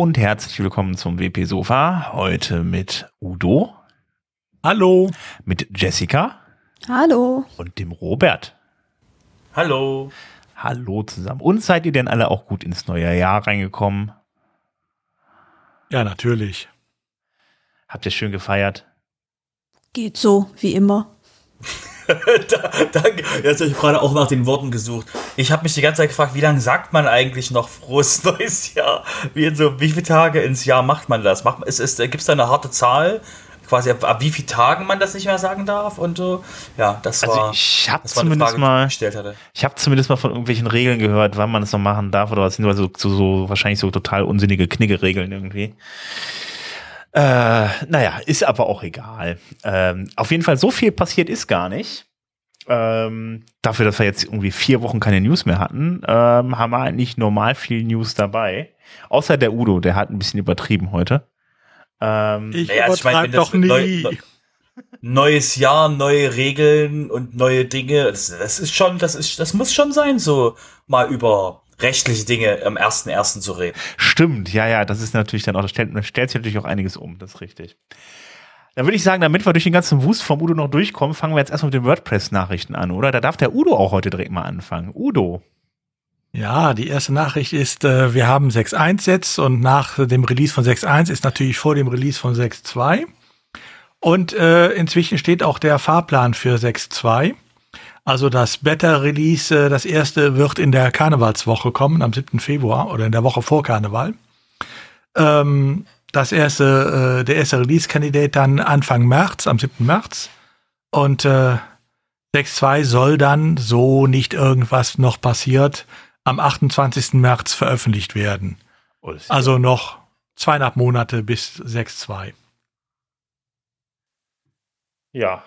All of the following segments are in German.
Und herzlich willkommen zum WP Sofa. Heute mit Udo. Hallo. Mit Jessica. Hallo. Und dem Robert. Hallo. Hallo zusammen. Und seid ihr denn alle auch gut ins neue Jahr reingekommen? Ja, natürlich. Habt ihr schön gefeiert? Geht so, wie immer. da, danke. Jetzt habe ich gerade auch nach den Worten gesucht. Ich habe mich die ganze Zeit gefragt, wie lange sagt man eigentlich noch frohes neues Jahr? Wie, so, wie viele Tage ins Jahr macht man das? Macht, ist, ist, Gibt es da eine harte Zahl? Quasi ab, ab, wie vielen Tagen man das nicht mehr sagen darf und so. Ja, das also war. Ich habe zumindest Frage, mal. Ich, ich habe zumindest mal von irgendwelchen Regeln gehört, wann man es noch machen darf oder was sind so, so, so wahrscheinlich so total unsinnige Knigge-Regeln irgendwie. Äh, naja, ist aber auch egal. Ähm, auf jeden Fall, so viel passiert ist gar nicht. Ähm, dafür, dass wir jetzt irgendwie vier Wochen keine News mehr hatten, ähm, haben wir eigentlich normal viel News dabei. Außer der Udo, der hat ein bisschen übertrieben heute. Ähm, ich naja, ich mein, doch nie. Neu, neu, neues Jahr, neue Regeln und neue Dinge. Das, das, ist schon, das ist, das muss schon sein, so mal über rechtliche Dinge am ersten ersten zu reden. Stimmt, ja, ja, das ist natürlich dann auch, das stellt, stellt sich natürlich auch einiges um, das ist richtig. Dann würde ich sagen, damit wir durch den ganzen Wust vom Udo noch durchkommen, fangen wir jetzt erstmal mit den WordPress-Nachrichten an, oder? Da darf der Udo auch heute direkt mal anfangen. Udo. Ja, die erste Nachricht ist, äh, wir haben 6.1 jetzt und nach dem Release von 6.1 ist natürlich vor dem Release von 6.2. Und äh, inzwischen steht auch der Fahrplan für 6.2. Also das Beta-Release, äh, das erste wird in der Karnevalswoche kommen, am 7. Februar oder in der Woche vor Karneval. Ähm, das erste, äh, der erste Release-Kandidat dann Anfang März, am 7. März. Und äh, 6.2 soll dann, so nicht irgendwas noch passiert, am 28. März veröffentlicht werden. Oh, also noch zweieinhalb Monate bis 6.2. Ja,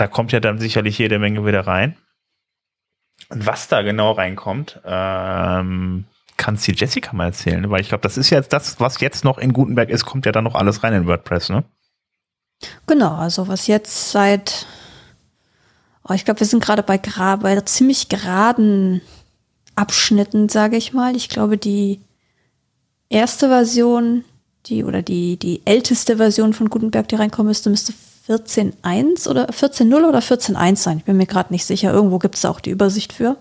da kommt ja dann sicherlich jede Menge wieder rein. Und was da genau reinkommt, ähm, kannst du Jessica mal erzählen, weil ich glaube, das ist jetzt das, was jetzt noch in Gutenberg ist, kommt ja dann noch alles rein in WordPress, ne? Genau, also was jetzt seit, oh, ich glaube, wir sind gerade bei, bei ziemlich geraden Abschnitten, sage ich mal. Ich glaube, die erste Version, die oder die, die älteste Version von Gutenberg, die reinkommen müsste, müsste 14.1 oder 14.0 oder 14.1 sein. Ich bin mir gerade nicht sicher. Irgendwo gibt es auch die Übersicht für.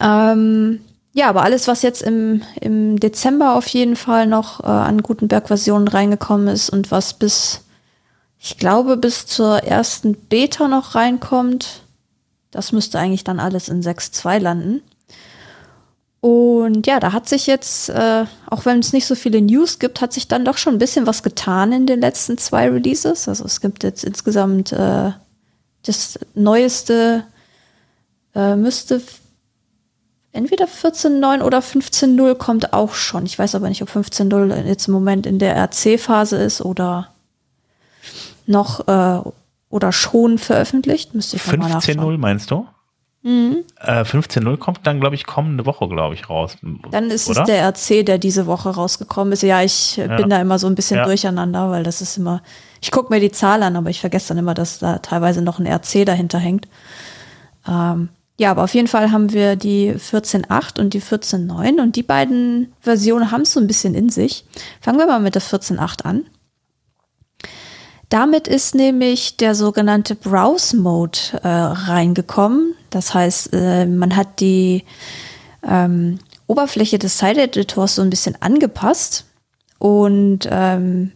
Ähm, ja, aber alles, was jetzt im, im Dezember auf jeden Fall noch äh, an Gutenberg-Versionen reingekommen ist und was bis, ich glaube, bis zur ersten Beta noch reinkommt, das müsste eigentlich dann alles in 6.2 landen. Und ja, da hat sich jetzt, äh, auch wenn es nicht so viele News gibt, hat sich dann doch schon ein bisschen was getan in den letzten zwei Releases. Also es gibt jetzt insgesamt äh, das neueste äh, müsste entweder 14.9 oder 15.0 kommt auch schon. Ich weiß aber nicht, ob 15.0 jetzt im Moment in der RC-Phase ist oder noch äh, oder schon veröffentlicht. Müsste ich 15.0 meinst du? Mhm. Äh, 15.0 kommt dann, glaube ich, kommende Woche, glaube ich, raus. Dann ist oder? es der RC, der diese Woche rausgekommen ist. Ja, ich ja. bin da immer so ein bisschen ja. durcheinander, weil das ist immer, ich gucke mir die Zahl an, aber ich vergesse dann immer, dass da teilweise noch ein RC dahinter hängt. Ähm, ja, aber auf jeden Fall haben wir die 14.8 und die 14.9 und die beiden Versionen haben es so ein bisschen in sich. Fangen wir mal mit der 14.8 an. Damit ist nämlich der sogenannte Browse Mode äh, reingekommen. Das heißt, äh, man hat die ähm, Oberfläche des Site Editors so ein bisschen angepasst und ähm,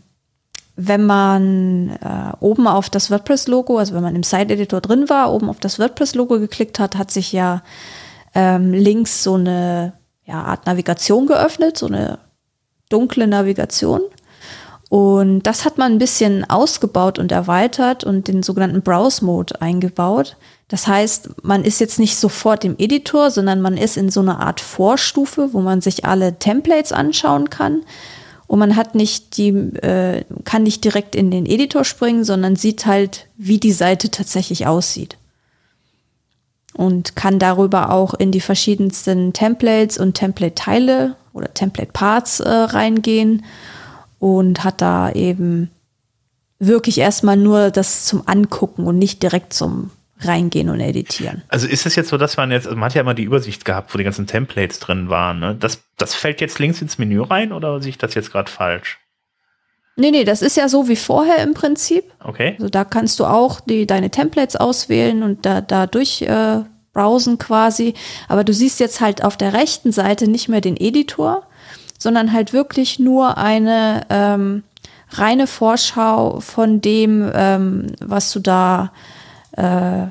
wenn man äh, oben auf das WordPress-Logo, also wenn man im Site-Editor drin war, oben auf das WordPress-Logo geklickt hat, hat sich ja ähm, links so eine ja, Art Navigation geöffnet, so eine dunkle Navigation. Und das hat man ein bisschen ausgebaut und erweitert und den sogenannten Browse-Mode eingebaut. Das heißt, man ist jetzt nicht sofort im Editor, sondern man ist in so einer Art Vorstufe, wo man sich alle Templates anschauen kann und man hat nicht die, äh, kann nicht direkt in den Editor springen, sondern sieht halt, wie die Seite tatsächlich aussieht. Und kann darüber auch in die verschiedensten Templates und Template-Teile oder Template-Parts äh, reingehen und hat da eben wirklich erstmal nur das zum Angucken und nicht direkt zum reingehen und editieren. Also ist es jetzt so, dass man jetzt, also man hat ja immer die Übersicht gehabt, wo die ganzen Templates drin waren. Ne? Das, das fällt jetzt links ins Menü rein oder sehe ich das jetzt gerade falsch? Nee, nee, das ist ja so wie vorher im Prinzip. Okay. Also da kannst du auch die, deine Templates auswählen und da, da durch äh, browsen quasi. Aber du siehst jetzt halt auf der rechten Seite nicht mehr den Editor, sondern halt wirklich nur eine ähm, reine Vorschau von dem, ähm, was du da, äh,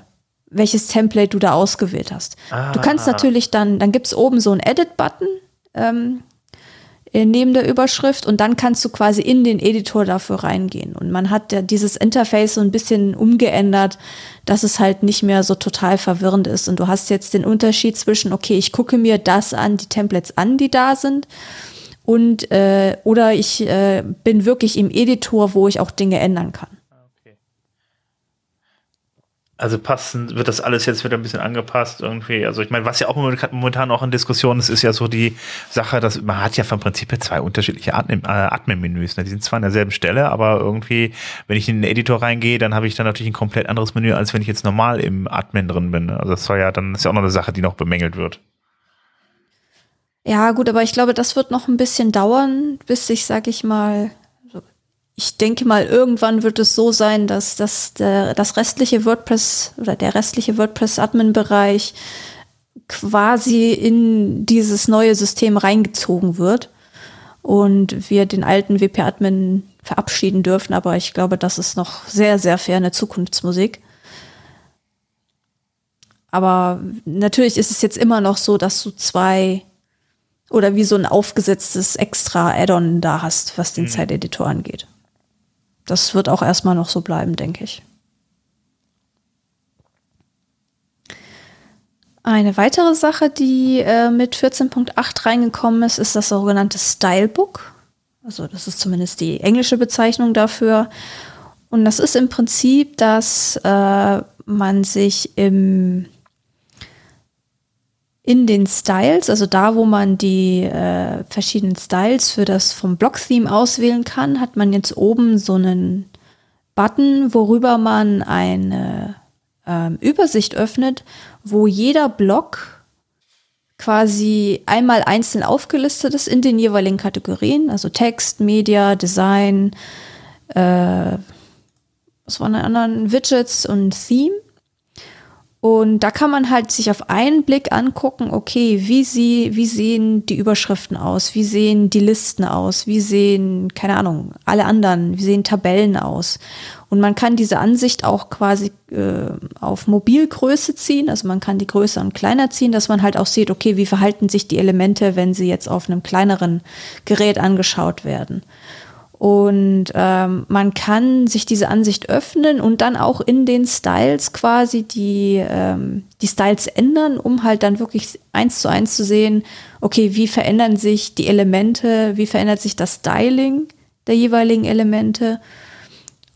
welches Template du da ausgewählt hast. Ah. Du kannst natürlich dann, dann gibt's oben so einen Edit-Button ähm, äh, neben der Überschrift und dann kannst du quasi in den Editor dafür reingehen. Und man hat ja dieses Interface so ein bisschen umgeändert, dass es halt nicht mehr so total verwirrend ist. Und du hast jetzt den Unterschied zwischen, okay, ich gucke mir das an, die Templates an, die da sind und äh, oder ich äh, bin wirklich im Editor, wo ich auch Dinge ändern kann. Also passen, wird das alles jetzt wieder ein bisschen angepasst irgendwie. Also ich meine, was ja auch momentan auch in Diskussion ist, ist ja so die Sache, dass man hat ja vom Prinzip zwei unterschiedliche äh, Admin-Menüs. Ne? Die sind zwar an derselben Stelle, aber irgendwie, wenn ich in den Editor reingehe, dann habe ich dann natürlich ein komplett anderes Menü, als wenn ich jetzt normal im Admin drin bin. Also das war ja dann ist ja auch noch eine Sache, die noch bemängelt wird. Ja, gut, aber ich glaube, das wird noch ein bisschen dauern, bis ich, sag ich mal, ich denke mal, irgendwann wird es so sein, dass, dass der, das restliche WordPress oder der restliche WordPress-Admin-Bereich quasi in dieses neue System reingezogen wird und wir den alten WP-Admin verabschieden dürfen. Aber ich glaube, das ist noch sehr, sehr ferne Zukunftsmusik. Aber natürlich ist es jetzt immer noch so, dass du zwei oder wie so ein aufgesetztes extra Add-on da hast, was den mhm. Zeiteditor angeht. Das wird auch erstmal noch so bleiben, denke ich. Eine weitere Sache, die äh, mit 14.8 reingekommen ist, ist das sogenannte Stylebook. Also das ist zumindest die englische Bezeichnung dafür. Und das ist im Prinzip, dass äh, man sich im in den Styles, also da, wo man die äh, verschiedenen Styles für das vom Block-Theme auswählen kann, hat man jetzt oben so einen Button, worüber man eine ähm, Übersicht öffnet, wo jeder Block quasi einmal einzeln aufgelistet ist in den jeweiligen Kategorien, also Text, Media, Design, äh, was waren die anderen, Widgets und Theme. Und da kann man halt sich auf einen Blick angucken, okay, wie, sie, wie sehen die Überschriften aus, wie sehen die Listen aus, wie sehen, keine Ahnung, alle anderen, wie sehen Tabellen aus. Und man kann diese Ansicht auch quasi äh, auf Mobilgröße ziehen, also man kann die größer und kleiner ziehen, dass man halt auch sieht, okay, wie verhalten sich die Elemente, wenn sie jetzt auf einem kleineren Gerät angeschaut werden. Und ähm, man kann sich diese Ansicht öffnen und dann auch in den Styles quasi die, ähm, die Styles ändern, um halt dann wirklich eins zu eins zu sehen, okay, wie verändern sich die Elemente, wie verändert sich das Styling der jeweiligen Elemente.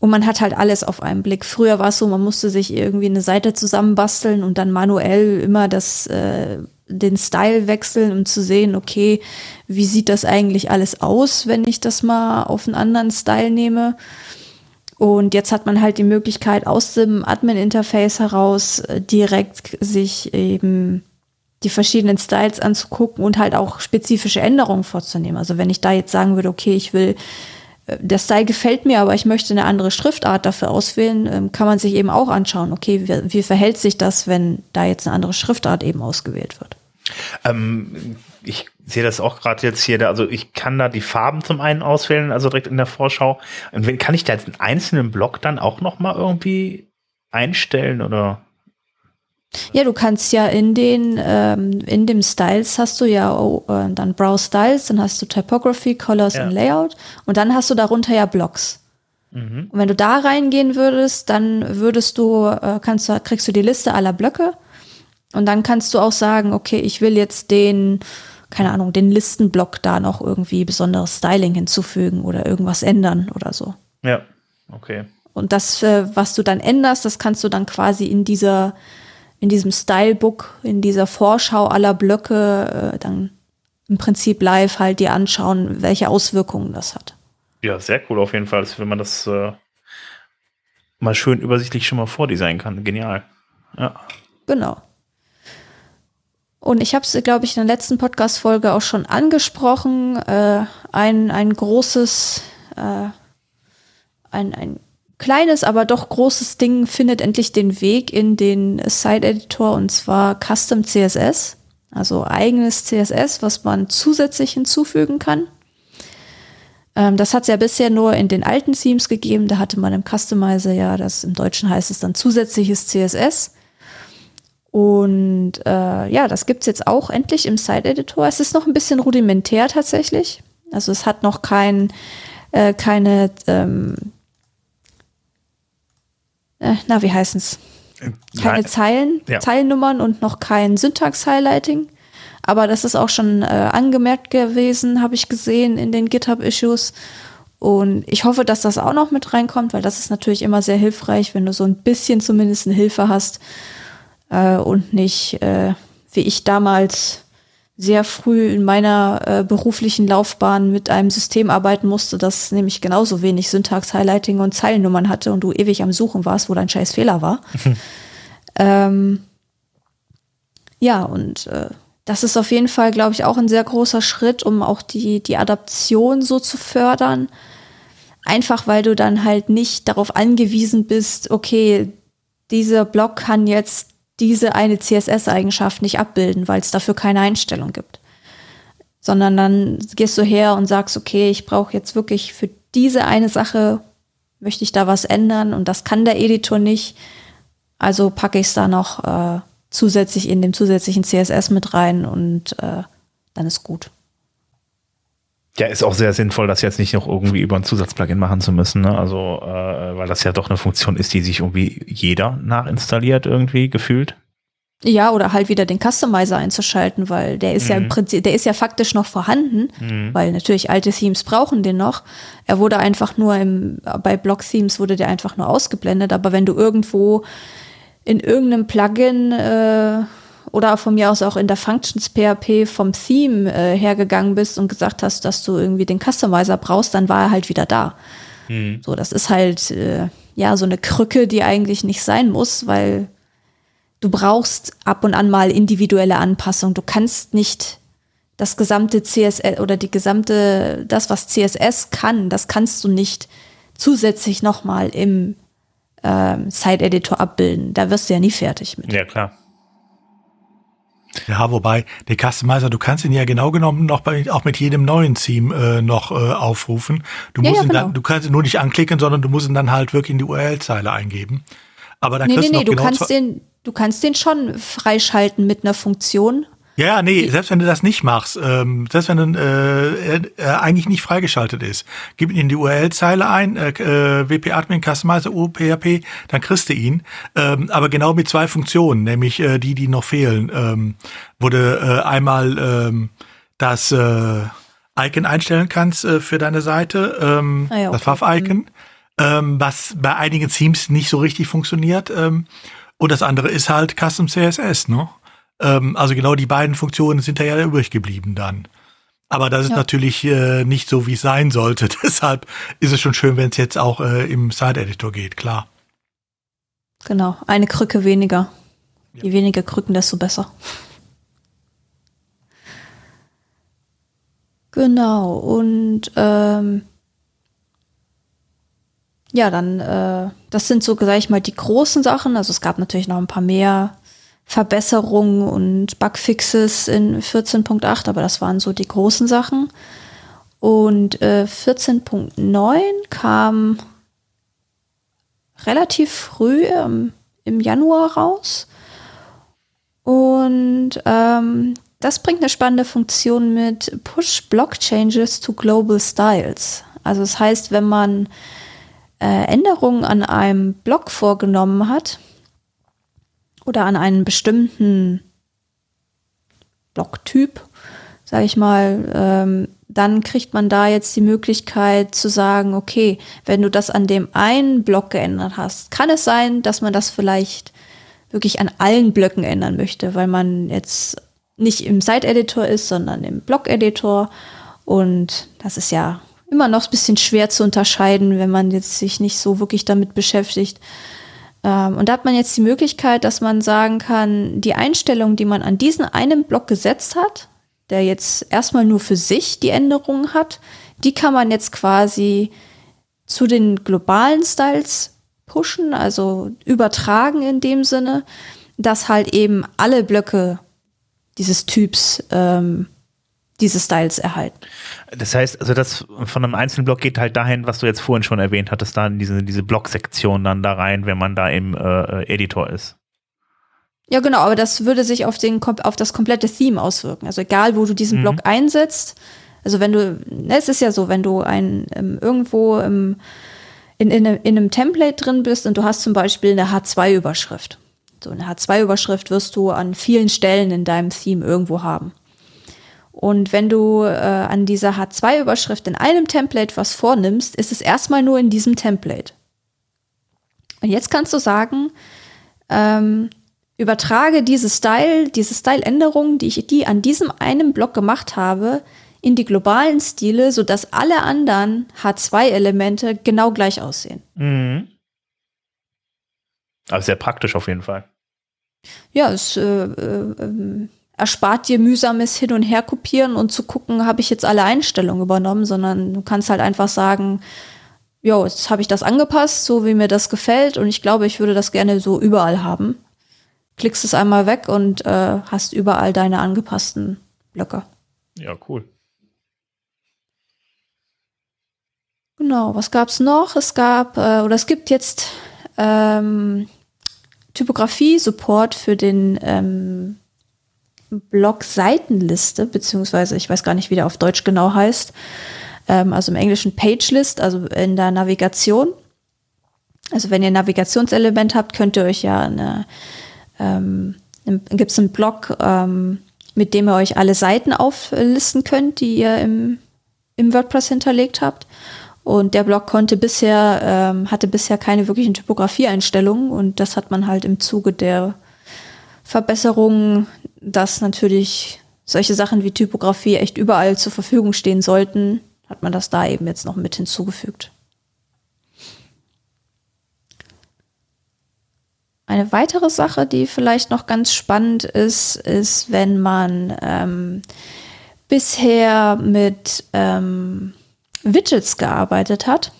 Und man hat halt alles auf einen Blick. Früher war es so, man musste sich irgendwie eine Seite zusammenbasteln und dann manuell immer das äh, den Style wechseln, um zu sehen, okay, wie sieht das eigentlich alles aus, wenn ich das mal auf einen anderen Style nehme. Und jetzt hat man halt die Möglichkeit, aus dem Admin-Interface heraus äh, direkt sich eben die verschiedenen Styles anzugucken und halt auch spezifische Änderungen vorzunehmen. Also wenn ich da jetzt sagen würde, okay, ich will, äh, der Style gefällt mir, aber ich möchte eine andere Schriftart dafür auswählen, ähm, kann man sich eben auch anschauen, okay, wie, wie verhält sich das, wenn da jetzt eine andere Schriftart eben ausgewählt wird. Ähm, ich sehe das auch gerade jetzt hier, also ich kann da die Farben zum einen auswählen, also direkt in der Vorschau. Und wenn, kann ich da jetzt einen einzelnen Block dann auch noch mal irgendwie einstellen oder? Ja, du kannst ja in den ähm, in dem Styles hast du ja oh, äh, dann Browse Styles, dann hast du Typography, Colors ja. und Layout und dann hast du darunter ja Blocks. Mhm. Und wenn du da reingehen würdest, dann würdest du äh, kannst du kriegst du die Liste aller Blöcke und dann kannst du auch sagen, okay, ich will jetzt den, keine Ahnung, den Listenblock da noch irgendwie besonderes Styling hinzufügen oder irgendwas ändern oder so. Ja, okay. Und das, äh, was du dann änderst, das kannst du dann quasi in dieser, in diesem Stylebook, in dieser Vorschau aller Blöcke äh, dann im Prinzip live halt dir anschauen, welche Auswirkungen das hat. Ja, sehr cool auf jeden Fall, wenn man das äh, mal schön übersichtlich schon mal vordesignen kann. Genial. Ja. Genau. Und ich habe es, glaube ich, in der letzten Podcast-Folge auch schon angesprochen. Äh, ein, ein großes, äh, ein, ein kleines, aber doch großes Ding findet endlich den Weg in den Side-Editor und zwar Custom CSS. Also eigenes CSS, was man zusätzlich hinzufügen kann. Ähm, das hat es ja bisher nur in den alten Themes gegeben. Da hatte man im Customizer ja, das im Deutschen heißt es dann zusätzliches CSS. Und äh, ja, das gibt's jetzt auch endlich im Site-Editor. Es ist noch ein bisschen rudimentär tatsächlich. Also es hat noch kein, äh, keine, ähm, äh, na, wie heißen's? Keine Nein. Zeilen, Ja. Zeilennummern und noch kein Syntax-Highlighting. Aber das ist auch schon äh, angemerkt gewesen, habe ich gesehen in den GitHub-Issues. Und ich hoffe, dass das auch noch mit reinkommt, weil das ist natürlich immer sehr hilfreich, wenn du so ein bisschen zumindest eine Hilfe hast äh, und nicht, äh, wie ich damals sehr früh in meiner äh, beruflichen Laufbahn mit einem System arbeiten musste, das nämlich genauso wenig Syntax, Highlighting und Zeilennummern hatte und du ewig am Suchen warst, wo dein scheiß Fehler war. ähm, ja, und äh, das ist auf jeden Fall, glaube ich, auch ein sehr großer Schritt, um auch die, die Adaption so zu fördern. Einfach weil du dann halt nicht darauf angewiesen bist, okay, dieser Block kann jetzt diese eine CSS-Eigenschaft nicht abbilden, weil es dafür keine Einstellung gibt. Sondern dann gehst du her und sagst, okay, ich brauche jetzt wirklich für diese eine Sache, möchte ich da was ändern und das kann der Editor nicht. Also packe ich es da noch äh, zusätzlich in dem zusätzlichen CSS mit rein und äh, dann ist gut. Ja, ist auch sehr sinnvoll, das jetzt nicht noch irgendwie über ein Zusatzplugin machen zu müssen. Ne? Also, äh, weil das ja doch eine Funktion ist, die sich irgendwie jeder nachinstalliert, irgendwie gefühlt. Ja, oder halt wieder den Customizer einzuschalten, weil der ist ja im Prinzip, der ist ja faktisch noch vorhanden, weil natürlich alte Themes brauchen den noch. Er wurde einfach nur im, bei Block-Themes wurde der einfach nur ausgeblendet, aber wenn du irgendwo in irgendeinem Plugin äh, oder von mir aus auch in der Functions PHP vom Theme äh, hergegangen bist und gesagt hast, dass du irgendwie den Customizer brauchst, dann war er halt wieder da. So, das ist halt äh, ja so eine Krücke, die eigentlich nicht sein muss, weil du brauchst ab und an mal individuelle Anpassungen. Du kannst nicht das gesamte CSS oder die gesamte, das, was CSS kann, das kannst du nicht zusätzlich nochmal im ähm, Site-Editor abbilden. Da wirst du ja nie fertig mit. Ja, klar. Ja, wobei der Customizer, du kannst ihn ja genau genommen noch bei, auch mit jedem neuen Theme äh, noch äh, aufrufen. Du Ja, musst ja, ihn genau. dann, du kannst ihn nur nicht anklicken, sondern du musst ihn dann halt wirklich in die URL-Zeile eingeben. Aber dann Nee, nee, kriegst nee, noch du genau kannst den, du kannst den schon freischalten mit einer Funktion. Ja, nee, selbst wenn du das nicht machst, ähm, selbst wenn äh, er, eigentlich nicht freigeschaltet ist, gib ihn in die URL-Zeile ein, äh, äh, wp-admin customizer uphp, dann kriegst du ihn. Ähm, aber genau mit zwei Funktionen, nämlich äh, die, die noch fehlen. Ähm, wo du äh, einmal ähm, das äh, Icon einstellen kannst äh, für deine Seite, ähm, Ah ja, das okay. Fav-Icon, ähm, was bei einigen Themes nicht so richtig funktioniert. Ähm, und das andere ist halt Custom CSS, ne? Ähm, also genau die beiden Funktionen sind da ja übrig geblieben dann. Aber das ist Ja. natürlich äh, nicht so, wie es sein sollte. Deshalb ist es schon schön, wenn es jetzt auch äh, im Side-Editor geht, klar. Genau, eine Krücke weniger. Je weniger Krücken, desto besser. Genau, und ähm, ja, dann, äh, das sind so, sag ich mal, die großen Sachen. Also es gab natürlich noch ein paar mehr Verbesserungen und Bugfixes in 14.8, aber das waren so die großen Sachen. Und äh, 14.9 kam relativ früh ähm, im Januar raus. Und ähm, das bringt eine spannende Funktion mit Push Block Changes to Global Styles. Also das heißt, wenn man äh, Änderungen an einem Block vorgenommen hat oder an einen bestimmten Blocktyp, sage ich mal, ähm, dann kriegt man da jetzt die Möglichkeit zu sagen, okay, wenn du das an dem einen Block geändert hast, kann es sein, dass man das vielleicht wirklich an allen Blöcken ändern möchte, weil man jetzt nicht im Site-Editor ist, sondern im Block-Editor. Und das ist ja immer noch ein bisschen schwer zu unterscheiden, wenn man jetzt sich nicht so wirklich damit beschäftigt. Ähm, und da hat man jetzt die Möglichkeit, dass man sagen kann, die Einstellung, die man an diesen einen Block gesetzt hat, der jetzt erstmal nur für sich die Änderungen hat, die kann man jetzt quasi zu den globalen Styles pushen, also übertragen in dem Sinne, dass halt eben alle Blöcke dieses Typs ähm, diese Styles erhalten. Das heißt, also das von einem einzelnen Block geht halt dahin, was du jetzt vorhin schon erwähnt hattest, da in diese, diese Blocksektion dann da rein, wenn man da im äh, Editor ist. Ja, genau, aber das würde sich auf, den, auf das komplette Theme auswirken. Also egal, wo du diesen mhm. Block einsetzt. Also wenn du, ne, es ist ja so, wenn du ein ähm, irgendwo im, in, in, in einem Template drin bist und du hast zum Beispiel eine H2-Überschrift. So eine H2-Überschrift wirst du an vielen Stellen in deinem Theme irgendwo haben. Und wenn du äh, an dieser H2-Überschrift in einem Template was vornimmst, ist es erstmal nur in diesem Template. Und jetzt kannst du sagen, ähm, übertrage diese Style, diese Style-Änderungen, die ich die an diesem einen Block gemacht habe, in die globalen Stile, sodass alle anderen H2-Elemente genau gleich aussehen. Mhm. Aber sehr praktisch auf jeden Fall. Ja, es äh, äh, ähm, erspart dir mühsames Hin- und Herkopieren und zu gucken, habe ich jetzt alle Einstellungen übernommen, sondern du kannst halt einfach sagen, jo, jetzt habe ich das angepasst, so wie mir das gefällt und ich glaube, ich würde das gerne so überall haben. Klickst es einmal weg und äh, hast überall deine angepassten Blöcke. Ja, cool. Genau, was gab es noch? Es gab, äh, oder es gibt jetzt ähm, Typografie-Support für den ähm, Blog-Seitenliste, beziehungsweise ich weiß gar nicht, wie der auf Deutsch genau heißt. Ähm, also im Englischen Page-List, also in der Navigation. Also wenn ihr ein Navigationselement habt, könnt ihr euch ja eine, ähm, gibt es einen Blog, ähm, mit dem ihr euch alle Seiten auflisten könnt, die ihr im, im WordPress hinterlegt habt. Und der Blog konnte bisher, ähm, hatte bisher keine wirklichen Typografieeinstellungen und das hat man halt im Zuge der Verbesserungen, dass natürlich solche Sachen wie Typografie echt überall zur Verfügung stehen sollten, hat man das da eben jetzt noch mit hinzugefügt. Eine weitere Sache, die vielleicht noch ganz spannend ist, ist, wenn man ähm, bisher mit ähm, Widgets gearbeitet hat.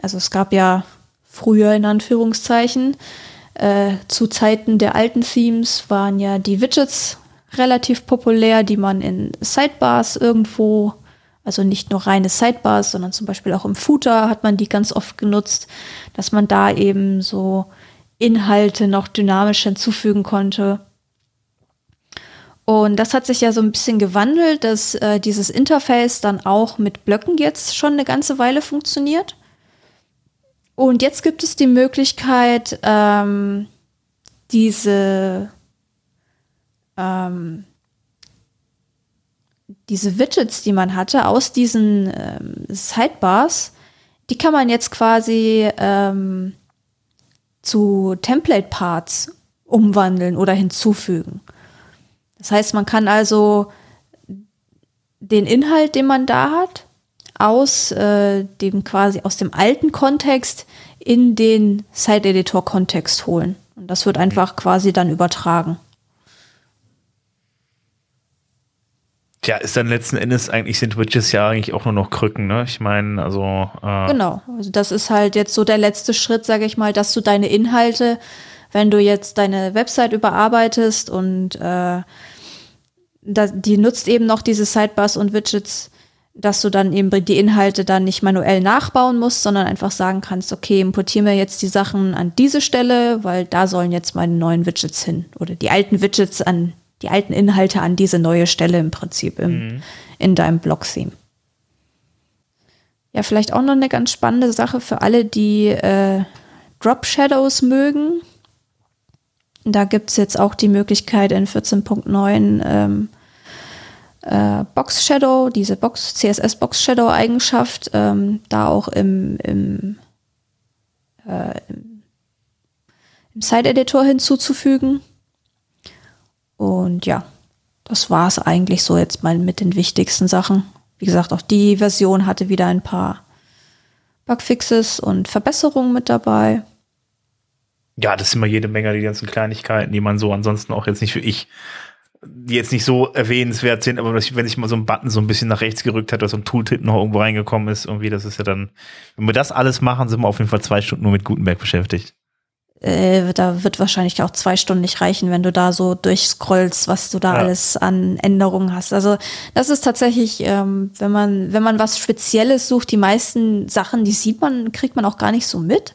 Also es gab ja früher in Anführungszeichen, äh, zu Zeiten der alten Themes waren ja die Widgets relativ populär, die man in Sidebars irgendwo, also nicht nur reine Sidebars, sondern zum Beispiel auch im Footer hat man die ganz oft genutzt, dass man da eben so Inhalte noch dynamisch hinzufügen konnte. Und das hat sich ja so ein bisschen gewandelt, dass äh, dieses Interface dann auch mit Blöcken jetzt schon eine ganze Weile funktioniert. Und jetzt gibt es die Möglichkeit, ähm, diese, ähm, diese Widgets, die man hatte, aus diesen ähm, Sidebars, die kann man jetzt quasi ähm, zu Template-Parts umwandeln oder hinzufügen. Das heißt, man kann also den Inhalt, den man da hat, aus äh, dem quasi aus dem alten Kontext in den Site-Editor-Kontext holen. Und das wird einfach quasi dann übertragen. Tja, ist dann letzten Endes eigentlich sind Widgets ja eigentlich auch nur noch Krücken, ne? Ich meine, also. Äh genau, also das ist halt jetzt so der letzte Schritt, sage ich mal, dass du deine Inhalte, wenn du jetzt deine Website überarbeitest und äh, da, die nutzt eben noch diese Sidebars und Widgets, dass du dann eben die Inhalte dann nicht manuell nachbauen musst, sondern einfach sagen kannst, okay, importieren wir jetzt die Sachen an diese Stelle, weil da sollen jetzt meine neuen Widgets hin. Oder die alten Widgets an, die alten Inhalte an diese neue Stelle im Prinzip im, mhm. in deinem Blog-Theme. Ja, vielleicht auch noch eine ganz spannende Sache für alle, die äh, Drop Shadows mögen. Da gibt es jetzt auch die Möglichkeit in 14.9 ähm, äh, Box Shadow, diese Box, CSS Box Shadow Eigenschaft, ähm, da auch im, im, äh, im Side Editor hinzuzufügen. Und ja, das war es eigentlich so jetzt mal mit den wichtigsten Sachen. Wie gesagt, auch die Version hatte wieder ein paar Bugfixes und Verbesserungen mit dabei. Ja, das sind immer jede Menge die ganzen Kleinigkeiten, die man so ansonsten auch jetzt nicht für ich die jetzt nicht so erwähnenswert sind, aber wenn sich mal so ein Button so ein bisschen nach rechts gerückt hat, oder so ein Tooltip noch irgendwo reingekommen ist, irgendwie, das ist ja dann, wenn wir das alles machen, sind wir auf jeden Fall zwei Stunden nur mit Gutenberg beschäftigt. Äh, da wird wahrscheinlich auch zwei Stunden nicht reichen, wenn du da so durchscrollst, was du da ja. alles an Änderungen hast. Also das ist tatsächlich, ähm, wenn man, wenn man was Spezielles sucht, die meisten Sachen, die sieht man, kriegt man auch gar nicht so mit.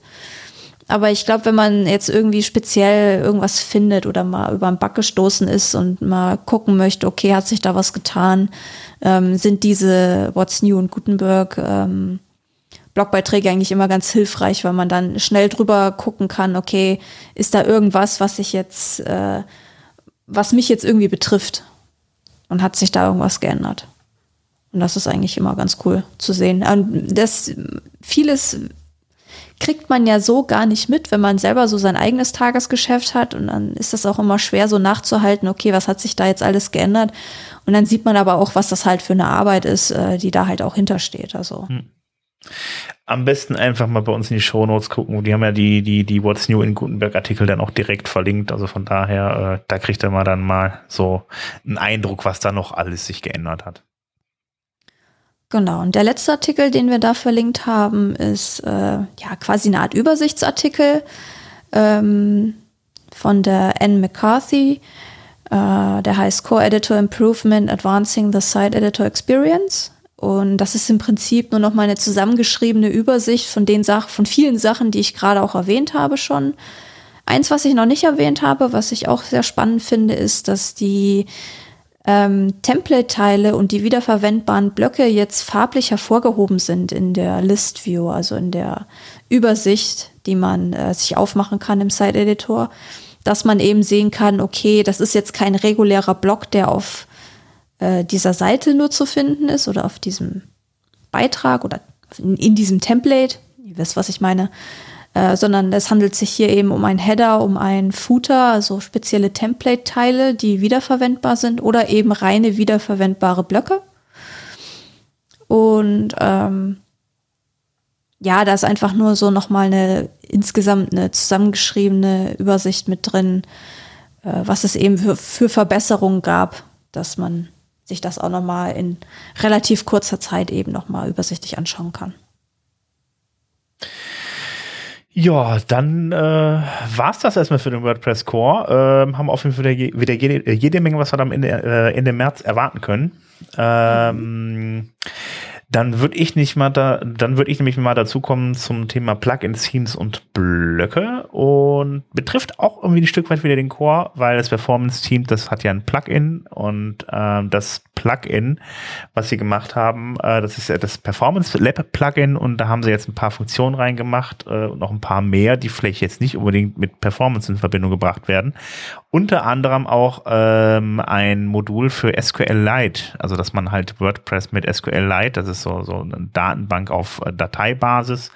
Aber ich glaube, wenn man jetzt irgendwie speziell irgendwas findet oder mal über einen Bug gestoßen ist und mal gucken möchte, okay, hat sich da was getan, ähm, sind diese What's New und Gutenberg ähm, Blogbeiträge eigentlich immer ganz hilfreich, weil man dann schnell drüber gucken kann, okay, ist da irgendwas, was sich jetzt, äh, was mich jetzt irgendwie betrifft? Und hat sich da irgendwas geändert? Und das ist eigentlich immer ganz cool zu sehen. Und das vieles kriegt man ja so gar nicht mit, wenn man selber so sein eigenes Tagesgeschäft hat. Und dann ist das auch immer schwer, so nachzuhalten, okay, was hat sich da jetzt alles geändert? Und dann sieht man aber auch, was das halt für eine Arbeit ist, äh, die da halt auch hintersteht. Also. Hm. Am besten einfach mal bei uns in die Show Notes gucken. Die haben ja die, die, die What's New in Gutenberg Artikel dann auch direkt verlinkt. Also von daher, äh, da kriegt er mal dann mal so einen Eindruck, was da noch alles sich geändert hat. Genau, und der letzte Artikel, den wir da verlinkt haben, ist äh, ja quasi eine Art Übersichtsartikel ähm, von der Anne McCarthy. Äh, der heißt Co-Editor Improvement Advancing the Site Editor Experience. Und das ist im Prinzip nur noch mal eine zusammengeschriebene Übersicht von den Sachen, von vielen Sachen, die ich gerade auch erwähnt habe schon. Eins, was ich noch nicht erwähnt habe, was ich auch sehr spannend finde, ist, dass die ähm, Template-Teile und die wiederverwendbaren Blöcke jetzt farblich hervorgehoben sind in der List View, also in der Übersicht, die man äh, sich aufmachen kann im Site Editor, dass man eben sehen kann, okay, das ist jetzt kein regulärer Block, der auf äh, dieser Seite nur zu finden ist oder auf diesem Beitrag oder in, in diesem Template. Ihr wisst, was ich meine. Äh, sondern es handelt sich hier eben um ein Header, um ein Footer, also spezielle Template-Teile, die wiederverwendbar sind oder eben reine wiederverwendbare Blöcke. Und ähm, ja, da ist einfach nur so nochmal eine insgesamt eine zusammengeschriebene Übersicht mit drin, äh, was es eben für, für Verbesserungen gab, dass man sich das auch nochmal in relativ kurzer Zeit eben nochmal übersichtlich anschauen kann. Ja, dann äh, war es das erstmal für den WordPress Core. Ähm, haben auf jeden Fall wieder, jede, jede Menge, was wir dann Ende, äh, Ende März erwarten können. Ähm, mhm dann würde ich nicht mal da, dann würde ich nämlich mal dazu kommen zum Thema Plugins, Themes und Blöcke und betrifft auch irgendwie ein Stück weit wieder den Core, weil das Performance Team, das hat ja ein Plugin und ähm, das Plugin, was sie gemacht haben, äh, das ist ja das Performance Lab Plugin und da haben sie jetzt ein paar Funktionen reingemacht äh, und noch ein paar mehr, die vielleicht jetzt nicht unbedingt mit Performance in Verbindung gebracht werden. Unter anderem auch ähm, ein Modul für SQLite, also dass man halt WordPress mit SQLite, das ist so, so eine Datenbank auf äh, Dateibasis,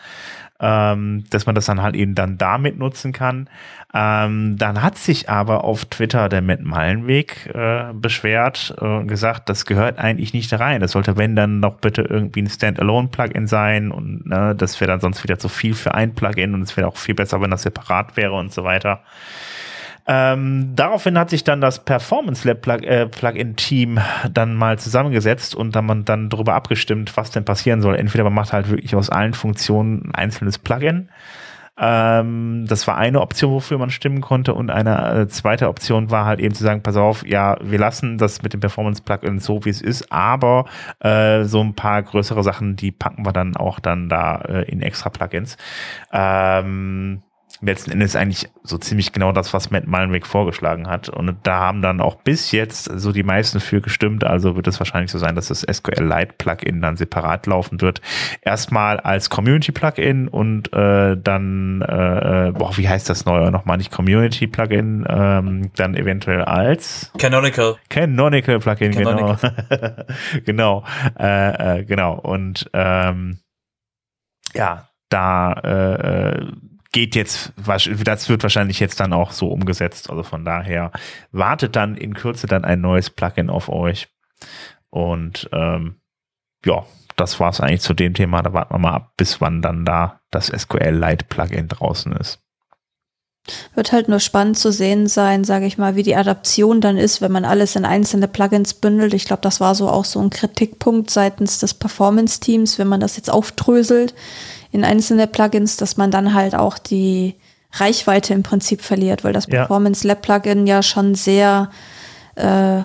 ähm, dass man das dann halt eben dann damit nutzen kann. Ähm, dann hat sich aber auf Twitter der Matt Meilenweg äh, beschwert und gesagt, das gehört eigentlich nicht rein. Das sollte, wenn dann noch bitte irgendwie ein Standalone-Plugin sein und ne, das wäre dann sonst wieder zu viel für ein Plugin und es wäre auch viel besser, wenn das separat wäre und so weiter. Ähm, daraufhin hat sich dann das Performance Lab äh, Plugin Team dann mal zusammengesetzt und dann man dann darüber abgestimmt, was denn passieren soll. Entweder man macht halt wirklich aus allen Funktionen ein einzelnes Plugin. Ähm, das war eine Option, wofür man stimmen konnte und eine äh, zweite Option war halt eben zu sagen, pass auf, ja, wir lassen das mit dem Performance Plugin so, wie es ist, aber äh, so ein paar größere Sachen, die packen wir dann auch dann da äh, in extra Plugins. Ähm, letzten Endes eigentlich so ziemlich genau das, was Matt Mullenweg vorgeschlagen hat. Und da haben dann auch bis jetzt so die meisten für gestimmt. Also wird es wahrscheinlich so sein, dass das SQLite Plugin dann separat laufen wird. Erstmal als Community Plugin und äh, dann, äh, boah, wie heißt das neue nochmal? Nicht Community Plugin, ähm, dann eventuell als Canonical. Canonical Plugin, genau. Canonical. genau. Äh, äh, genau. Und ähm, ja, da äh, geht jetzt, das wird wahrscheinlich jetzt dann auch so umgesetzt. Also von daher wartet dann in Kürze dann ein neues Plugin auf euch. Und ähm, ja, das war es eigentlich zu dem Thema. Da warten wir mal ab, bis wann dann da das SQL Lite Plugin draußen ist. Wird halt nur spannend zu sehen sein, sage ich mal, wie die Adaption dann ist, wenn man alles in einzelne Plugins bündelt. Ich glaube, das war so auch so ein Kritikpunkt seitens des Performance-Teams, wenn man das jetzt aufdröselt in einzelne Plugins, dass man dann halt auch die Reichweite im Prinzip verliert, weil das Ja. Performance Lab Plugin ja schon sehr, äh,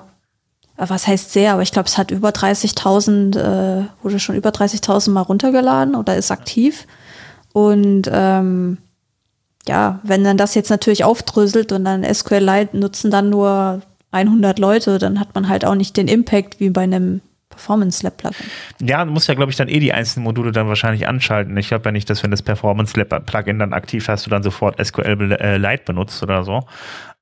was heißt sehr, aber ich glaube, es hat über 30.000, äh, wurde schon über 30.000 Mal runtergeladen oder ist aktiv. Und ähm, ja, wenn dann das jetzt natürlich aufdröselt und dann SQLite nutzen dann nur 100 Leute, dann hat man halt auch nicht den Impact wie bei einem Performance Lab Plugin. Ja, du musst ja, glaube ich, dann eh die einzelnen Module dann wahrscheinlich anschalten. Ich glaube ja nicht, dass wenn das Performance Lab Plugin dann aktiv hast, du dann sofort SQLite benutzt oder so.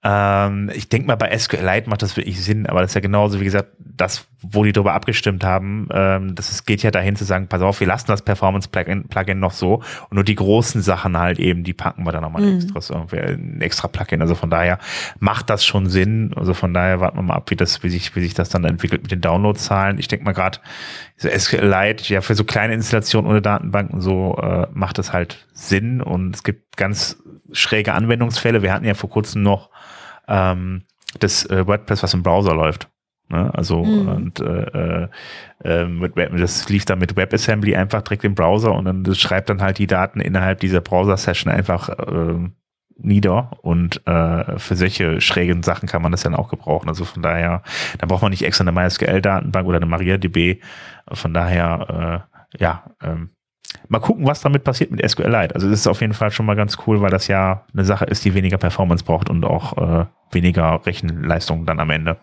Ähm, ich denke mal, bei SQLite macht das wirklich Sinn, aber das ist ja genauso, wie gesagt, das, wo die darüber abgestimmt haben, ähm, das ist, geht ja dahin zu sagen, pass auf, wir lassen das Performance Plugin, noch so und nur die großen Sachen halt eben, die packen wir dann nochmal Mhm. extra, so, ein extra Plugin. Also von daher macht das schon Sinn. Also von daher warten wir mal ab, wie das, wie sich, wie sich das dann entwickelt mit den Downloadzahlen. Ich denke mal gerade, so SQLite, ja, für so kleine Installationen ohne Datenbanken so äh, macht das halt Sinn und es gibt ganz schräge Anwendungsfälle. Wir hatten ja vor kurzem noch ähm, das äh, WordPress, was im Browser läuft. Ne? Also Mhm. und äh, äh, äh, mit Web, das lief dann mit WebAssembly einfach direkt im Browser und dann das schreibt dann halt die Daten innerhalb dieser Browser-Session einfach äh, nieder und äh, für solche schrägen Sachen kann man das dann auch gebrauchen. Also von daher, da braucht man nicht extra eine MySQL-Datenbank oder eine MariaDB. Von daher, äh, ja, ähm, mal gucken, was damit passiert mit SQLite. Also das ist auf jeden Fall schon mal ganz cool, weil das ja eine Sache ist, die weniger Performance braucht und auch äh, weniger Rechenleistung dann am Ende.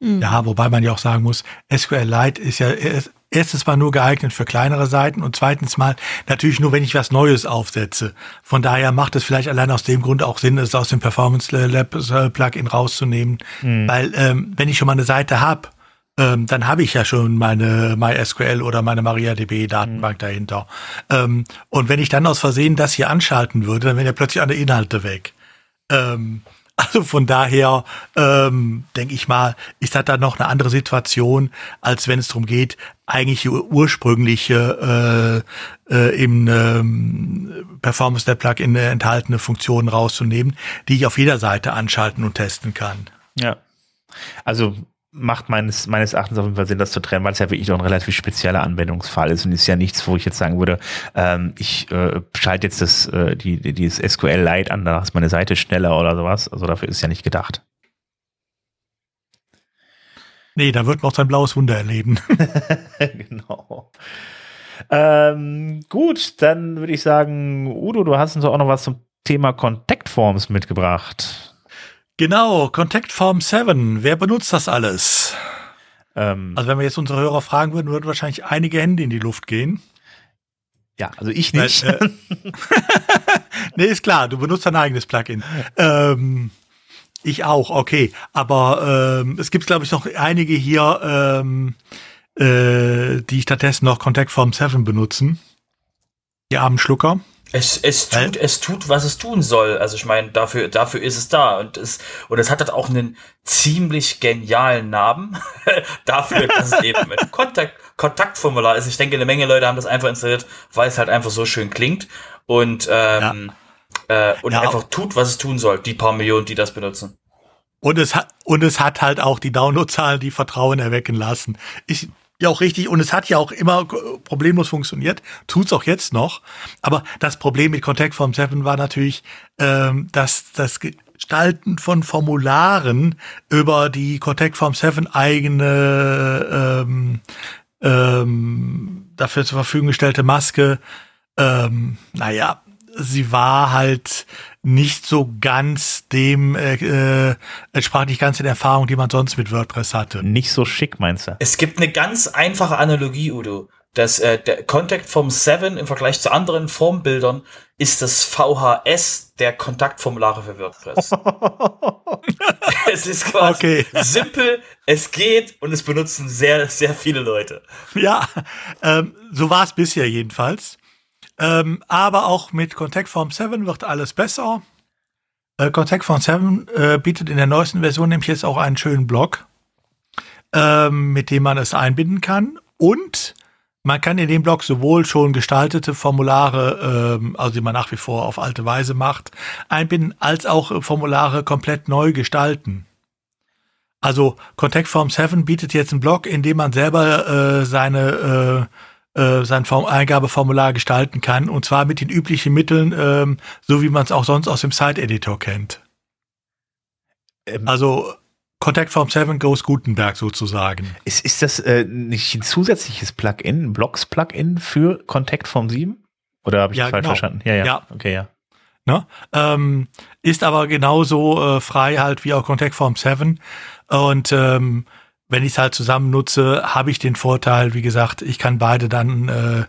Ja, wobei man ja auch sagen muss, SQLite ist ja erst- erstens mal nur geeignet für kleinere Seiten und zweitens mal natürlich nur, wenn ich was Neues aufsetze. Von daher macht es vielleicht allein aus dem Grund auch Sinn, es aus dem Performance Lab äh, Plugin rauszunehmen, weil ähm, wenn ich schon mal eine Seite habe, ähm, dann habe ich ja schon meine MySQL oder meine MariaDB Datenbank dahinter. Ähm, und wenn ich dann aus Versehen das hier anschalten würde, dann wären ja plötzlich alle Inhalte weg. Ähm, also von daher ähm, denke ich mal, ist das dann noch eine andere Situation, als wenn es darum geht, eigentlich die ursprüngliche äh, äh, im ähm, Performance Lab Plugin enthaltene Funktionen rauszunehmen, die ich auf jeder Seite anschalten und testen kann. Ja. Also macht meines, meines Erachtens auf jeden Fall Sinn, das zu trennen, weil es ja wirklich noch ein relativ spezieller Anwendungsfall ist und ist ja nichts, wo ich jetzt sagen würde, ähm, ich äh, schalte jetzt das, äh, die, die, dieses SQL-Lite an, danach ist meine Seite schneller oder sowas. Also dafür ist es ja nicht gedacht. Nee, da wird man auch sein blaues Wunder erleben. genau. Ähm, gut, dann würde ich sagen, Udo, du hast uns auch noch was zum Thema Contact Forms mitgebracht. Genau, Contact Form 7. Wer benutzt das alles? Ähm, Also wenn wir jetzt unsere Hörer fragen würden, würden wahrscheinlich einige Hände in die Luft gehen. ja, also ich nicht. Weil, äh, nee, ist klar, du benutzt dein eigenes Plugin. Ähm, ich auch, okay. Aber ähm, es gibt, glaube ich, noch einige hier, ähm, äh, die stattdessen noch Contact Form 7 benutzen. Die armen Schlucker. Es, es, tut, es tut, was es tun soll. Also ich meine, dafür, dafür ist es da. Und es, und es hat halt auch einen ziemlich genialen Namen. dafür, dass es eben ein Kontakt, Kontaktformular ist. Ich denke, eine Menge Leute haben das einfach installiert, weil es halt einfach so schön klingt. Und, ähm, äh, und Ja. einfach tut, was es tun soll. Die paar Millionen, die das benutzen. Und es hat, und es hat halt auch die Downloadzahlen, die Vertrauen erwecken lassen. Ist ja auch richtig. Und es hat ja auch immer äh, problemlos funktioniert. Tut's auch jetzt noch. Aber das Problem mit Contact Form 7 war natürlich, ähm, dass das Gestalten von Formularen über die Contact Form 7 eigene ähm, ähm, dafür zur Verfügung gestellte Maske, ähm, naja, sie war halt nicht so ganz dem, äh, äh, entsprach nicht ganz den Erfahrungen, die man sonst mit WordPress hatte. nicht so schick, meinst du? Es gibt eine ganz einfache Analogie, Udo. Das, äh, der Contact Form 7 im Vergleich zu anderen Formbildern ist das VHS der Kontaktformulare für WordPress. es ist quasi Okay. simpel, es geht und es benutzen sehr, sehr viele Leute. Ja, ähm, so war es bisher jedenfalls. Ähm, aber auch mit Contact Form 7 wird alles besser. Äh, Contact Form 7 äh, bietet in der neuesten Version nämlich jetzt auch einen schönen Blog, ähm, mit dem man es einbinden kann. Und man kann in dem Blog sowohl schon gestaltete Formulare, ähm, also die man nach wie vor auf alte Weise macht, einbinden, als auch Formulare komplett neu gestalten. Also Contact Form 7 bietet jetzt einen Blog, in dem man selber äh, seine äh, äh, sein Form Eingabeformular gestalten kann und zwar mit den üblichen Mitteln, ähm, so wie man es auch sonst aus dem Site-Editor kennt. Ähm, also Contact Form 7 Goes Gutenberg sozusagen. Ist, ist das äh, nicht ein zusätzliches Plugin, ein Blocks-Plugin für Contact Form 7? Oder habe ich ja, das falsch genau. verstanden? Ja, ja, ja. Okay, ja. Ne? Ähm, ist aber genauso äh, frei halt wie auch Contact Form 7. Und ähm, wenn ich es halt zusammen nutze, habe ich den Vorteil, wie gesagt, ich kann beide dann, äh,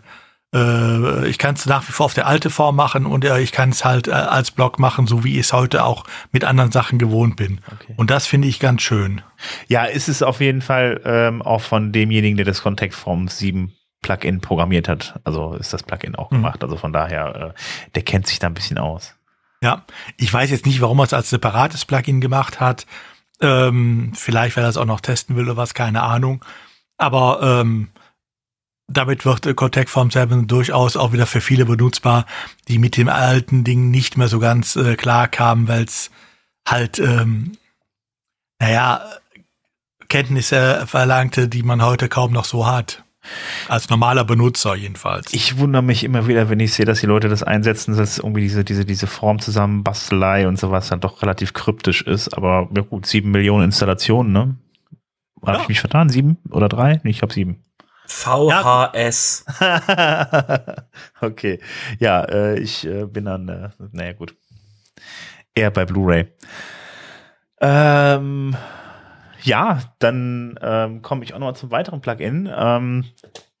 äh, ich kann es nach wie vor auf der alte Form machen und äh, ich kann es halt äh, als Blog machen, so wie ich es heute auch mit anderen Sachen gewohnt bin. Okay. Und das finde ich ganz schön. Ja, ist es auf jeden Fall ähm, auch von demjenigen, der das Contact Form 7 Plugin programmiert hat. Also ist das Plugin auch mhm. gemacht. Also von daher, äh, der kennt sich da ein bisschen aus. Ja, ich weiß jetzt nicht, warum er es als separates Plugin gemacht hat. Ähm, vielleicht, weil er es auch noch testen will oder was, keine Ahnung. Aber ähm, damit wird äh, Contact Form 7 durchaus auch wieder für viele benutzbar, die mit dem alten Ding nicht mehr so ganz äh, klar kamen, weil es halt, ähm, naja, Kenntnisse verlangte, die man heute kaum noch so hat. Als normaler Benutzer jedenfalls. Ich wundere mich immer wieder, wenn ich sehe, dass die Leute das einsetzen, dass irgendwie diese, diese, diese Form zusammenbastelei und sowas dann doch relativ kryptisch ist. Aber ja gut, sieben Millionen Installationen, ne? Habe ja. ich mich vertan? Sieben oder drei? Nee, ich habe sieben. VHS. okay. Ja, äh, ich äh, bin dann, äh, naja, gut. Eher bei Blu-ray. Ähm, ja, dann ähm, komme ich auch noch zum weiteren Plugin. Ähm,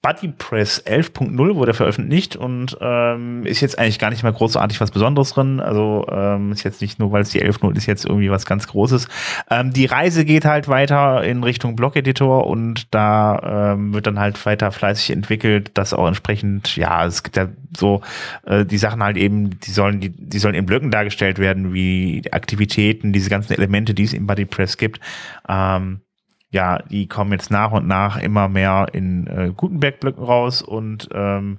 BuddyPress 11.0 wurde veröffentlicht und ähm, ist jetzt eigentlich gar nicht mal großartig was Besonderes drin. Also ähm, ist jetzt nicht nur, weil es die 11.0 ist, jetzt irgendwie was ganz Großes. Ähm, die Reise geht halt weiter in Richtung Blog-Editor und da ähm, wird dann halt weiter fleißig entwickelt, dass auch entsprechend, ja, es gibt ja so äh, die Sachen halt eben, die sollen, die, die sollen in Blöcken dargestellt werden, wie Aktivitäten, diese ganzen Elemente, die es im BuddyPress gibt. Ähm, ja, die kommen jetzt nach und nach immer mehr in äh, Gutenberg-Blöcken raus und ähm,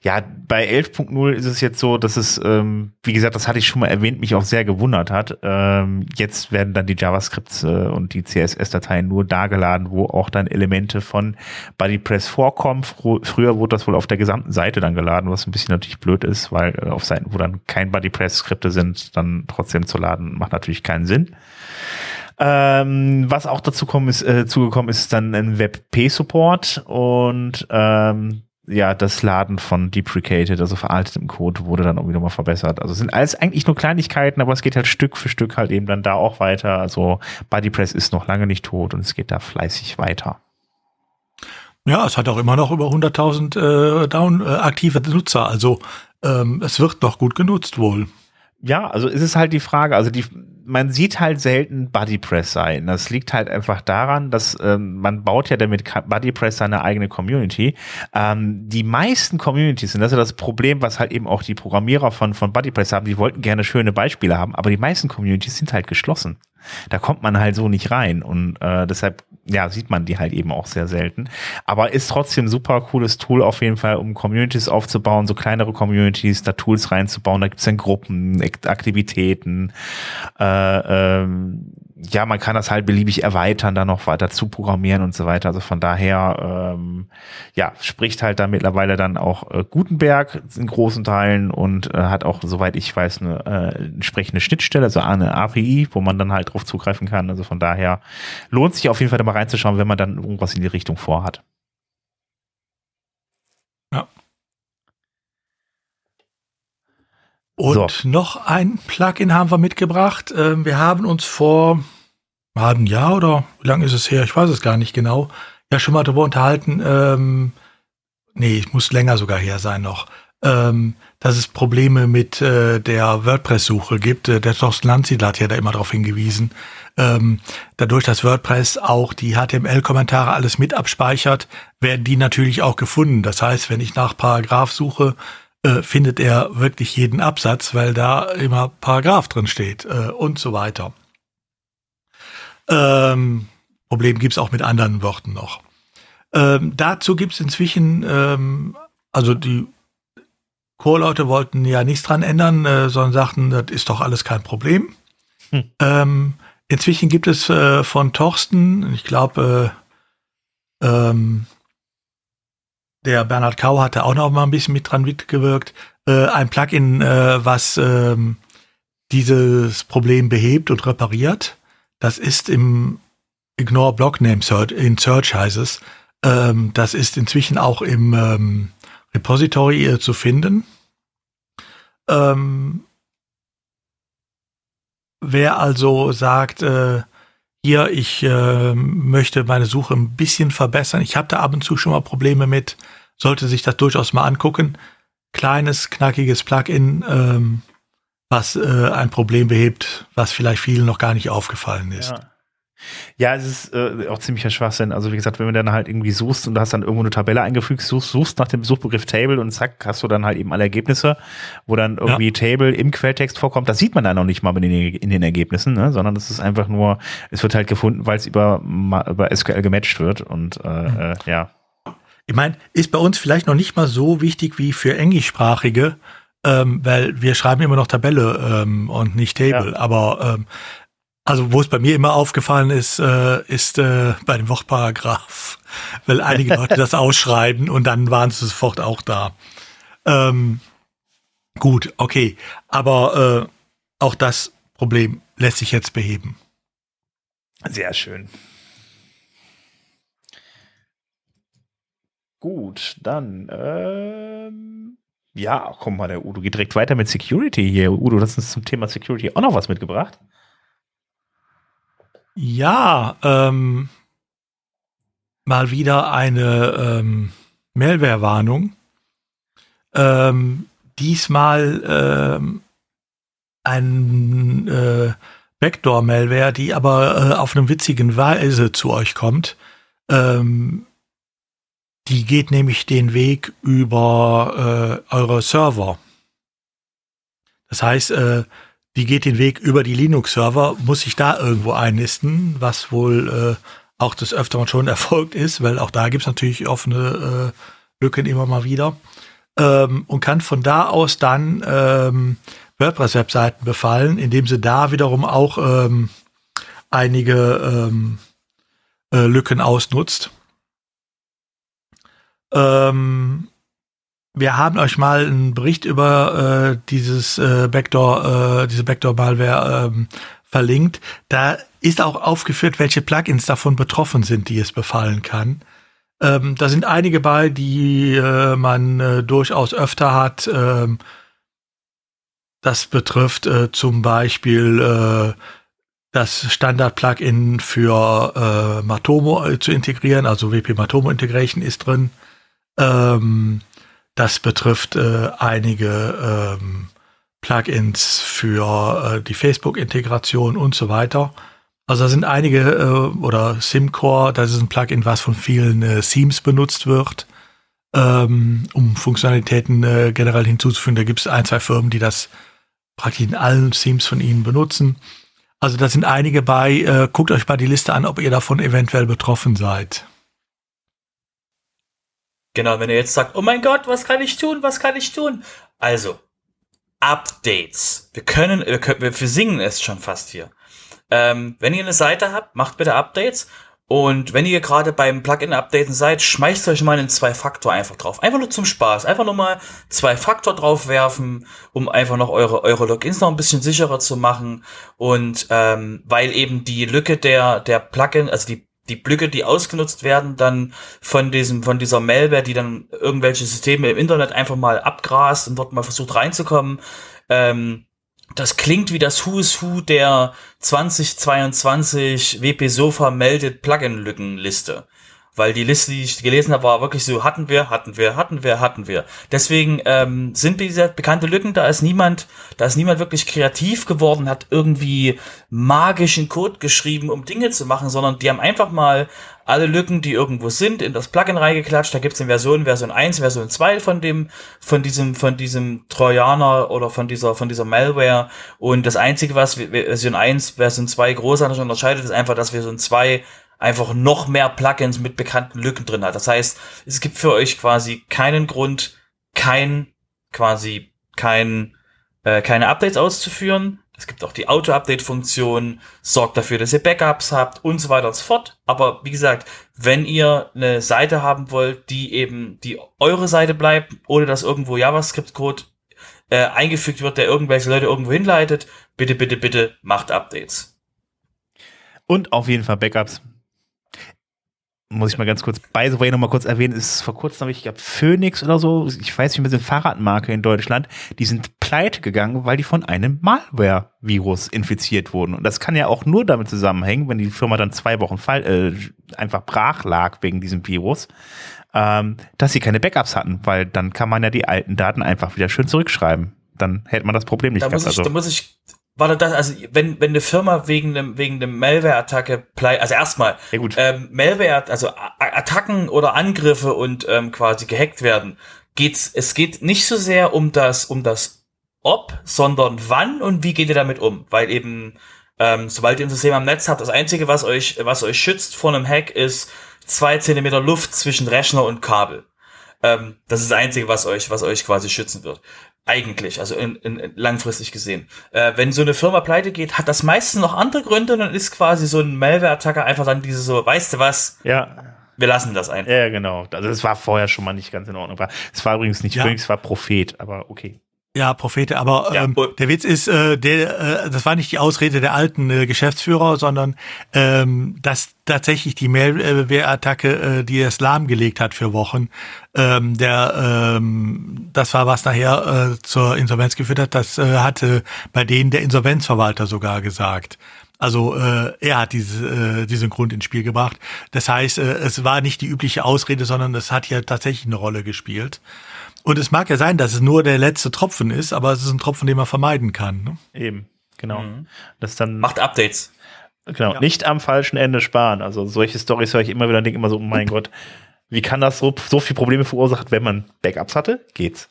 ja, bei 11.0 ist es jetzt so, dass es, ähm, wie gesagt, das hatte ich schon mal erwähnt, mich auch sehr gewundert hat. Ähm, jetzt werden dann die JavaScripts äh, und die CSS-Dateien nur da geladen, wo auch dann Elemente von BuddyPress vorkommen. Fr früher wurde das wohl auf der gesamten Seite dann geladen, was ein bisschen natürlich blöd ist, weil äh, auf Seiten, wo dann kein BuddyPress-Skripte sind, dann trotzdem zu laden, macht natürlich keinen Sinn. Ähm, was auch dazu kommen ist, äh, zugekommen ist, dann ein WebP-Support und ähm, ja, das Laden von deprecated, also veraltetem Code, wurde dann irgendwie nochmal verbessert. Also sind alles eigentlich nur Kleinigkeiten, aber es geht halt Stück für Stück halt eben dann da auch weiter. Also BuddyPress ist noch lange nicht tot und es geht da fleißig weiter. Ja, es hat auch immer noch über 100.000 äh, äh, aktive Nutzer. Also ähm, es wird noch gut genutzt wohl. Ja, also ist es halt die Frage, also die, man sieht halt selten Bodypress sein. Das liegt halt einfach daran, dass ähm, man baut ja damit Bodypress seine eigene Community. Ähm, die meisten Communities, und das ist das Problem, was halt eben auch die Programmierer von, von Bodypress haben, die wollten gerne schöne Beispiele haben, aber die meisten Communities sind halt geschlossen. Da kommt man halt so nicht rein und äh, deshalb ja, sieht man die halt eben auch sehr selten. Aber ist trotzdem super cooles Tool auf jeden Fall, um Communities aufzubauen, so kleinere Communities, da Tools reinzubauen. Da gibt's dann Gruppen, Aktivitäten, äh, ähm, ja, man kann das halt beliebig erweitern, dann noch weiter zu programmieren und so weiter. Also von daher, ähm, ja, spricht halt da mittlerweile dann auch äh, Gutenberg in großen Teilen und äh, hat auch, soweit ich weiß, eine äh, entsprechende Schnittstelle, also eine API, wo man dann halt drauf zugreifen kann. Also von daher lohnt sich auf jeden Fall da mal reinzuschauen, wenn man dann irgendwas in die Richtung vorhat. Und so. noch ein Plugin haben wir mitgebracht. Ähm, wir haben uns vor ein Jahr oder wie lange ist es her? Ich weiß es gar nicht genau. Ja, schon mal darüber unterhalten. Ähm, nee, muss länger sogar her sein noch. Ähm, dass es Probleme mit äh, der WordPress-Suche gibt. Äh, der Thorsten Landsiedler hat ja da immer darauf hingewiesen. Ähm, dadurch, dass WordPress auch die HTML-Kommentare alles mit abspeichert, werden die natürlich auch gefunden. Das heißt, wenn ich nach Paragraph suche, äh, findet er wirklich jeden Absatz, weil da immer Paragraph drin steht äh, und so weiter. Ähm, Problem gibt's auch mit anderen Worten noch. Ähm, dazu gibt es inzwischen, ähm, also die Core-Leute wollten ja nichts dran ändern, äh, sondern sagten, das ist doch alles kein Problem. Hm. Ähm, inzwischen gibt es äh, von Torsten, ich glaube, äh, ähm, der Bernhard Kau hatte auch noch mal ein bisschen mit dran mitgewirkt, äh, ein Plugin, äh, was ähm, dieses Problem behebt und repariert. Das ist im Ignore Block Name Search, in Search heißt es. Ähm, das ist inzwischen auch im ähm, Repository äh, zu finden. Ähm, wer also sagt, äh, hier, ich äh, möchte meine Suche ein bisschen verbessern, ich habe da ab und zu schon mal Probleme mit, sollte sich das durchaus mal angucken. Kleines, knackiges Plugin, ähm, was äh, ein Problem behebt, was vielleicht vielen noch gar nicht aufgefallen ist. Ja. Ja, es ist äh, auch ziemlicher Schwachsinn. Also wie gesagt, wenn du dann halt irgendwie suchst und du hast dann irgendwo eine Tabelle eingefügt, suchst, suchst nach dem Suchbegriff Table und zack, hast du dann halt eben alle Ergebnisse, wo dann irgendwie ja. Table im Quelltext vorkommt. Das sieht man dann noch nicht mal in den, in den Ergebnissen, ne? sondern das ist einfach nur, es wird halt gefunden, weil es über, über SQL gematcht wird und äh, mhm. äh, ja. Ich meine, ist bei uns vielleicht noch nicht mal so wichtig wie für Englischsprachige, ähm, weil wir schreiben immer noch Tabelle ähm, und nicht Table. Ja. Aber ähm, also wo es bei mir immer aufgefallen ist, äh, ist äh, bei dem Wortparagraph, weil einige Leute das ausschreiben und dann waren sie sofort auch da. Ähm, gut, okay, aber äh, auch das Problem lässt sich jetzt beheben. Sehr schön. Gut, dann ähm, ja, komm mal, der Udo geht direkt weiter mit Security hier. Udo, hast uns zum Thema Security auch noch was mitgebracht. Ja, ähm, mal wieder eine ähm, Malware-Warnung. Ähm, diesmal ähm, ein äh, Backdoor-Malware, die aber äh, auf einem witzigen Weise zu euch kommt. Ähm, die geht nämlich den Weg über äh, eure Server. Das heißt, äh, die geht den Weg über die Linux-Server, muss sich da irgendwo einnisten, was wohl äh, auch des Öfteren schon erfolgt ist, weil auch da gibt es natürlich offene äh, Lücken immer mal wieder. Ähm, und kann von da aus dann ähm, WordPress-Webseiten befallen, indem sie da wiederum auch ähm, einige ähm, äh, Lücken ausnutzt. Ähm, wir haben euch mal einen Bericht über äh, dieses äh, Backdoor, äh, diese Backdoor-Malware ähm, verlinkt. Da ist auch aufgeführt, welche Plugins davon betroffen sind, die es befallen kann. Ähm, da sind einige bei, die äh, man äh, durchaus öfter hat. Ähm, das betrifft äh, zum Beispiel äh, das Standard-Plugin für äh, Matomo äh, zu integrieren, also WP Matomo Integration ist drin. Ähm, das betrifft äh, einige ähm, Plugins für äh, die Facebook-Integration und so weiter. Also da sind einige, äh, oder SimCore, das ist ein Plugin, was von vielen äh, Themes benutzt wird, ähm, um Funktionalitäten äh, generell hinzuzufügen. Da gibt es ein, zwei Firmen, die das praktisch in allen Themes von ihnen benutzen. Also da sind einige bei. Äh, guckt euch mal die Liste an, ob ihr davon eventuell betroffen seid. Genau, wenn ihr jetzt sagt, oh mein Gott, was kann ich tun, was kann ich tun? Also, Updates. Wir können, wir, können, wir singen es schon fast hier. Ähm, wenn ihr eine Seite habt, macht bitte Updates. Und wenn ihr gerade beim Plugin-Updaten seid, schmeißt euch mal einen Zwei-Faktor einfach drauf. Einfach nur zum Spaß. Einfach nur mal Zwei-Faktor draufwerfen, um einfach noch eure, eure Logins noch ein bisschen sicherer zu machen. Und ähm, weil eben die Lücke der, der Plugin, also die die Blöcke, die ausgenutzt werden, dann von diesem, von dieser Malware, die dann irgendwelche Systeme im Internet einfach mal abgrast und dort mal versucht reinzukommen. Ähm, das klingt wie das Who's Who der 2022 WP Sofa meldet Plugin-Lückenliste weil die Liste, die ich gelesen habe, war wirklich so, hatten wir, hatten wir, hatten wir, hatten wir. Deswegen ähm, sind diese bekannte Lücken, da ist niemand, da ist niemand wirklich kreativ geworden, hat irgendwie magischen Code geschrieben, um Dinge zu machen, sondern die haben einfach mal alle Lücken, die irgendwo sind, in das Plugin reingeklatscht. Da gibt's eine Version, Version 1, Version 2 von dem, von diesem, von diesem Trojaner oder von dieser, von dieser Malware. Und das Einzige, was Version 1, Version 2 großartig unterscheidet, ist einfach, dass Version 2 einfach noch mehr Plugins mit bekannten Lücken drin hat. Das heißt, es gibt für euch quasi keinen Grund, kein quasi kein äh, keine Updates auszuführen. Es gibt auch die Auto-Update-Funktion, sorgt dafür, dass ihr Backups habt und so weiter und so fort. Aber wie gesagt, wenn ihr eine Seite haben wollt, die eben die eure Seite bleibt, ohne dass irgendwo JavaScript-Code äh, eingefügt wird, der irgendwelche Leute irgendwo hinleitet, bitte, bitte, bitte macht Updates. Und auf jeden Fall Backups muss ich mal ganz kurz, by the way, noch mal kurz erwähnen, ist vor kurzem, habe ich glaube, Phoenix oder so, ich weiß nicht, mit der Fahrradmarke in Deutschland, die sind pleite gegangen, weil die von einem Malware-Virus infiziert wurden. Und das kann ja auch nur damit zusammenhängen, wenn die Firma dann zwei Wochen fall, äh, einfach brach lag wegen diesem Virus, ähm, dass sie keine Backups hatten, weil dann kann man ja die alten Daten einfach wieder schön zurückschreiben. Dann hätte man das Problem nicht da gehabt. Muss ich, also. Da muss ich war das, also wenn, wenn eine Firma wegen einem, wegen einem Malware-Attacke, also erstmal, ja, gut. Ähm, Malware, also Attacken oder Angriffe und ähm, quasi gehackt werden, geht's, es geht nicht so sehr um das, um das ob, sondern wann und wie geht ihr damit um, weil eben, ähm, sobald ihr ein System am Netz habt, das einzige, was euch, was euch schützt vor einem Hack, ist zwei Zentimeter Luft zwischen Rechner und Kabel. Ähm, das ist das Einzige, was euch, was euch quasi schützen wird. Eigentlich, also in, in, langfristig gesehen. Äh, wenn so eine Firma pleite geht, hat das meistens noch andere Gründe, dann ist quasi so ein Malware-Attacker einfach dann diese so, weißt du was? Ja. Wir lassen das einfach. Ja, genau. Also es war vorher schon mal nicht ganz in Ordnung. Es war übrigens nicht Ja. Phoenix, es war Prophet, aber okay. Ja, Prophete, aber Ja, ähm, der Witz ist, äh, der, äh, das war nicht die Ausrede der alten äh, Geschäftsführer, sondern ähm, dass tatsächlich die Malware-Attacke, äh, die es lahmgelegt hat für Wochen, ähm, der, ähm, das war was nachher äh, zur Insolvenz geführt hat, das äh, hatte bei denen der Insolvenzverwalter sogar gesagt. Also äh, er hat diese, äh, diesen Grund ins Spiel gebracht. Das heißt, äh, es war nicht die übliche Ausrede, sondern es hat hier tatsächlich eine Rolle gespielt. Und es mag ja sein, dass es nur der letzte Tropfen ist, aber es ist ein Tropfen, den man vermeiden kann. Ne? Eben, genau. Mhm. Das ist dann Macht Updates. genau, Ja. nicht am falschen Ende sparen. Also solche Stories höre ich immer wieder und denke immer so, oh mein Gott, wie kann das so, so viel Probleme verursachen, wenn man Backups hatte? Geht's.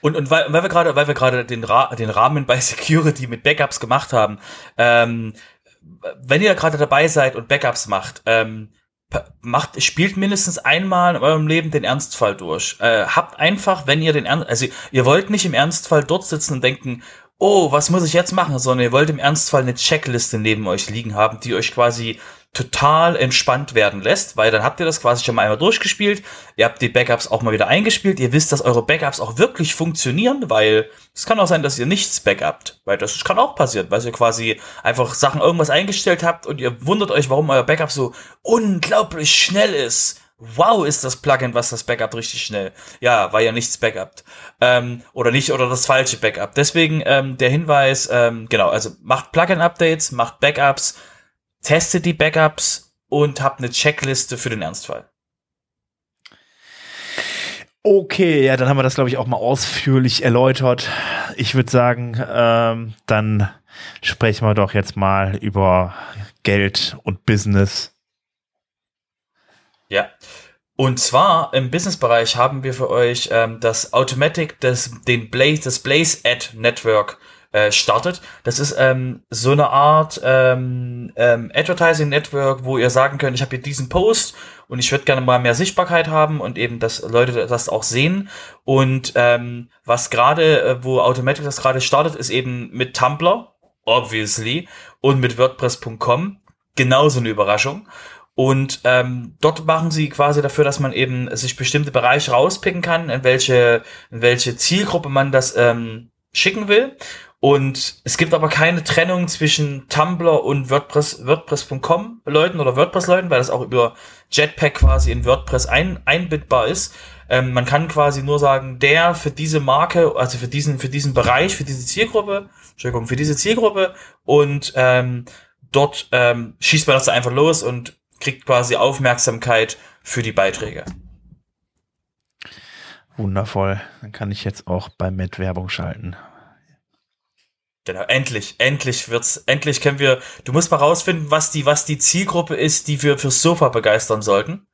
Und, und weil, weil wir gerade, weil wir gerade den, Ra den Rahmen bei Security mit Backups gemacht haben, ähm, wenn ihr gerade dabei seid und Backups macht, ähm, macht, spielt mindestens einmal in eurem Leben den Ernstfall durch. Äh, habt einfach, wenn ihr den Ernst, also ihr wollt nicht im Ernstfall dort sitzen und denken, oh, was muss ich jetzt machen, sondern ihr wollt im Ernstfall eine Checkliste neben euch liegen haben, die euch quasi total entspannt werden lässt, weil dann habt ihr das quasi schon mal einmal durchgespielt, ihr habt die Backups auch mal wieder eingespielt, ihr wisst, dass eure Backups auch wirklich funktionieren, weil es kann auch sein, dass ihr nichts backupt, weil das kann auch passieren, weil ihr quasi einfach Sachen irgendwas eingestellt habt und ihr wundert euch, warum euer Backup so unglaublich schnell ist. Wow, ist das Plugin, was das Backup richtig schnell. Ja, weil ihr nichts backupt. Ähm, oder nicht, oder das falsche Backup. Deswegen ähm, der Hinweis, ähm, genau, also macht Plugin-Updates, macht Backups, testet die Backups und habt eine Checkliste für den Ernstfall. Okay, ja, dann haben wir das, glaube ich, auch mal ausführlich erläutert. Ich würde sagen, ähm, dann sprechen wir doch jetzt mal über Geld und Business. Ja. Und zwar im Businessbereich haben wir für euch ähm, das Automatic, das, den Blaze, das Blaze Ad Network äh, startet. Das ist ähm, so eine Art ähm, ähm, Advertising Network, wo ihr sagen könnt, ich habe hier diesen Post und ich würde gerne mal mehr Sichtbarkeit haben und eben, dass Leute das auch sehen. Und ähm, was gerade, äh, wo Automatic das gerade startet, ist eben mit Tumblr, obviously, und mit WordPress.com. Genauso eine Überraschung. Und ähm, dort machen sie quasi dafür, dass man eben sich bestimmte Bereiche rauspicken kann, in welche, in welche Zielgruppe man das ähm, schicken will. Und es gibt aber keine Trennung zwischen Tumblr und WordPress, WordPress.com Leuten oder WordPress Leuten, weil das auch über Jetpack quasi in WordPress ein, einbittbar ist. Ähm, man kann quasi nur sagen, der für diese Marke, also für diesen, für diesen Bereich, für diese Zielgruppe, Entschuldigung, für diese Zielgruppe und ähm, dort ähm, schießt man das da einfach los und kriegt quasi Aufmerksamkeit für die Beiträge. Wundervoll. Dann kann ich jetzt auch bei Met Werbung schalten. Genau, endlich, endlich wird's, endlich können wir, du musst mal rausfinden, was die, was die Zielgruppe ist, die wir fürs Sofa begeistern sollten.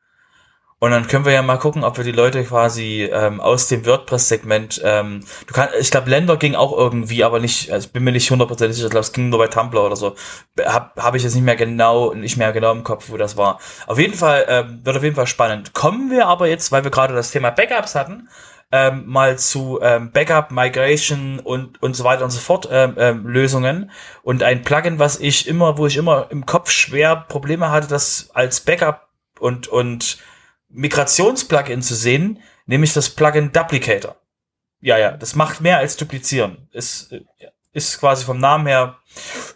Und dann können wir ja mal gucken, ob wir die Leute quasi ähm, aus dem WordPress-Segment, ähm, du kannst, ich glaube, Länder ging auch irgendwie, aber nicht, also ich bin mir nicht hundertprozentig sicher, ich glaube, es ging nur bei Tumblr oder so. Hab, hab ich jetzt nicht mehr genau, nicht mehr genau im Kopf, wo das war. Auf jeden Fall, ähm, wird auf jeden Fall spannend. Kommen wir aber jetzt, weil wir gerade das Thema Backups hatten, ähm, mal zu ähm, Backup, Migration und, und so weiter und so fort ähm, ähm, Lösungen. Und ein Plugin, was ich immer, wo ich immer im Kopf schwer Probleme hatte, das als Backup und, und Migrationsplugin zu sehen, nämlich das Plugin Duplicator. Ja, ja, das macht mehr als duplizieren. Ist, äh, ist quasi vom Namen her,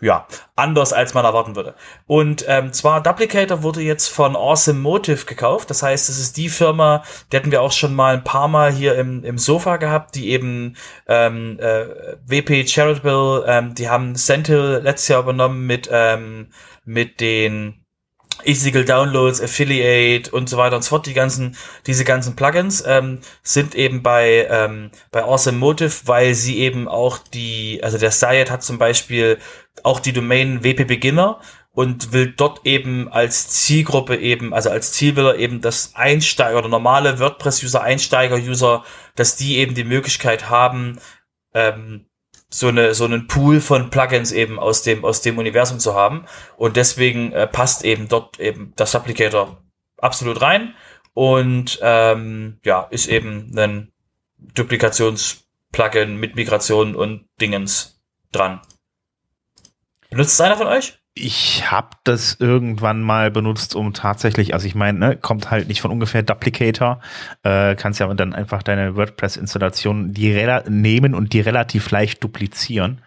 ja, anders als man erwarten würde. Und ähm, zwar Duplicator wurde jetzt von Awesome Motive gekauft. Das heißt, es ist die Firma, die hatten wir auch schon mal ein paar Mal hier im, im Sofa gehabt, die eben ähm, äh, WP Charitable, ähm, die haben Sentinel letztes Jahr übernommen mit, ähm, mit den Easygle Downloads, Affiliate und so weiter und so fort. Die ganzen, diese ganzen Plugins ähm, sind eben bei ähm, bei Awesome Motive, weil sie eben auch die, also der Syed hat zum Beispiel auch die Domain WP Beginner und will dort eben als Zielgruppe eben, also als Ziel will er eben das Einsteiger oder normale WordPress-User, Einsteiger-User, dass die eben die Möglichkeit haben, ähm, so eine so einen Pool von Plugins eben aus dem aus dem Universum zu haben und deswegen äh, passt eben dort eben das Supplicator absolut rein und ähm, ja ist eben ein Duplikations-Plugin mit Migration und Dingens dran. Benutzt einer von euch? Ich habe das irgendwann mal benutzt, um tatsächlich, also ich meine, ne, kommt halt nicht von ungefähr Duplicator, äh, kannst ja dann einfach deine WordPress-Installation nehmen und die relativ leicht duplizieren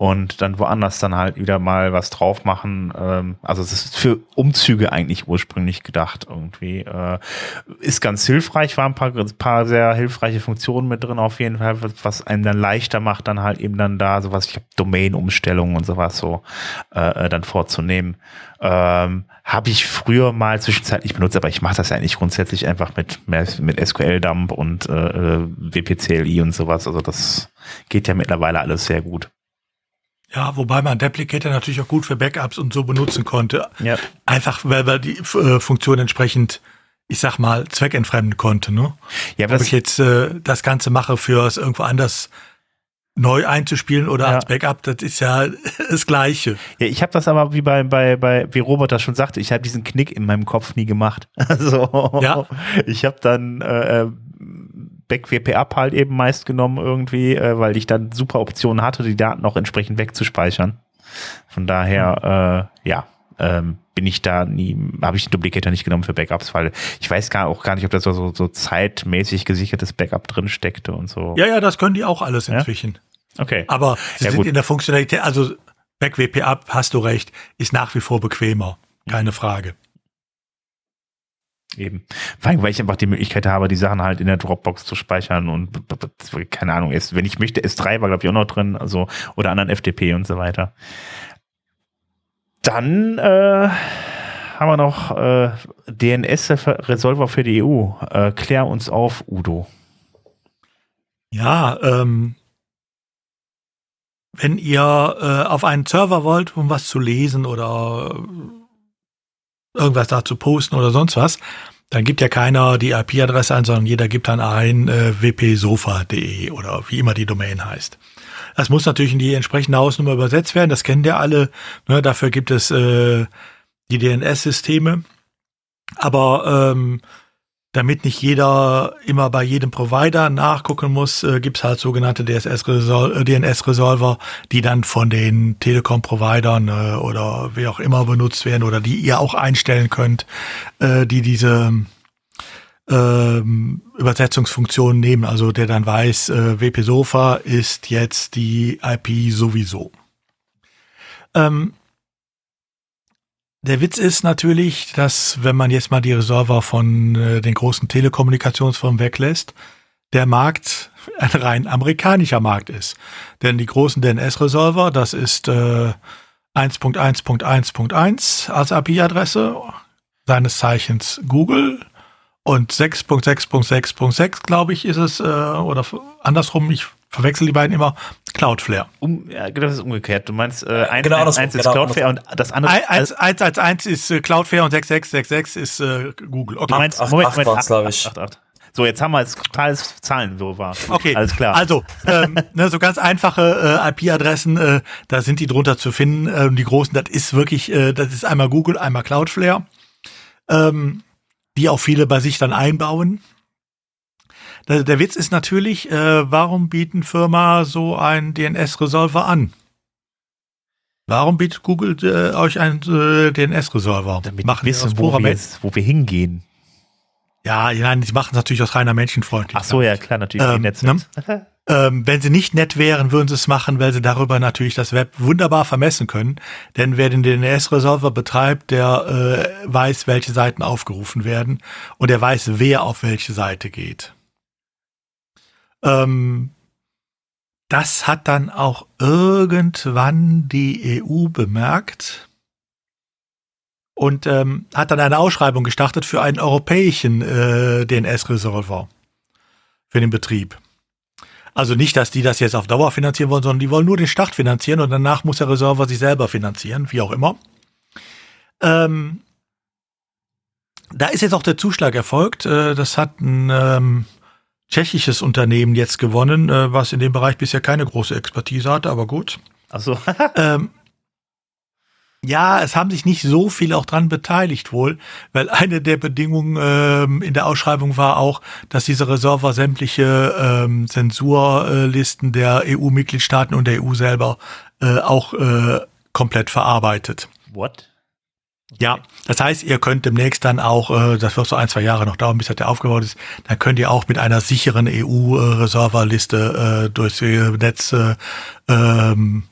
und dann woanders dann halt wieder mal was drauf machen. Ähm, also es ist für Umzüge eigentlich ursprünglich gedacht irgendwie. Äh, ist ganz hilfreich, waren ein paar, ein paar sehr hilfreiche Funktionen mit drin auf jeden Fall, was einem dann leichter macht, dann halt eben dann da sowas, ich habe Domain-Umstellungen und sowas so äh, dann vorzunehmen. Ähm, habe ich früher mal zwischenzeitlich benutzt, aber ich mache das eigentlich grundsätzlich einfach mit, mit SQL-Dump und äh, WPCLI und sowas. Also das geht ja mittlerweile alles sehr gut. Ja, wobei man Deplicator natürlich auch gut für Backups und so benutzen konnte. Ja. Einfach, weil man die äh, Funktion entsprechend, ich sag mal, zweckentfremden konnte. Ne? Ja, Ob ich jetzt äh, das Ganze mache, für es irgendwo anders neu einzuspielen oder ja. als Backup, das ist ja das Gleiche. Ja, ich habe das aber wie bei, bei, bei, wie Robert das schon sagte, ich habe diesen Knick in meinem Kopf nie gemacht. Also ja. ich habe dann äh, äh Back-WP-Up halt eben meist genommen irgendwie, äh, weil ich dann super Optionen hatte, die Daten auch entsprechend wegzuspeichern. Von daher, äh, ja, ähm, bin ich da nie, habe ich den Duplicator nicht genommen für Backups, weil ich weiß gar auch gar nicht, ob da so, so zeitmäßig gesichertes Backup drin steckte und so. Ja, ja, das können die auch alles inzwischen. Ja? Okay. Aber sie ja, sind gut. in der Funktionalität, also Back-WP-Up, hast du recht, ist nach wie vor bequemer. Keine Frage. Eben. Allem, weil ich einfach die Möglichkeit habe, die Sachen halt in der Dropbox zu speichern und keine Ahnung, ist, wenn ich möchte, S3 war, glaube ich, auch noch drin, also oder anderen FTP und so weiter. Dann äh, haben wir noch äh, DNS-Resolver für die EU. Äh, klär uns auf, Udo. Ja, ähm, wenn ihr äh, auf einen Server wollt, um was zu lesen oder irgendwas dazu posten oder sonst was, dann gibt ja keiner die IP-Adresse ein, sondern jeder gibt dann ein äh, wpsofa.de oder wie immer die Domain heißt. Das muss natürlich in die entsprechende Hausnummer übersetzt werden, das kennen ja alle. Ne, dafür gibt es äh, die DNS-Systeme. Aber ähm, damit nicht jeder immer bei jedem Provider nachgucken muss, äh, gibt's halt sogenannte DNS-Resolver, äh, die dann von den Telekom-Providern äh, oder wie auch immer benutzt werden oder die ihr auch einstellen könnt, äh, die diese ähm, Übersetzungsfunktion nehmen, also der dann weiß, äh, WP Sofa ist jetzt die IP sowieso. Ähm, der Witz ist natürlich, dass wenn man jetzt mal die Resolver von äh, den großen Telekommunikationsfirmen weglässt, der Markt ein rein amerikanischer Markt ist. Denn die großen DNS-Resolver, das ist äh, 1.1.1.1 als API-Adresse, seines Zeichens Google und 6.6.6.6, glaube ich, ist es, äh, oder andersrum, ich verwechsel die beiden immer, Cloudflare. Um, ja, das ist umgekehrt. Du meinst, äh, eins, Genau, eins, eins ist genau, Cloudflare und das andere. Ein- Eins, eins, eins, eins ist äh, Cloudflare und 6666 ist äh, Google. Okay. du meinst, acht- Moment, acht Moment, waren's, acht, glaub acht, ich. acht, acht. So, jetzt haben wir jetzt totales Zahlenwirrwarr. Okay, Alles klar. Also, ähm, ne, so ganz einfache äh, IP-Adressen, äh, da sind die drunter zu finden. Ähm, die großen, das ist wirklich, äh, das ist einmal Google, einmal Cloudflare, ähm, die auch viele bei sich dann einbauen. Der, der Witz ist natürlich, äh, warum bieten Firma so einen DNS-Resolver an? Warum bietet Google äh, euch einen äh, DNS-Resolver? damit Machen wissen, wo wir, jetzt, wo wir hingehen. Ja, nein, die machen es natürlich aus reiner Menschenfreundlichkeit. Ach so, ja, klar, natürlich. Ähm, die Netze. ne? Ähm, wenn sie nicht nett wären, würden sie es machen, weil sie darüber natürlich das Web wunderbar vermessen können. Denn wer den DNS-Resolver betreibt, der äh, weiß, welche Seiten aufgerufen werden und er weiß, wer auf welche Seite geht. Ähm, das hat dann auch irgendwann die EU bemerkt und ähm, hat dann eine Ausschreibung gestartet für einen europäischen äh, DNS-Resolver für den Betrieb. Also nicht, dass die das jetzt auf Dauer finanzieren wollen, sondern die wollen nur den Start finanzieren und danach muss der Reserver sich selber finanzieren, wie auch immer. Ähm, da ist jetzt auch der Zuschlag erfolgt. Äh, das hat ein ähm, tschechisches Unternehmen jetzt gewonnen, äh, was in dem Bereich bisher keine große Expertise hatte, aber gut. Ach so. Ähm, ja, es haben sich nicht so viele auch dran beteiligt wohl, weil eine der Bedingungen ähm, in der Ausschreibung war auch, dass diese Reserver sämtliche ähm, Zensurlisten der EU-Mitgliedstaaten und der EU selber äh, auch äh, komplett verarbeitet. What? Ja, das heißt, ihr könnt demnächst dann auch, äh, das wird so ein, zwei Jahre noch dauern, bis das der aufgebaut ist, dann könnt ihr auch mit einer sicheren EU-Reserverliste äh, durchs äh, Netz äh, ähm,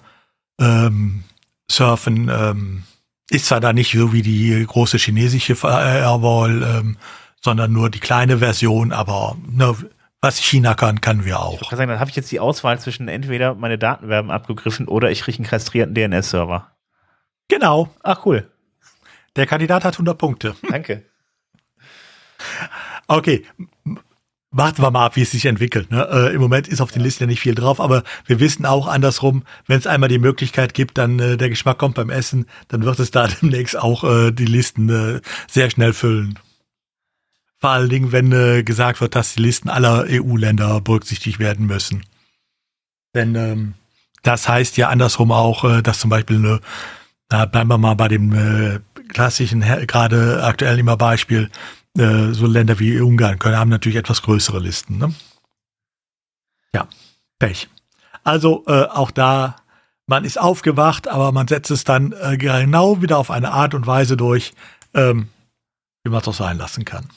ähm, surfen. Ähm, ist zwar da nicht so wie die große chinesische Firewall, ähm, sondern nur die kleine Version, aber ne, was China kann, können wir Ich auch. kann sagen, dann habe ich jetzt die Auswahl zwischen entweder meine Daten werden abgegriffen oder ich kriege einen kastrierten DNS-Server. Genau, Ach, cool. Der Kandidat hat 100 Punkte. Danke. Okay, warten wir mal ab, wie es sich entwickelt. Ne? Äh, Im Moment ist auf den Listen ja nicht viel drauf, aber wir wissen auch andersrum, wenn es einmal die Möglichkeit gibt, dann äh, der Geschmack kommt beim Essen, dann wird es da demnächst auch äh, die Listen äh, sehr schnell füllen. Vor allen Dingen, wenn äh, gesagt wird, dass die Listen aller EU-Länder berücksichtigt werden müssen. Denn ähm, das heißt ja andersrum auch, äh, dass zum Beispiel, eine, na, bleiben wir mal bei dem klassischen, gerade aktuell immer Beispiel, äh, so Länder wie Ungarn können, haben natürlich etwas größere Listen. Ne? Ja, Pech. Also äh, auch da, man ist aufgewacht, aber man setzt es dann äh, genau wieder auf eine Art und Weise durch, ähm, wie man es auch sein lassen kann.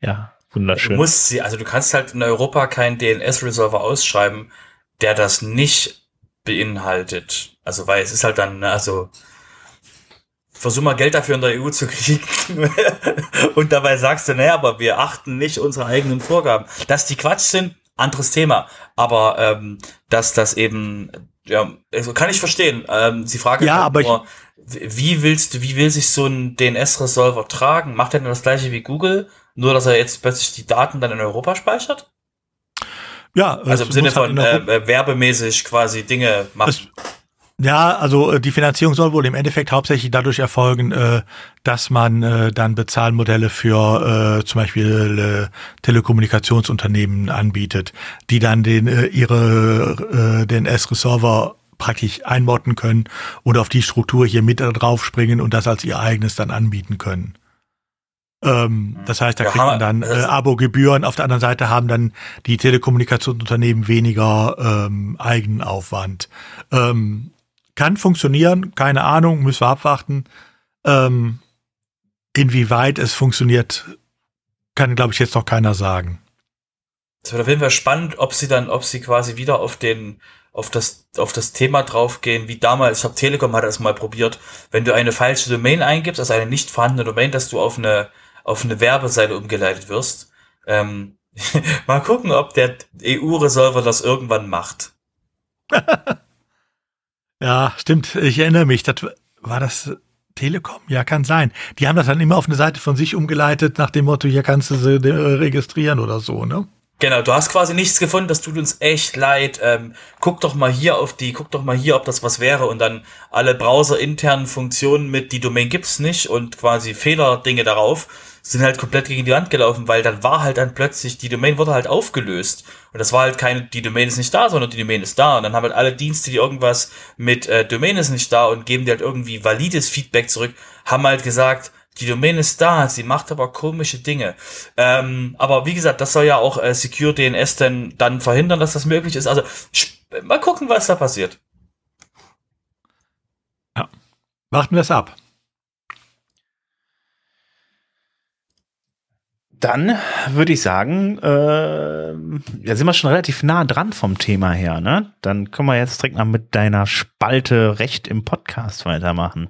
Ja, Du wunderschön. musst sie, also du kannst halt in Europa keinen DNS-Resolver ausschreiben, der das nicht beinhaltet. Also weil es ist halt dann, ne, also versuch mal Geld dafür in der EU zu kriegen und dabei sagst du, naja, aber wir achten nicht unsere eigenen Vorgaben. Dass die Quatsch sind, anderes Thema. Aber ähm, dass das eben, ja, also kann ich verstehen. Ähm, sie fragen Ja, aber ich- nur, wie willst du, wie will sich so ein DNS-Resolver tragen? Macht er denn das gleiche wie Google? Nur, dass er jetzt plötzlich die Daten dann in Europa speichert? Ja, Also im Sinne halt von äh, äh, werbemäßig quasi Dinge machen. Es- Ja, also äh, die Finanzierung soll wohl im Endeffekt hauptsächlich dadurch erfolgen, äh, dass man äh, dann Bezahlmodelle für zum Beispiel Telekommunikationsunternehmen anbietet, die dann den äh, ihre äh, DNS-Server praktisch einmotten können und auf die Struktur hier mit draufspringen und das als ihr eigenes dann anbieten können. Ähm, das heißt, da kriegt man dann äh, Abo-Gebühren. Auf der anderen Seite haben dann die Telekommunikationsunternehmen weniger ähm, Eigenaufwand. Ähm, kann funktionieren, keine Ahnung, müssen wir abwarten. Ähm, inwieweit es funktioniert, kann, glaube ich, jetzt noch keiner sagen. Es wird auf jeden Fall spannend, ob sie dann, ob sie quasi wieder auf den, auf das, auf das Thema draufgehen, wie damals, ich glaube, Telekom hat das mal probiert, wenn du eine falsche Domain eingibst, also eine nicht vorhandene Domain, dass du auf eine, auf eine Werbeseite umgeleitet wirst. Ähm, mal gucken, ob der EU-Resolver das irgendwann macht. Ja, stimmt. Ich erinnere mich. Das, war das Telekom? Ja, kann sein. Die haben das dann immer auf eine Seite von sich umgeleitet, nach dem Motto, hier kannst du sie äh, registrieren oder so, ne? Genau, du hast quasi nichts gefunden, das tut uns echt leid. Ähm, guck doch mal hier auf die, guck doch mal hier, ob das was wäre und dann alle browserinternen Funktionen mit die Domain gibt's nicht und quasi Fehlerdinge darauf sind halt komplett gegen die Wand gelaufen, weil dann war halt dann plötzlich, die Domain wurde halt aufgelöst. Und das war halt keine, die Domain ist nicht da, sondern die Domain ist da. Und dann haben halt alle Dienste, die irgendwas mit äh, Domain ist nicht da und geben dir halt irgendwie valides Feedback zurück, haben halt gesagt, die Domain ist da, sie macht aber komische Dinge. Ähm, aber wie gesagt, das soll ja auch äh, Secure DNS denn dann verhindern, dass das möglich ist. Also mal gucken, was da passiert. Ja. Warten wir es ab. Dann würde ich sagen, äh, ja, sind wir schon relativ nah dran vom Thema her, ne? Dann können wir jetzt direkt mal mit deiner Spalte Recht im Podcast weitermachen.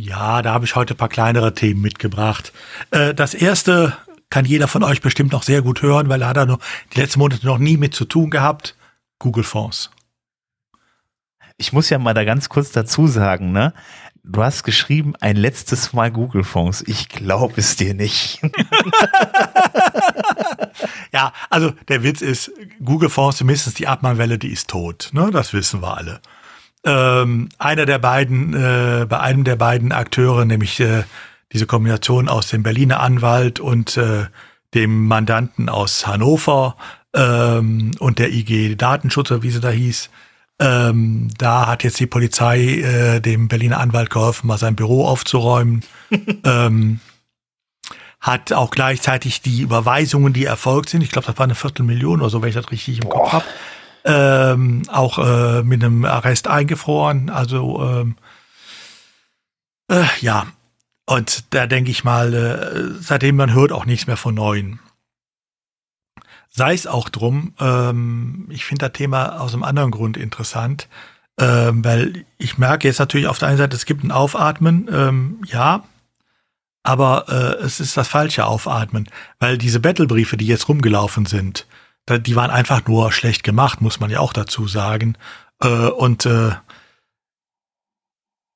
Ja, da habe ich heute ein paar kleinere Themen mitgebracht. Äh, das erste kann jeder von euch bestimmt noch sehr gut hören, weil er hat da noch die letzten Monate noch nie mit zu tun gehabt. Google Fonds. Ich muss ja mal da ganz kurz dazu sagen, ne? Du hast geschrieben, ein letztes Mal Google Fonds. Ich glaube es dir nicht. ja, also der Witz ist, Google Fonds, zumindest die Abmahnwelle, die ist tot. Ne? Das wissen wir alle ähm, einer der beiden, äh, bei einem der beiden Akteure, nämlich äh, diese Kombination aus dem Berliner Anwalt und äh, dem Mandanten aus Hannover ähm, und der IG Datenschutz, wie sie da hieß, ähm, da hat jetzt die Polizei äh, dem Berliner Anwalt geholfen, mal sein Büro aufzuräumen. ähm, hat auch gleichzeitig die Überweisungen, die erfolgt sind, ich glaube, das war eine Viertelmillion oder so, wenn ich das richtig im Boah. Kopf habe, ähm, auch äh, mit einem Arrest eingefroren. Also ähm, äh, ja, und da denke ich mal, äh, seitdem man hört auch nichts mehr von Neuen. Sei es auch drum, ähm, ich finde das Thema aus einem anderen Grund interessant, ähm, weil ich merke jetzt natürlich auf der einen Seite, es gibt ein Aufatmen, ähm, ja, aber äh, es ist das falsche Aufatmen, weil diese Battlebriefe, die jetzt rumgelaufen sind, die waren einfach nur schlecht gemacht, muss man ja auch dazu sagen. Äh, und äh,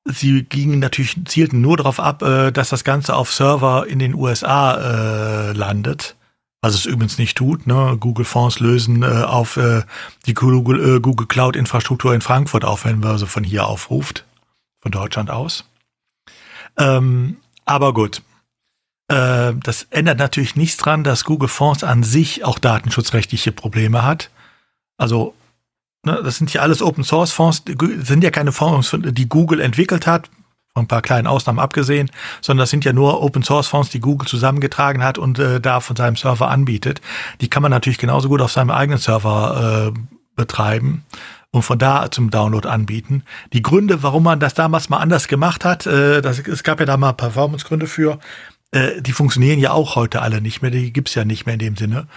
sie gingen natürlich, zielten nur darauf ab, äh, dass das Ganze auf Server in den USA äh, landet. Was es übrigens nicht tut. Ne? Google Fonds lösen äh, auf äh, die Google, äh, Google Cloud Infrastruktur in Frankfurt auf, wenn man sie von hier aufruft, von Deutschland aus. Ähm, aber gut, äh, das ändert natürlich nichts dran, dass Google Fonds an sich auch datenschutzrechtliche Probleme hat. Also, ne, das sind ja alles Open Source Fonds, sind ja keine Fonds, die Google entwickelt hat, von ein paar kleinen Ausnahmen abgesehen, sondern das sind ja nur Open Source Fonds, die Google zusammengetragen hat und äh, da von seinem Server anbietet. Die kann man natürlich genauso gut auf seinem eigenen Server äh, betreiben und von da zum Download anbieten. Die Gründe, warum man das damals mal anders gemacht hat, äh, das, es gab ja da mal Performance-Gründe für, äh, die funktionieren ja auch heute alle nicht mehr, die gibt's ja nicht mehr in dem Sinne.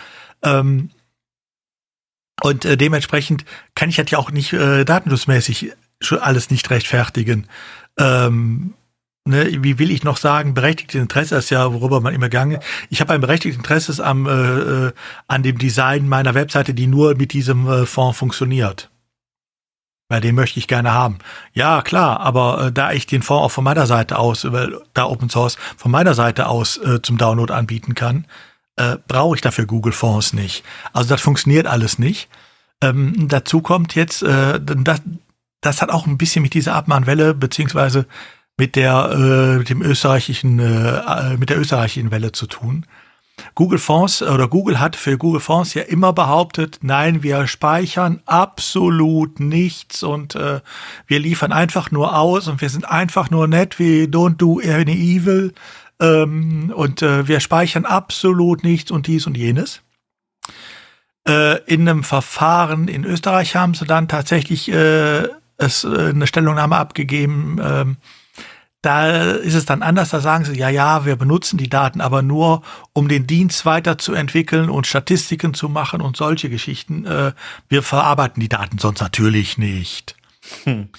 Ähm, und äh, dementsprechend kann ich halt ja auch nicht äh, datenschutzmäßig schon alles nicht rechtfertigen. Ähm, ne, wie will ich noch sagen, berechtigtes Interesse ist ja, worüber man immer gegangen Ich habe ein berechtigtes Interesse am, äh, äh, an dem Design meiner Webseite, die nur mit diesem äh, Fonds funktioniert. Weil den möchte ich gerne haben. Ja, klar, aber äh, da ich den Fonds auch von meiner Seite aus, weil da Open Source von meiner Seite aus äh, zum Download anbieten kann, äh, brauche ich dafür Google Fonds nicht. Also das funktioniert alles nicht. Ähm, dazu kommt jetzt, äh, das, das hat auch ein bisschen mit dieser Abmahnwelle beziehungsweise mit der äh, mit dem österreichischen äh, äh mit der österreichischen Welle zu tun. Google Fonds oder Google hat für Google Fonds ja immer behauptet, nein, wir speichern absolut nichts und äh, wir liefern einfach nur aus und wir sind einfach nur nett, wie don't do any evil ähm, und äh, wir speichern absolut nichts und dies und jenes. Äh, in einem Verfahren in Österreich haben sie dann tatsächlich äh, es, äh, eine Stellungnahme abgegeben, äh, da ist es dann anders, da sagen sie, ja, ja, wir benutzen die Daten aber nur, um den Dienst weiterzuentwickeln und Statistiken zu machen und solche Geschichten. Äh, wir verarbeiten die Daten sonst natürlich nicht. Hm.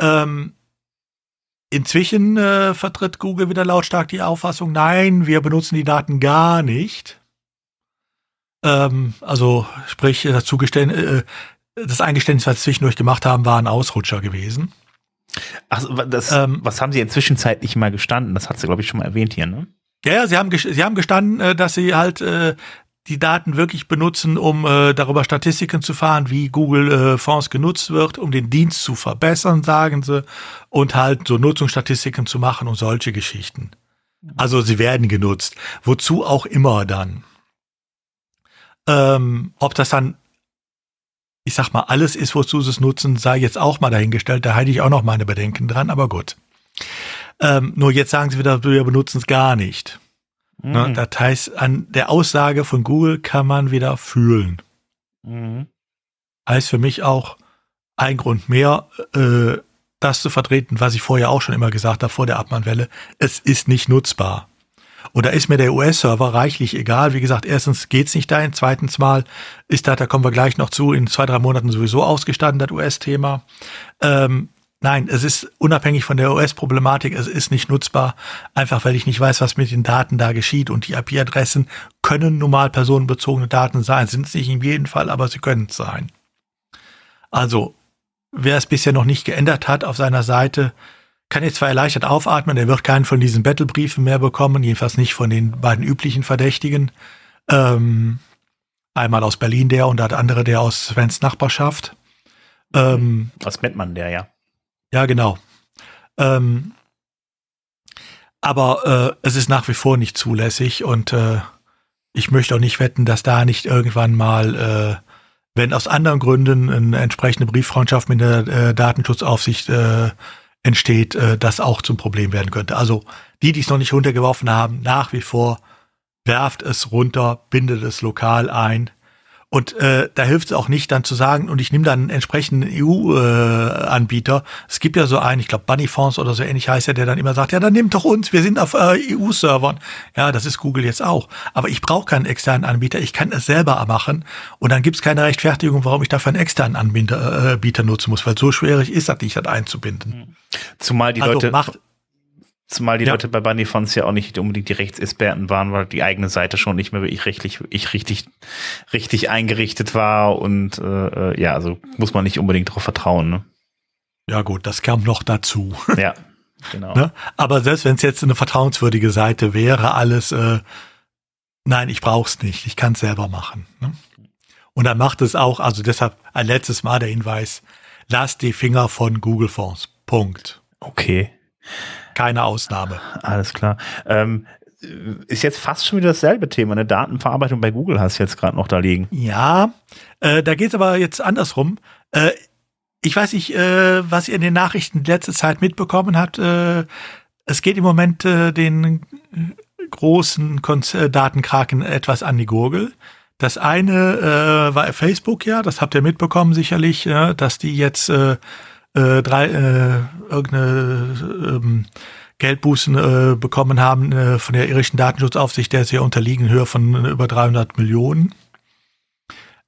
Ähm, inzwischen äh, vertritt Google wieder lautstark die Auffassung, nein, wir benutzen die Daten gar nicht. Ähm, also sprich, das, äh, das Eingeständnis, was sie zwischendurch gemacht haben, war ein Ausrutscher gewesen. Ach, das, ähm, was haben Sie inzwischen zeitlich mal gestanden? Das hat sie, glaube ich, schon mal erwähnt hier, ne? Ja, ja, sie haben, sie haben gestanden, äh, dass sie halt äh, die Daten wirklich benutzen, um äh, darüber Statistiken zu fahren, wie Google äh, Fonds genutzt wird, um den Dienst zu verbessern, sagen sie, und halt so Nutzungsstatistiken zu machen und solche Geschichten. Also sie werden genutzt. Wozu auch immer dann. Ähm, ob das dann, ich sag mal, alles ist, wozu sie es nutzen, sei jetzt auch mal dahingestellt. Da halte ich auch noch meine Bedenken dran, aber gut. Ähm, nur jetzt sagen sie wieder, wir benutzen es gar nicht. Mhm. Ne, das heißt, an der Aussage von Google kann man wieder fühlen. Mhm. Heißt für mich auch ein Grund mehr, äh, das zu vertreten, was ich vorher auch schon immer gesagt habe vor der Abmannwelle. Es ist nicht nutzbar. Und da ist mir der US-Server reichlich egal. Wie gesagt, erstens geht's nicht dahin. Zweitens mal ist da, da kommen wir gleich noch zu, in zwei, drei Monaten sowieso ausgestanden, das US-Thema. Ähm, Nein, es ist unabhängig von der OS-Problematik, es ist nicht nutzbar, einfach weil ich nicht weiß, was mit den Daten da geschieht. Und die IP-Adressen können normal personenbezogene Daten sein, sind es nicht in jedem Fall, aber sie können es sein. Also, wer es bisher noch nicht geändert hat auf seiner Seite, kann jetzt zwar erleichtert aufatmen, er wird keinen von diesen Battle-Briefen mehr bekommen, jedenfalls nicht von den beiden üblichen Verdächtigen. Ähm, einmal aus Berlin der und der andere der aus Svens Nachbarschaft. Ähm, aus Mettmann der, ja. Ja, genau. Ähm, aber äh, es ist nach wie vor nicht zulässig und äh, ich möchte auch nicht wetten, dass da nicht irgendwann mal, äh, wenn aus anderen Gründen eine entsprechende Brieffreundschaft mit der äh, Datenschutzaufsicht äh, entsteht, äh, das auch zum Problem werden könnte. Also die, die es noch nicht runtergeworfen haben, nach wie vor werft es runter, bindet es lokal ein und äh, da hilft es auch nicht, dann zu sagen, und ich nehme dann einen entsprechenden EU-Anbieter. Äh, es gibt ja so einen, ich glaube Bunnyfonds oder so ähnlich heißt er, der dann immer sagt, ja, dann nehmt doch uns, wir sind auf äh, EU-Servern. Ja, das ist Google jetzt auch. Aber ich brauche keinen externen Anbieter, ich kann es selber machen. Und dann gibt es keine Rechtfertigung, warum ich dafür einen externen Anbieter äh, nutzen muss, weil so schwierig ist das nicht, das einzubinden. Zumal die also Leute macht, Zumal die ja. Leute bei Bunny Fonts ja auch nicht unbedingt die Rechtsexperten waren, weil die eigene Seite schon nicht mehr wirklich rechtlich, ich richtig, richtig eingerichtet war und äh, äh, ja, also muss man nicht unbedingt darauf vertrauen. Ne? Ja gut, das kam noch dazu. Ja, genau. ne? Aber selbst wenn es jetzt eine vertrauenswürdige Seite wäre, alles, äh, nein, ich brauch's nicht, ich kann es selber machen. Ne? Und dann macht es auch, also deshalb ein letztes Mal der Hinweis, lass die Finger von Google Fonds. Punkt. Okay keine Ausnahme. Alles klar. Ähm, ist jetzt fast schon wieder dasselbe Thema. Eine Datenverarbeitung bei Google hast du jetzt gerade noch da liegen. Ja, äh, da geht es aber jetzt andersrum. Äh, ich weiß nicht, äh, was ihr in den Nachrichten letzte Zeit mitbekommen habt. Äh, es geht im Moment äh, den großen Konz äh, Datenkraken etwas an die Gurgel. Das eine war Facebook, ja, das habt ihr mitbekommen sicherlich, dass die jetzt äh, äh, drei, äh, irgendeine ähm, Geldbußen äh, bekommen haben äh, von der irischen Datenschutzaufsicht, der sehr unterliegen, in Höhe von über 300 Millionen.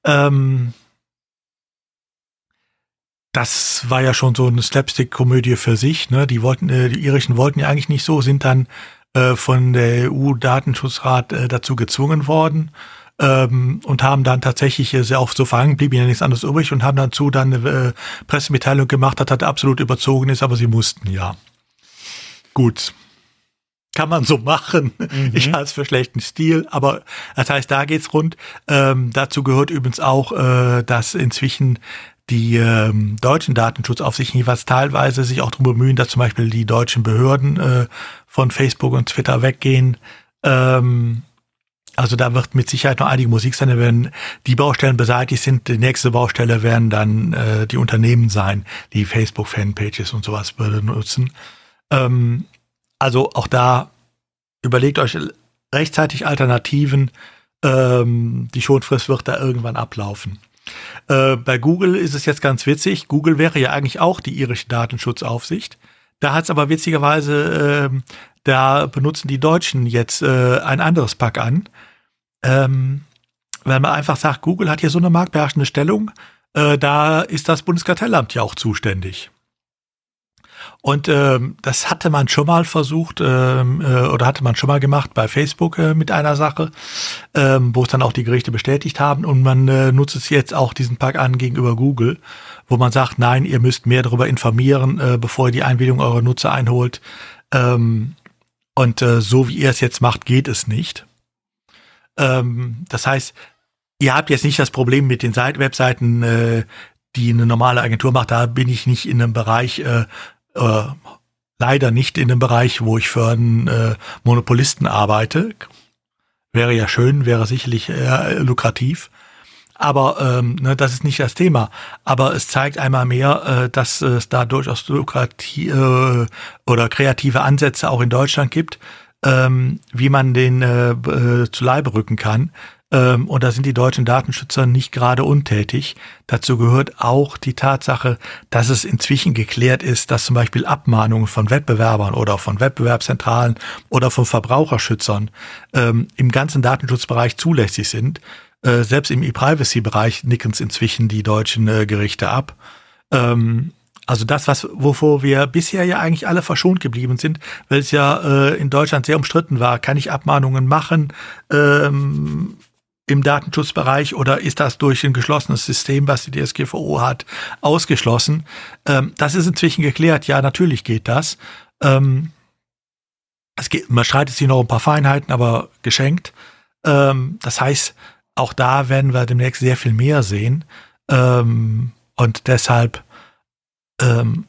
Ähm, das war ja schon so eine Slapstick-Komödie für sich. Ne? Die wollten, äh, die irischen wollten ja eigentlich nicht so, sind dann äh, von der EU-Datenschutzrat äh, dazu gezwungen worden ähm, und haben dann tatsächlich äh, sehr oft so verhangen, blieb ihnen ja nichts anderes übrig und haben dazu dann eine äh, Pressemitteilung gemacht, das absolut überzogen ist, aber sie mussten ja. Gut. Kann man so machen. Mhm. Ich halte es für schlechten Stil, aber das heißt, da geht's rund. Ähm, dazu gehört übrigens auch, äh, dass inzwischen die ähm, deutschen Datenschutzaufsichten jeweils teilweise sich auch darum bemühen, dass zum Beispiel die deutschen Behörden äh, von Facebook und Twitter weggehen. Ähm, also da wird mit Sicherheit noch einige Musik sein, wenn die Baustellen beseitigt sind. Die nächste Baustelle werden dann äh, die Unternehmen sein, die Facebook-Fanpages und sowas benutzen. Ähm, also auch da überlegt euch rechtzeitig Alternativen. Ähm, die Schonfrist wird da irgendwann ablaufen. Äh, bei Google ist es jetzt ganz witzig. Google wäre ja eigentlich auch die irische Datenschutzaufsicht. Da hat es aber witzigerweise äh, da benutzen die Deutschen jetzt äh, ein anderes Pack an. Ähm, weil man einfach sagt, Google hat hier so eine marktbeherrschende Stellung, äh, da ist das Bundeskartellamt ja auch zuständig. Und ähm, das hatte man schon mal versucht ähm, äh, oder hatte man schon mal gemacht bei Facebook äh, mit einer Sache, ähm, wo es dann auch die Gerichte bestätigt haben. Und man äh, nutzt es jetzt auch diesen Pack an gegenüber Google, wo man sagt, nein, ihr müsst mehr darüber informieren, äh, bevor ihr die Einwilligung eurer Nutzer einholt. Ähm, und äh, so wie ihr es jetzt macht, geht es nicht. Ähm, das heißt, ihr habt jetzt nicht das Problem mit den Seite Webseiten, äh, die eine normale Agentur macht. Da bin ich nicht in einem Bereich, äh, äh, leider nicht in einem Bereich, wo ich für einen äh, Monopolisten arbeite. Wäre ja schön, wäre sicherlich äh, lukrativ. Aber ähm, ne, das ist nicht das Thema. Aber es zeigt einmal mehr, äh, dass es da durchaus lukrative äh, oder kreative Ansätze auch in Deutschland gibt, ähm, wie man den äh, äh, zu Leibe rücken kann. Ähm, und da sind die deutschen Datenschützer nicht gerade untätig. Dazu gehört auch die Tatsache, dass es inzwischen geklärt ist, dass zum Beispiel Abmahnungen von Wettbewerbern oder von Wettbewerbszentralen oder von Verbraucherschützern ähm, im ganzen Datenschutzbereich zulässig sind. Äh, selbst im E-Privacy-Bereich nicken es inzwischen die deutschen äh, Gerichte ab. Ähm, also das, was wovor wir bisher ja eigentlich alle verschont geblieben sind, weil es ja äh, in Deutschland sehr umstritten war, kann ich Abmahnungen machen ähm, im Datenschutzbereich oder ist das durch ein geschlossenes System, was die DSGVO hat, ausgeschlossen? Ähm, das ist inzwischen geklärt. Ja, natürlich geht das. Ähm, es geht, man streitet sich noch ein paar Feinheiten, aber geschenkt. Ähm, das heißt, auch da werden wir demnächst sehr viel mehr sehen. Ähm, und deshalb ähm,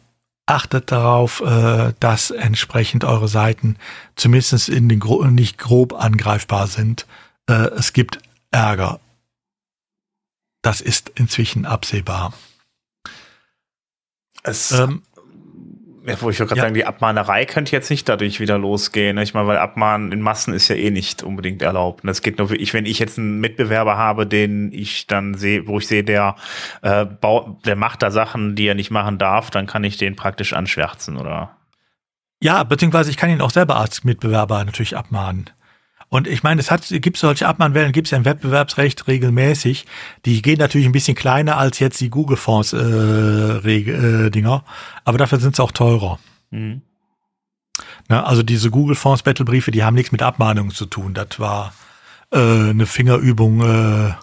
achtet darauf, äh, dass entsprechend eure Seiten zumindest in den Gro nicht grob angreifbar sind. Äh, es gibt Ärger. Das ist inzwischen absehbar. Es ähm, ja, wo ich gerade ja. sagen, die Abmahnerei könnte jetzt nicht dadurch wieder losgehen. Ne? Ich meine, weil Abmahnen in Massen ist ja eh nicht unbedingt erlaubt. Das geht nur wirklich, wenn ich jetzt einen Mitbewerber habe, den ich dann sehe, wo ich sehe, der, äh, der macht da Sachen, die er nicht machen darf, dann kann ich den praktisch anschwärzen, oder? Ja, beziehungsweise ich kann ihn auch selber als Mitbewerber natürlich abmahnen. Und ich meine, es hat, gibt solche Abmahnwellen, gibt es ja im Wettbewerbsrecht regelmäßig. Die gehen natürlich ein bisschen kleiner als jetzt die Google-Fonds äh, äh, aber dafür sind sie auch teurer. Mhm. Na, also diese Google-Fonds Battlebriefe, die haben nichts mit Abmahnungen zu tun. Das war äh, eine Fingerübung äh,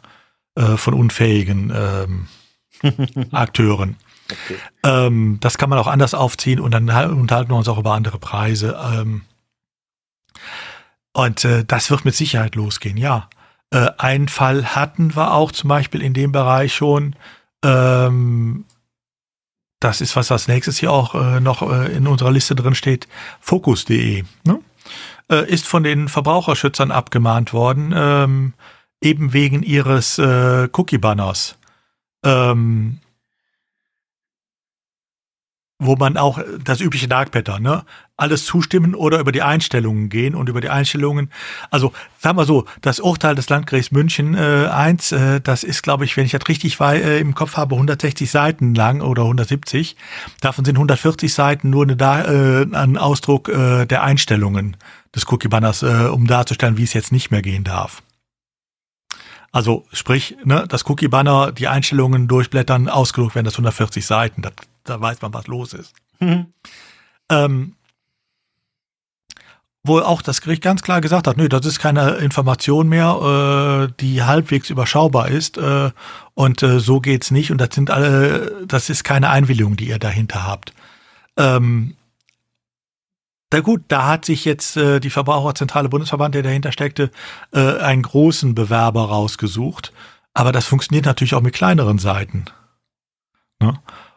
äh, von unfähigen ähm, Akteuren. Okay. Ähm, das kann man auch anders aufziehen und dann unterhalten wir uns auch über andere Preise. Ähm, und äh, das wird mit Sicherheit losgehen, ja. Äh, einen Fall hatten wir auch zum Beispiel in dem Bereich schon. Ähm, das ist, was als nächstes hier auch äh, noch äh, in unserer Liste drin steht. Focus.de ne? äh, ist von den Verbraucherschützern abgemahnt worden, ähm, eben wegen ihres äh, Cookie-Banners. Ähm, wo man auch das übliche Dark Pattern, ne? Alles zustimmen oder über die Einstellungen gehen und über die Einstellungen. Also, sagen wir so, das Urteil des Landgerichts München äh, 1, äh, das ist, glaube ich, wenn ich das richtig war, äh, im Kopf habe, 160 Seiten lang oder 170. Davon sind 140 Seiten nur eine äh, ein Ausdruck äh, der Einstellungen des Cookie-Banners, äh, um darzustellen, wie es jetzt nicht mehr gehen darf. Also sprich, ne, das Cookie-Banner, die Einstellungen durchblättern, ausgedruckt werden das 140 Seiten. Das da weiß man, was los ist. Mhm. Ähm, wo auch das Gericht ganz klar gesagt hat, nö, das ist keine Information mehr, äh, die halbwegs überschaubar ist äh, und äh, so geht's nicht und das sind alle, das ist keine Einwilligung, die ihr dahinter habt. Ähm, na gut, da hat sich jetzt äh, die Verbraucherzentrale Bundesverband, der dahinter steckte, äh, einen großen Bewerber rausgesucht, aber das funktioniert natürlich auch mit kleineren Seiten. Ne?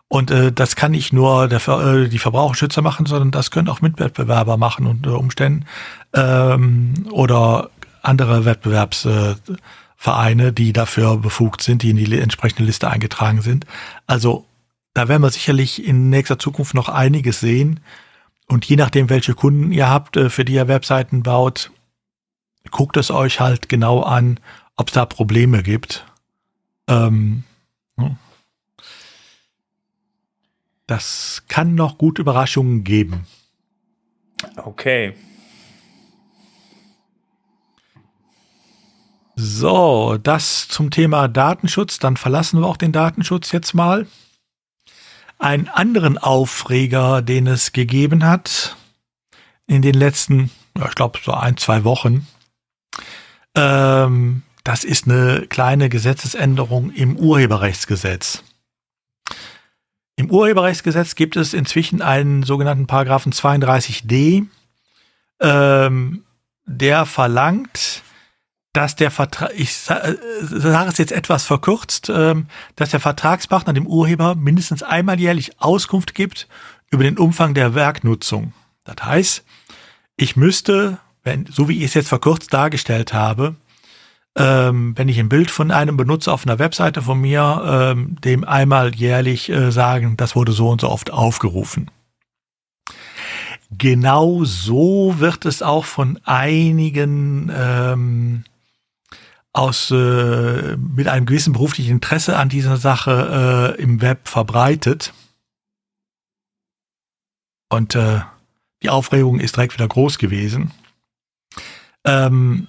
Und äh, das kann nicht nur der, äh, die Verbraucherschützer machen, sondern das können auch Mitwettbewerber machen unter Umständen ähm, oder andere Wettbewerbsvereine, äh, die dafür befugt sind, die in die entsprechende Liste eingetragen sind. Also da werden wir sicherlich in nächster Zukunft noch einiges sehen. Und je nachdem, welche Kunden ihr habt, äh, für die ihr Webseiten baut, guckt es euch halt genau an, ob es da Probleme gibt. Ähm, das kann noch gut Überraschungen geben. Okay. So, das zum Thema Datenschutz. Dann verlassen wir auch den Datenschutz jetzt mal. Einen anderen Aufreger, den es gegeben hat in den letzten, ja, ich glaube, so ein, zwei Wochen. Ähm, das ist eine kleine Gesetzesänderung im Urheberrechtsgesetz. Im Urheberrechtsgesetz gibt es inzwischen einen sogenannten Paragraphen 32d, ähm, der verlangt, dass der Vertrag, ich äh, sage es jetzt etwas verkürzt, ähm, dass der Vertragspartner dem Urheber mindestens einmal jährlich Auskunft gibt über den Umfang der Werknutzung. Das heißt, ich müsste, wenn, so wie ich es jetzt verkürzt dargestellt habe, ähm, wenn ich ein Bild von einem benutze auf einer Webseite von mir, ähm, dem einmal jährlich äh, sagen, das wurde so und so oft aufgerufen. Genau so wird es auch von einigen ähm, aus äh, mit einem gewissen beruflichen Interesse an dieser Sache äh, im Web verbreitet. Und äh, die Aufregung ist direkt wieder groß gewesen. Ähm,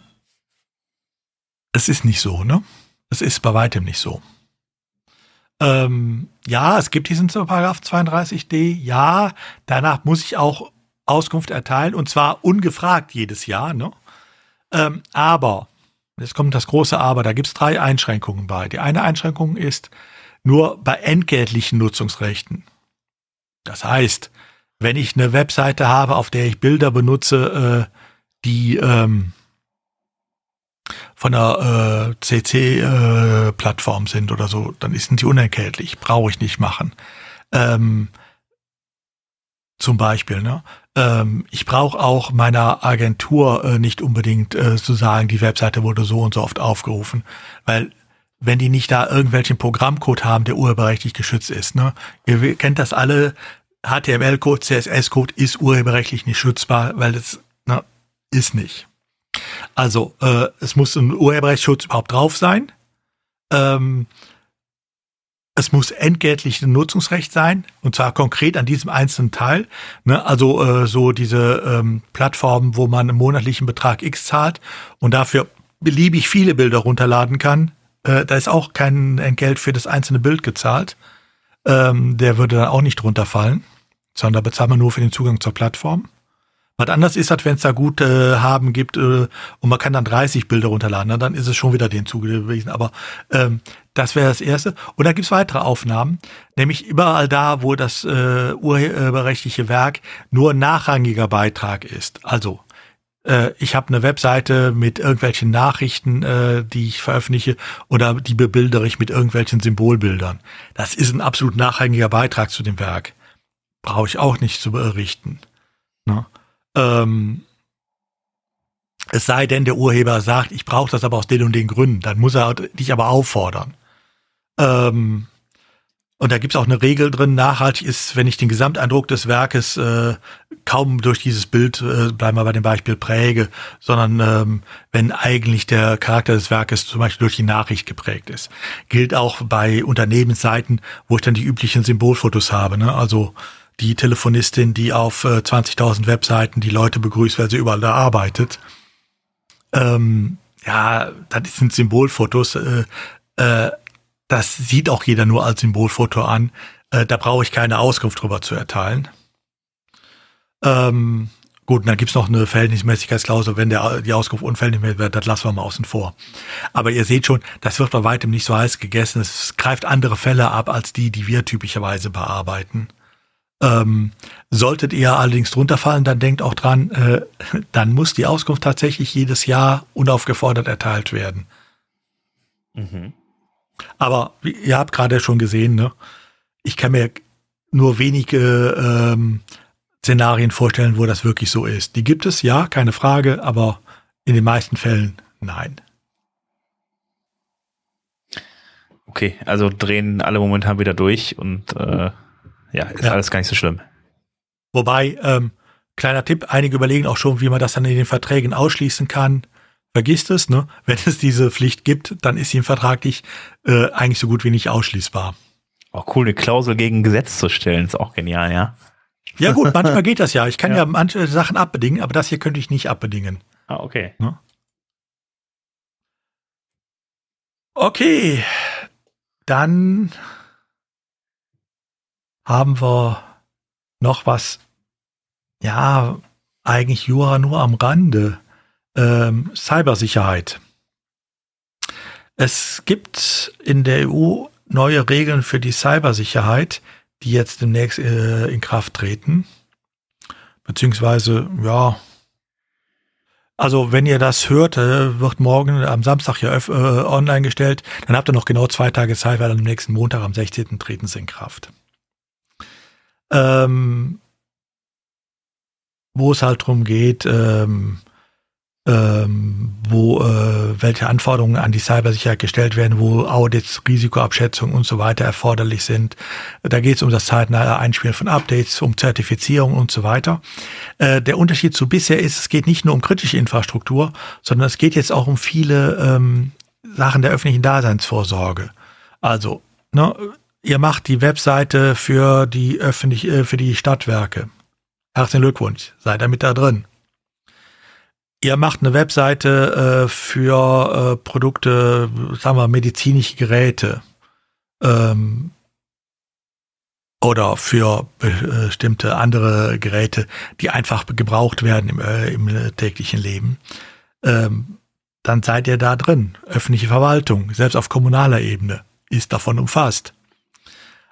es ist nicht so, ne? Es ist bei weitem nicht so. Ähm, ja, es gibt diesen Paragraph 32d. Ja, danach muss ich auch Auskunft erteilen und zwar ungefragt jedes Jahr. Ne? Ähm, aber Jetzt kommt das große Aber, da gibt es drei Einschränkungen bei. Die eine Einschränkung ist nur bei entgeltlichen Nutzungsrechten. Das heißt, wenn ich eine Webseite habe, auf der ich Bilder benutze, äh, die ähm, von der äh, CC-Plattform äh, sind oder so, dann sind die unentgeltlich, brauche ich nicht machen. Ähm, zum Beispiel, ne? Ähm, ich brauche auch meiner Agentur äh, nicht unbedingt äh, zu sagen, die Webseite wurde so und so oft aufgerufen, weil wenn die nicht da irgendwelchen Programmcode haben, der urheberrechtlich geschützt ist. Ne? Ihr kennt das alle, HTML-Code, CSS-Code ist urheberrechtlich nicht schützbar, weil das ne, ist nicht. Also äh, es muss ein Urheberrechtsschutz überhaupt drauf sein. Ähm, es muss entgeltlich ein Nutzungsrecht sein, und zwar konkret an diesem einzelnen Teil. Ne? Also äh, so diese ähm, Plattformen, wo man einen monatlichen Betrag X zahlt und dafür beliebig viele Bilder runterladen kann. Äh, da ist auch kein Entgelt für das einzelne Bild gezahlt. Ähm, der würde dann auch nicht runterfallen, sondern da bezahlt man nur für den Zugang zur Plattform. Was anders ist das, wenn es da gut äh, haben gibt äh, und man kann dann 30 Bilder runterladen, ne? dann ist es schon wieder den zugewiesen. Aber ähm, das wäre das Erste. Und da gibt's weitere Aufnahmen, nämlich überall da, wo das äh, urheberrechtliche Werk nur nachrangiger Beitrag ist. Also äh, ich habe eine Webseite mit irgendwelchen Nachrichten, äh, die ich veröffentliche oder die bebildere ich mit irgendwelchen Symbolbildern. Das ist ein absolut nachrangiger Beitrag zu dem Werk. Brauche ich auch nicht zu berichten. Ne? Ähm, es sei denn, der Urheber sagt, ich brauche das aber aus den und den Gründen, dann muss er dich aber auffordern. Ähm, und da gibt's auch eine Regel drin, nachhaltig ist, wenn ich den Gesamteindruck des Werkes äh, kaum durch dieses Bild, äh, bleiben wir bei dem Beispiel, präge, sondern ähm, wenn eigentlich der Charakter des Werkes zum Beispiel durch die Nachricht geprägt ist. Gilt auch bei Unternehmensseiten, wo ich dann die üblichen Symbolfotos habe. Ne? Also die Telefonistin, die auf äh, 20.000 Webseiten die Leute begrüßt, weil sie überall da arbeitet. Ähm, ja, das sind Symbolfotos. Äh, äh, das sieht auch jeder nur als Symbolfoto an. Äh, da brauche ich keine Auskunft drüber zu erteilen. Ähm, gut, und dann gibt's noch eine Verhältnismäßigkeitsklausel, wenn der, die Auskunft unverhältnismäßig wird, das lassen wir mal außen vor. Aber ihr seht schon, das wird bei weitem nicht so heiß gegessen. Es greift andere Fälle ab als die, die wir typischerweise bearbeiten. Ähm, solltet ihr allerdings drunter fallen, dann denkt auch dran, äh, dann muss die Auskunft tatsächlich jedes Jahr unaufgefordert erteilt werden. Mhm. Aber ihr habt gerade schon gesehen, ne? ich kann mir nur wenige ähm, Szenarien vorstellen, wo das wirklich so ist. Die gibt es, ja, keine Frage, aber in den meisten Fällen nein. Okay, also drehen alle momentan wieder durch und äh, ja, ist ja. alles gar nicht so schlimm. Wobei, ähm, kleiner Tipp, einige überlegen auch schon, wie man das dann in den Verträgen ausschließen kann vergisst es, ne? Wenn es diese Pflicht gibt, dann ist sie vertraglich äh, eigentlich so gut wie nicht ausschließbar. Auch cool, eine Klausel gegen Gesetz zu stellen, ist auch genial, ja. Ja gut, manchmal geht das ja. Ich kann ja. ja manche Sachen abbedingen, aber das hier könnte ich nicht abbedingen. Ah, okay. Ne? Okay, dann haben wir noch was, ja, eigentlich Jura nur am Rande ähm, Cybersicherheit. Es gibt in der EU neue Regeln für die Cybersicherheit, die jetzt demnächst äh, in Kraft treten. Beziehungsweise, ja, Also wenn ihr das hört, äh, wird morgen am Samstag ja äh, online gestellt, dann habt ihr noch genau zwei Tage Zeit, weil am nächsten Montag, am 16. treten sie in Kraft. Ähm, wo es halt drum geht, ähm, ähm, wo äh, welche Anforderungen an die Cybersicherheit gestellt werden, wo Audits, Risikoabschätzung und so weiter erforderlich sind. Da geht es um das zeitnahe Einspielen von Updates, um Zertifizierung und so weiter. Äh, der Unterschied zu bisher ist, es geht nicht nur um kritische Infrastruktur, sondern es geht jetzt auch um viele ähm, Sachen der öffentlichen Daseinsvorsorge. Also, ne, ihr macht die Webseite für die öffentlich, äh, für die Stadtwerke. Herzlichen Glückwunsch, seid damit da drin Ihr macht eine Webseite äh, für äh, Produkte, sagen wir, medizinische Geräte ähm, oder für bestimmte andere Geräte, die einfach gebraucht werden im, äh, im täglichen Leben. Ähm, dann seid ihr da drin. Öffentliche Verwaltung, selbst auf kommunaler Ebene, ist davon umfasst.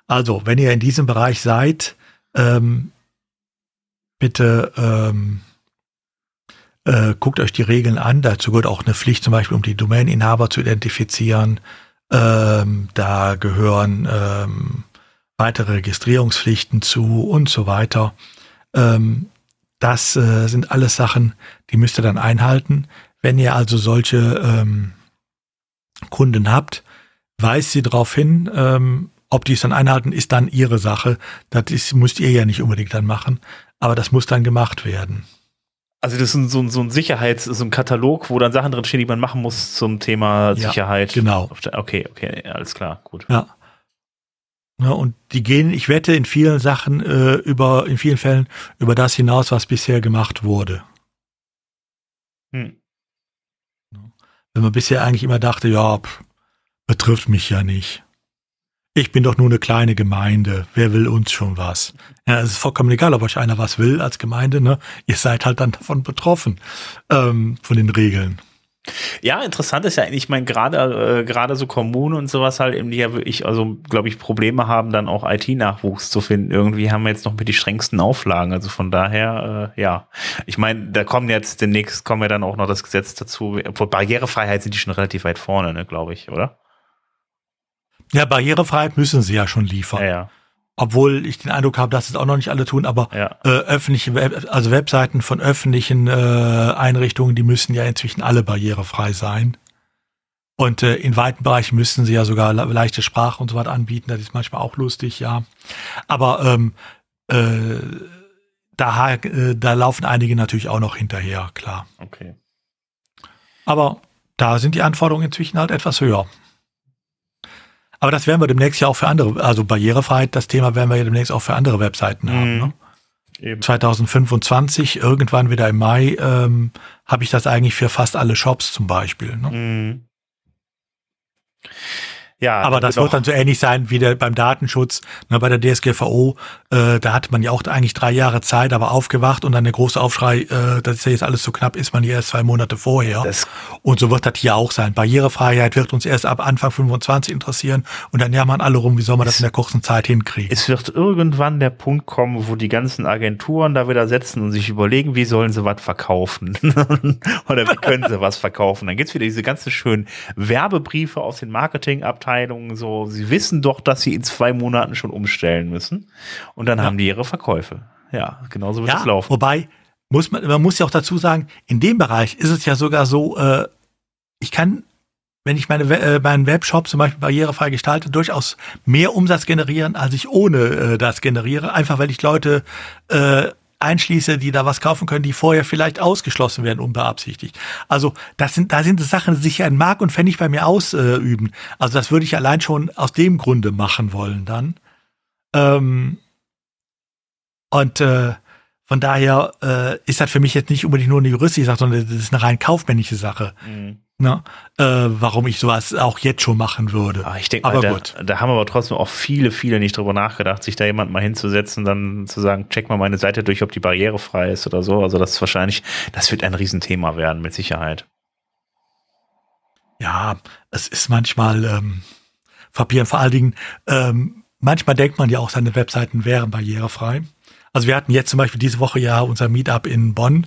Also, wenn ihr in diesem Bereich seid, ähm, bitte ähm, äh, guckt euch die Regeln an. Dazu gehört auch eine Pflicht, zum Beispiel, um die Domaininhaber zu identifizieren. Ähm, da gehören ähm, weitere Registrierungspflichten zu und so weiter. Ähm, das äh, sind alles Sachen, die müsst ihr dann einhalten. Wenn ihr also solche ähm, Kunden habt, weist sie darauf hin, ähm, ob die es dann einhalten, ist dann ihre Sache. Das ist, müsst ihr ja nicht unbedingt dann machen, aber das muss dann gemacht werden. Also das ist so ein, so ein Sicherheits-, so ein Katalog, wo dann Sachen drin stehen, die man machen muss zum Thema ja, Sicherheit. Genau. Okay, okay, alles klar, gut. Ja. ja. Und die gehen, ich wette, in vielen Sachen äh, über, in vielen Fällen über das hinaus, was bisher gemacht wurde. Hm. Wenn man bisher eigentlich immer dachte, ja, pff, betrifft mich ja nicht ich bin doch nur eine kleine Gemeinde, wer will uns schon was? Ja, es ist vollkommen egal, ob euch einer was will als Gemeinde, ne? Ihr seid halt dann davon betroffen, ähm, von den Regeln. Ja, interessant ist ja, ich meine, gerade äh, gerade so Kommunen und sowas halt eben, die ja wirklich, also glaube ich, Probleme haben, dann auch IT-Nachwuchs zu finden. Irgendwie haben wir jetzt noch mit die strengsten Auflagen. Also von daher, äh, ja. Ich meine, da kommen jetzt demnächst kommen ja dann auch noch das Gesetz dazu. Vor Barrierefreiheit sind die schon relativ weit vorne, ne, glaube ich, oder? Ja, Barrierefreiheit müssen sie ja schon liefern. Ja, ja. Obwohl ich den Eindruck habe, dass es auch noch nicht alle tun, aber ja. äh, öffentliche, Web also Webseiten von öffentlichen äh, Einrichtungen, die müssen ja inzwischen alle barrierefrei sein. Und äh, in weiten Bereichen müssten sie ja sogar leichte Sprache und so weiter anbieten. Das ist manchmal auch lustig, ja. Aber ähm, äh, da, äh, da laufen einige natürlich auch noch hinterher, klar. Okay. Aber da sind die Anforderungen inzwischen halt etwas höher. Aber das werden wir demnächst ja auch für andere, also Barrierefreiheit, das Thema werden wir ja demnächst auch für andere Webseiten haben. Mhm. Ne? 2025, irgendwann wieder im Mai, ähm, habe ich das eigentlich für fast alle Shops zum Beispiel. Ne? Mhm. Ja, aber das wird dann so ähnlich sein wie der, beim Datenschutz. Ne, bei der DSGVO, äh, da hatte man ja auch eigentlich drei Jahre Zeit, aber aufgewacht und dann der große Aufschrei, äh, dass ist ja jetzt alles so knapp ist, man ja erst zwei Monate vorher. Das und so wird das hier auch sein. Barrierefreiheit wird uns erst ab Anfang 25 interessieren und dann jammern alle rum, wie soll man das in der kurzen Zeit hinkriegen. Es wird irgendwann der Punkt kommen, wo die ganzen Agenturen da wieder setzen und sich überlegen, wie sollen sie was verkaufen oder wie können sie was verkaufen. Dann gibt's wieder diese ganzen schönen Werbebriefe aus den Marketingabteilungen Abteilungen so, sie wissen doch, dass sie in zwei Monaten schon umstellen müssen. Und dann ja. haben die ihre Verkäufe. Ja, genauso wird ja, es laufen. Wobei, muss man, man muss ja auch dazu sagen, in dem Bereich ist es ja sogar so, äh, ich kann, wenn ich meine, äh, meinen Webshop zum Beispiel barrierefrei gestalte, durchaus mehr Umsatz generieren, als ich ohne äh, das generiere. Einfach weil ich Leute äh, einschließe, die da was kaufen können, die vorher vielleicht ausgeschlossen werden, unbeabsichtigt. Also das sind, da sind Sachen, die sich ja in Mark und Pfennig bei mir ausüben. also das würde ich allein schon aus dem Grunde machen wollen dann. Ähm, und äh, von daher äh, ist das für mich jetzt nicht unbedingt nur eine juristische Sache, sondern das ist eine rein kaufmännische Sache. Mhm ne, äh, warum ich sowas auch jetzt schon machen würde. Ah, ich denke, aber da, gut. da haben aber trotzdem auch viele, viele nicht drüber nachgedacht, sich da jemand mal hinzusetzen, dann zu sagen, check mal meine Seite durch, ob die barrierefrei ist oder so. Also das ist wahrscheinlich, das wird ein Riesenthema werden, mit Sicherheit. Ja, es ist manchmal ähm, verbieren, vor allen Dingen, ähm, manchmal denkt man ja auch, seine Webseiten wären barrierefrei. Also wir hatten jetzt zum Beispiel diese Woche ja unser Meetup in Bonn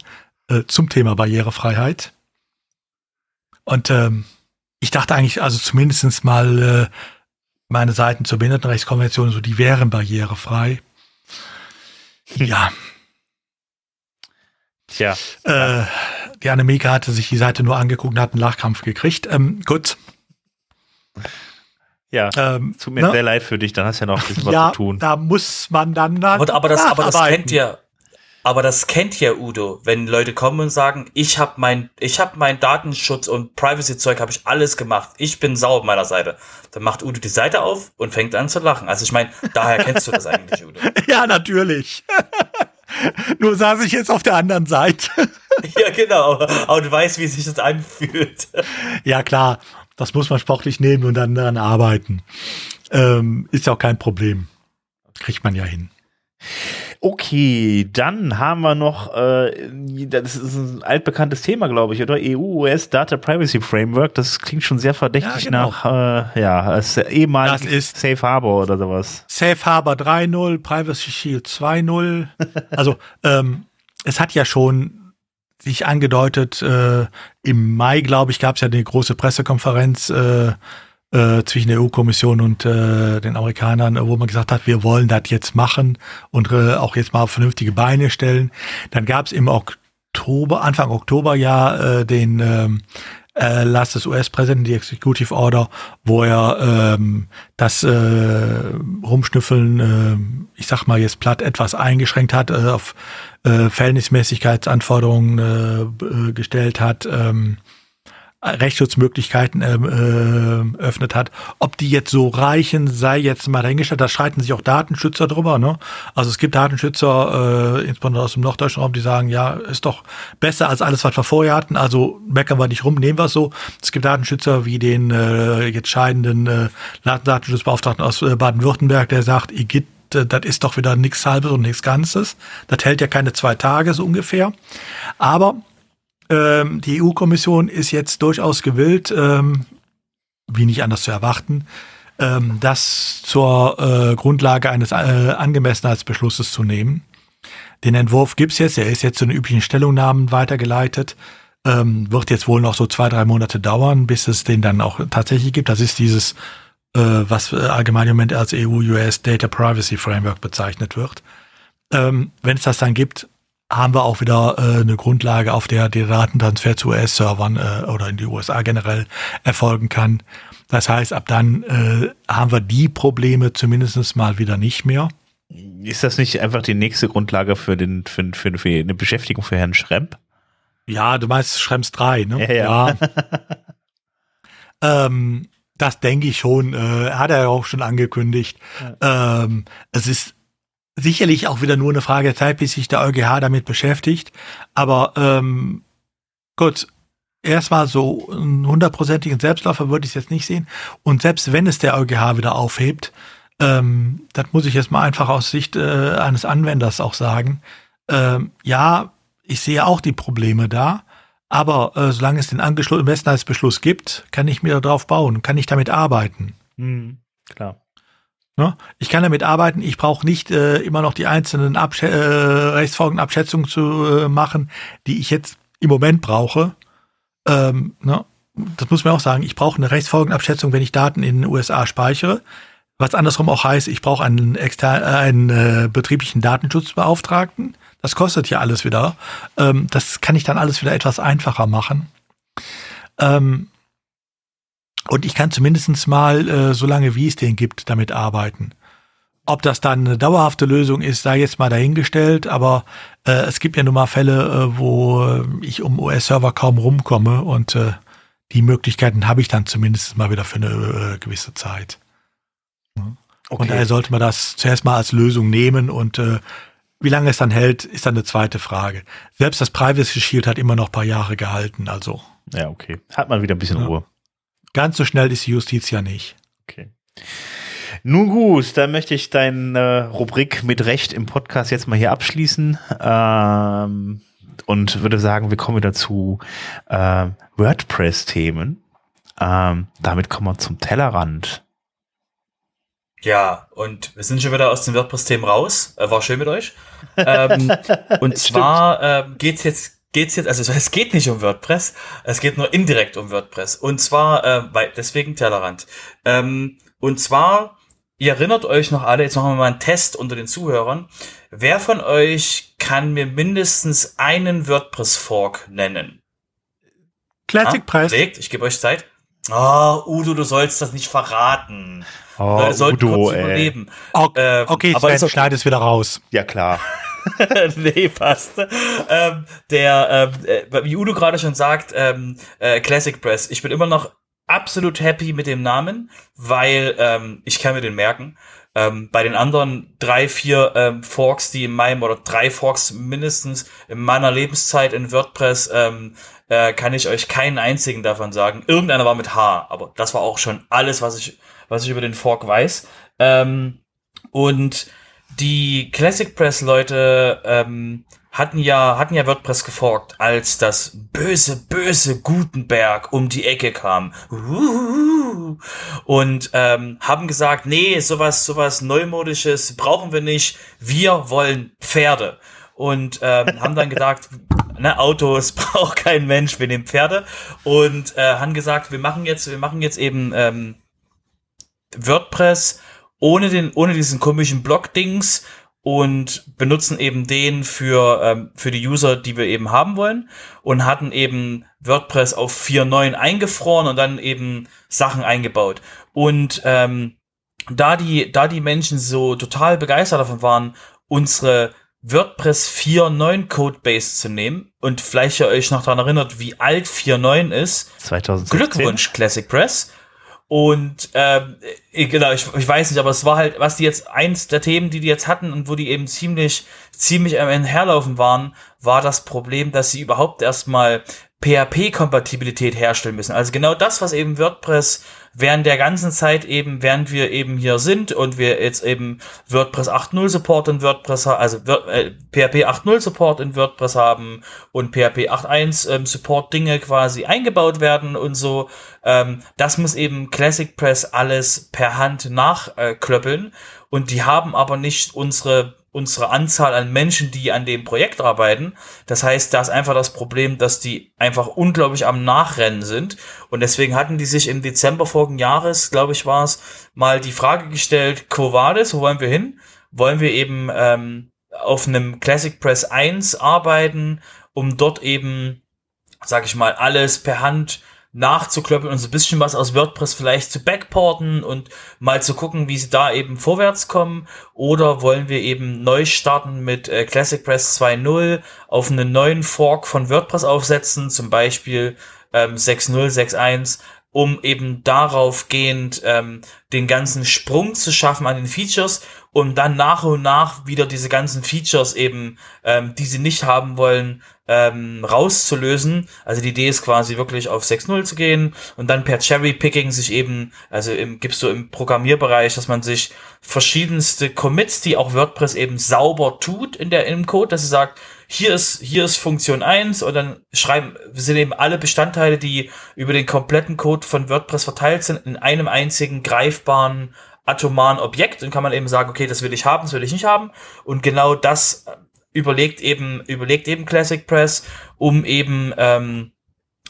äh, zum Thema Barrierefreiheit. Und ähm, ich dachte eigentlich, also zumindestens mal äh, meine Seiten zur Behindertenrechtskonvention, so die wären barrierefrei. Ja. Tja. Äh, die Annemika hatte sich die Seite nur angeguckt und hat einen Lachkampf gekriegt. Ähm, gut. Ja, Ähm, tut mir ne? sehr leid für dich, dann hast du ja noch ein bisschen was ja, zu tun. da muss man dann, dann Aber, aber, das, aber das kennt ihr. Aber das kennt ja Udo, wenn Leute kommen und sagen, ich habe mein, ich habe mein Datenschutz und Privacy-Zeug habe ich alles gemacht. Ich bin sauer auf meiner Seite. Dann macht Udo die Seite auf und fängt an zu lachen. Also ich meine, daher kennst du das eigentlich, Udo. Ja, natürlich. Nur saß ich jetzt auf der anderen Seite. Ja, genau. Aber, du weißt, wie sich das anfühlt. ja, klar. Das muss man sportlich nehmen und dann daran arbeiten. Ähm, ist ja auch kein Problem. Kriegt man ja hin. Okay, dann haben wir noch, äh, das ist ein altbekanntes Thema, glaube ich, oder? EU-US Data Privacy Framework. Das klingt schon sehr verdächtig Ja, genau. nach, äh, ja, als ehemaliges Das ist- Safe Harbor oder sowas. Safe Harbor 3.0, Privacy Shield 2.0. Also ähm, es hat ja schon sich angedeutet, äh, im Mai, glaube ich, gab es ja eine große Pressekonferenz äh, äh, zwischen der EU-Kommission und äh, den Amerikanern, wo man gesagt hat, wir wollen das jetzt machen und äh, auch jetzt mal vernünftige Beine stellen. Dann gab es im Oktober, Anfang Oktober ja äh, den ähm, äh, Last des US-Präsidenten, die Executive Order, wo er ähm, das äh, Rumschnüffeln, äh, ich sag mal jetzt platt, etwas eingeschränkt hat, äh, auf äh, Verhältnismäßigkeitsanforderungen äh, äh, gestellt hat, ähm, Rechtsschutzmöglichkeiten ähm, äh, öffnet hat. Ob die jetzt so reichen, sei jetzt mal dahingestellt. Da streiten sich auch Datenschützer drüber. Ne? Also es gibt Datenschützer, äh, insbesondere aus dem norddeutschen Raum, die sagen, ja, ist doch besser als alles, was wir vorher hatten. Also meckern wir nicht rum, nehmen wir es so. Es gibt Datenschützer wie den äh, jetzt scheidenden äh, Datenschutzbeauftragten aus äh, Baden-Württemberg, der sagt, Igitt, äh, das ist doch wieder nichts Halbes und nichts Ganzes. Das hält ja keine zwei Tage so ungefähr. Aber ähm, die EU-Kommission ist jetzt durchaus gewillt, ähm, wie nicht anders zu erwarten, ähm, das zur äh, Grundlage eines äh, Angemessenheitsbeschlusses zu nehmen. Den Entwurf gibt's jetzt, er ist jetzt zu den üblichen Stellungnahmen weitergeleitet. Ähm, wird jetzt wohl noch so zwei, drei Monate dauern, bis es den dann auch tatsächlich gibt. Das ist dieses, äh, was äh, allgemein im Moment als EU-US Data Privacy Framework bezeichnet wird. Ähm, Wenn es das dann gibt, haben wir auch wieder äh, eine Grundlage, auf der der Datentransfer zu US-Servern äh, oder in die USA generell erfolgen kann. Das heißt, ab dann äh, haben wir die Probleme zumindest mal wieder nicht mehr. Ist das nicht einfach die nächste Grundlage für, den, für, für, für eine Beschäftigung für Herrn Schremp? Ja, du meinst Schrems 3, ne? Ja, ja. ähm, das denke ich schon. Äh, hat er ja auch schon angekündigt. Ähm, es ist sicherlich auch wieder nur eine Frage der Zeit, bis sich der EuGH damit beschäftigt. Aber ähm, gut, erstmal so einen hundertprozentigen Selbstläufer würde ich es jetzt nicht sehen. Und selbst wenn es der EuGH wieder aufhebt, ähm, das muss ich jetzt mal einfach aus Sicht äh, eines Anwenders auch sagen. Ähm, ja, ich sehe auch die Probleme da. Aber äh, solange es den Angemessenheitsbeschluss gibt, kann ich mir darauf bauen, kann ich damit arbeiten. Hm, klar. Ne? Ich kann damit arbeiten, ich brauche nicht äh, immer noch die einzelnen äh, Rechtsfolgenabschätzungen zu äh, machen, die ich jetzt im Moment brauche. Ähm, ne? Das muss man auch sagen, ich brauche eine Rechtsfolgenabschätzung, wenn ich Daten in den USA speichere. Was andersrum auch heißt, ich brauche einen, äh, einen äh, betrieblichen Datenschutzbeauftragten. Das kostet ja alles wieder. Ähm, das kann ich dann alles wieder etwas einfacher machen. Ähm, und ich kann zumindest mal, äh, solange wie es den gibt, damit arbeiten. Ob das dann eine dauerhafte Lösung ist, sei jetzt mal dahingestellt, aber äh, es gibt ja nun mal Fälle, äh, wo äh, ich um US-Server kaum rumkomme und äh, die Möglichkeiten habe ich dann zumindest mal wieder für eine äh, gewisse Zeit. Und daher sollte man das zuerst mal als Lösung nehmen und äh, wie lange es dann hält, ist dann eine zweite Frage. Selbst das Privacy Shield hat immer noch ein paar Jahre gehalten, also Ja, okay. Hat man wieder ein bisschen Ja. Ruhe. Ganz so schnell ist die Justiz ja nicht. Okay. Nun gut, dann möchte ich deine Rubrik mit Recht im Podcast jetzt mal hier abschließen ähm, und würde sagen, wir kommen wieder zu ähm, WordPress-Themen. Ähm, damit kommen wir zum Tellerrand. Ja, und wir sind schon wieder aus dem WordPress-Themen raus. Äh, war schön mit euch. Ähm, und zwar ähm, geht's jetzt geht's jetzt, also es geht nicht um WordPress, es geht nur indirekt um WordPress. Und zwar, äh, weil, deswegen Tellerrand. Ähm, und zwar, ihr erinnert euch noch alle, jetzt machen wir mal einen Test unter den Zuhörern. Wer von euch kann mir mindestens einen WordPress-Fork nennen? Classic Ah, ich gebe euch Zeit. Ah, Udo, du sollst das nicht verraten. Oh, Leute sollten Udo, kurz ey. überleben. Okay, Ähm, okay aber Sven, okay. schneid es wieder raus. Ja, klar. nee, passt. Ähm, der, ähm, äh, wie Udo gerade schon sagt, ähm, äh, Classic Press. Ich bin immer noch absolut happy mit dem Namen, weil ähm, ich kann mir den merken. Ähm, bei den anderen drei, vier ähm, Forks, die in meinem, oder drei Forks mindestens in meiner Lebenszeit in WordPress, ähm, äh, kann ich euch keinen einzigen davon sagen. Irgendeiner war mit H, aber das war auch schon alles, was ich, was ich über den Fork weiß. Ähm, und die Classic Press Leute ähm, hatten ja hatten ja WordPress geforkt, als das böse böse Gutenberg um die Ecke kam Uhuhu. und ähm, haben gesagt, nee, sowas sowas neumodisches brauchen wir nicht. Wir wollen Pferde und ähm, haben dann gedacht, ne, Autos braucht kein Mensch, wir nehmen Pferde und äh, haben gesagt, wir machen jetzt wir machen jetzt eben ähm, WordPress ohne den, ohne diesen komischen Block-Dings und benutzen eben den für, ähm, für die User, die wir eben haben wollen und hatten eben WordPress auf 4.9 eingefroren und dann eben Sachen eingebaut. Und ähm, da die, da die Menschen so total begeistert davon waren, unsere WordPress 4.9 Codebase zu nehmen und vielleicht ihr euch noch daran erinnert, wie alt 4.9 ist, 2016. Glückwunsch, Classic Press. Und ähm, ich- genau, ich, ich weiß nicht, aber es war halt, was die jetzt eins der Themen, die die jetzt hatten und wo die eben ziemlich, ziemlich am Ende herlaufen waren, war das Problem, dass sie überhaupt erstmal PHP-Kompatibilität herstellen müssen. Also genau das, was eben WordPress während der ganzen Zeit eben, während wir eben hier sind und wir jetzt eben WordPress 8.0 Support in WordPress, also äh, PHP 8.0 Support in WordPress haben und PHP 8.1 ähm, Support Dinge quasi eingebaut werden und so. Ähm, das muss eben Classic Press alles per Hand nachklöppeln und die haben aber nicht unsere unsere Anzahl an Menschen, die an dem Projekt arbeiten. Das heißt, da ist einfach das Problem, dass die einfach unglaublich am Nachrennen sind. Und deswegen hatten die sich im Dezember vorigen Jahres, glaube ich, war es, mal die Frage gestellt, Quo Vadis, wo wollen wir hin? Wollen wir eben ähm, auf einem Classic Press 1 arbeiten, um dort eben, sag ich mal, alles per Hand nachzuklöppeln und so ein bisschen was aus WordPress vielleicht zu backporten und mal zu gucken, wie sie da eben vorwärts kommen. Oder wollen wir eben neu starten mit äh, Classic Press 2.0 auf einen neuen Fork von WordPress aufsetzen, zum Beispiel ähm, 6.0, 6.1, um eben darauf gehend ähm, den ganzen Sprung zu schaffen an den Features und dann nach und nach wieder diese ganzen Features eben, ähm, die sie nicht haben wollen, ähm, rauszulösen. Also die Idee ist quasi wirklich auf 6.0 zu gehen und dann per Cherry-Picking sich eben, also im, gibst du im Programmierbereich, dass man sich verschiedenste Commits, die auch WordPress eben sauber tut in der, im Code, dass sie sagt, hier ist, hier ist Funktion 1 und dann schreiben, sind eben alle Bestandteile, die über den kompletten Code von WordPress verteilt sind, in einem einzigen greifbaren atomaren Objekt und kann man eben sagen, okay, das will ich haben, das will ich nicht haben und genau das überlegt eben, überlegt eben Classic Press, um eben, ähm,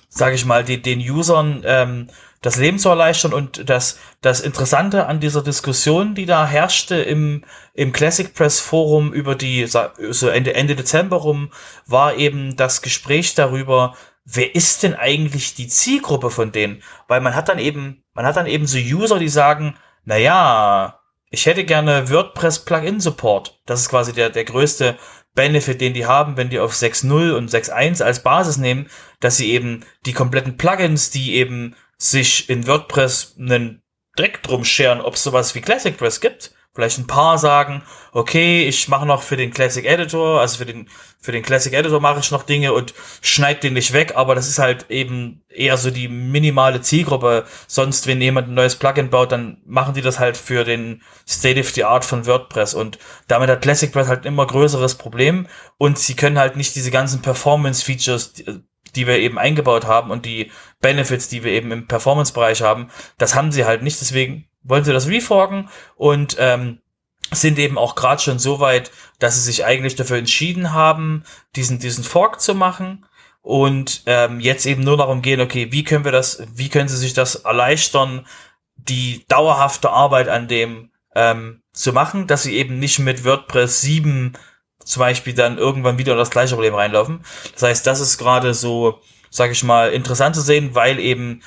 sage ich mal, die, den Usern ähm, das Leben zu erleichtern und das, das Interessante an dieser Diskussion, die da herrschte im, im Classic Press Forum über die, so Ende, Ende Dezember rum, war eben das Gespräch darüber, wer ist denn eigentlich die Zielgruppe von denen? Weil man hat dann eben, man hat dann eben so User, die sagen, na ja, ich hätte gerne WordPress Plugin Support. Das ist quasi der, der größte Benefit, den die haben, wenn die auf 6.0 und 6.1 als Basis nehmen, dass sie eben die kompletten Plugins, die eben sich in WordPress einen Dreck drum scheren, ob es sowas wie Classic Press gibt. Vielleicht ein paar sagen, okay, ich mache noch für den Classic Editor, also für den, für den Classic Editor mache ich noch Dinge und schneid den nicht weg, aber das ist halt eben eher so die minimale Zielgruppe. Sonst, wenn jemand ein neues Plugin baut, dann machen die das halt für den State of the Art von WordPress und damit hat Classic Press halt immer größeres Problem und sie können halt nicht diese ganzen Performance-Features, die, die wir eben eingebaut haben und die Benefits, die wir eben im Performance-Bereich haben, das haben sie halt nicht. Deswegen wollen sie das reforken und ähm, sind eben auch gerade schon so weit, dass sie sich eigentlich dafür entschieden haben, diesen, diesen Fork zu machen. und ähm, jetzt eben nur darum gehen, okay, wie können wir das, wie können sie sich das erleichtern, die dauerhafte Arbeit an dem ähm, zu machen, dass sie eben nicht mit WordPress 7 zum Beispiel dann irgendwann wieder in das gleiche Problem reinlaufen. Das heißt, das ist gerade so, sage ich mal, interessant zu sehen, weil eben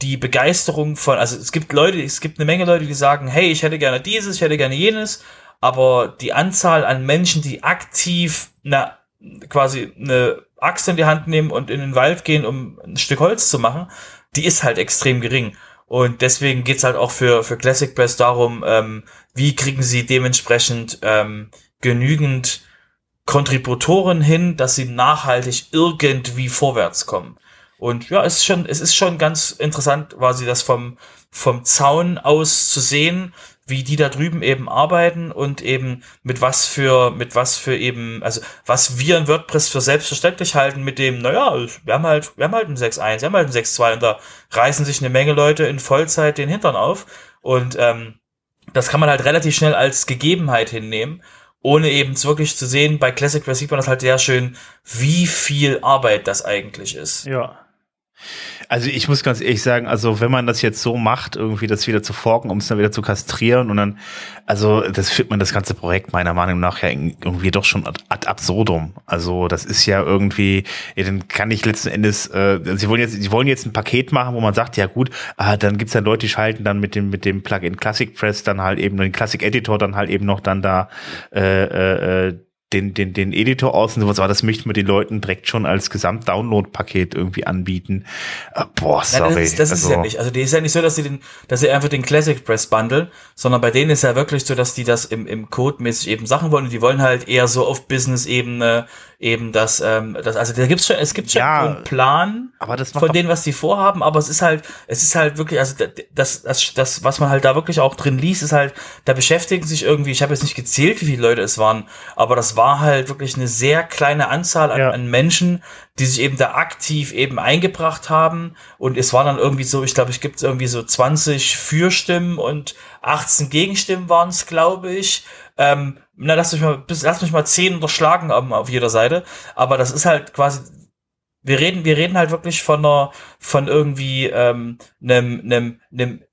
die Begeisterung von, also es gibt Leute, es gibt eine Menge Leute, die sagen, hey, ich hätte gerne dieses, ich hätte gerne jenes, aber die Anzahl an Menschen, die aktiv na, quasi eine Axt in die Hand nehmen und in den Wald gehen, um ein Stück Holz zu machen, die ist halt extrem gering. Und deswegen geht's halt auch für, für Classic Press darum, ähm, wie kriegen sie dementsprechend ähm, genügend Kontributoren hin, dass sie nachhaltig irgendwie vorwärts kommen. Und ja, es ist schon, es ist schon ganz interessant, quasi das vom, vom Zaun aus zu sehen, wie die da drüben eben arbeiten und eben mit was für, mit was für eben, also was wir in WordPress für selbstverständlich halten mit dem, naja, wir haben halt, wir haben halt ein 6.1, wir haben halt ein 6.2 und da reißen sich eine Menge Leute in Vollzeit den Hintern auf und ähm, das kann man halt relativ schnell als Gegebenheit hinnehmen ohne eben wirklich zu sehen, bei Classic sieht man das halt sehr schön, wie viel Arbeit das eigentlich ist. Ja. Also ich muss ganz ehrlich sagen, also wenn man das jetzt so macht, irgendwie das wieder zu forken, um es dann wieder zu kastrieren und dann, also das führt man das ganze Projekt meiner Meinung nach ja irgendwie doch schon ad absurdum. Also das ist ja irgendwie, ja, dann kann ich letzten Endes, äh, sie wollen jetzt, sie wollen jetzt ein Paket machen, wo man sagt, ja gut, ah, dann gibt's dann Leute, die schalten dann mit dem mit dem Plugin Classic Press dann halt eben den Classic Editor dann halt eben noch dann da äh, äh, den, den, den Editor aus und sowas, aber das möchten wir den Leuten direkt schon als Gesamt-Download-Paket irgendwie anbieten. Äh, boah, sorry. Nein, das, ist, das also, ist ja also nicht. Also die ist ja nicht so, dass sie den, dass sie einfach den Classic Press bundle, sondern bei denen ist ja wirklich so, dass die das im, im Code mäßig eben Sachen wollen und die wollen halt eher so auf Business-Ebene eben das, ähm, das, also da gibt's schon, es gibt schon ja, einen Plan von denen, was die vorhaben, aber es ist halt, es ist halt wirklich, also das, das, das, was man halt da wirklich auch drin liest, ist halt, da beschäftigen sich irgendwie, ich habe jetzt nicht gezählt, wie viele Leute es waren, aber das war halt wirklich eine sehr kleine Anzahl an, ja. an Menschen, die sich eben da aktiv eben eingebracht haben und es war dann irgendwie so, ich glaube, ich gibt irgendwie so 20 Fürstimmen und 18 Gegenstimmen waren es, glaube ich. Ähm, na, lass mich mal, bis, lass mich mal zehn unterschlagen um, auf jeder Seite. Aber das ist halt quasi, wir reden, wir reden halt wirklich von einer, von irgendwie ähm, einem, einem, einem,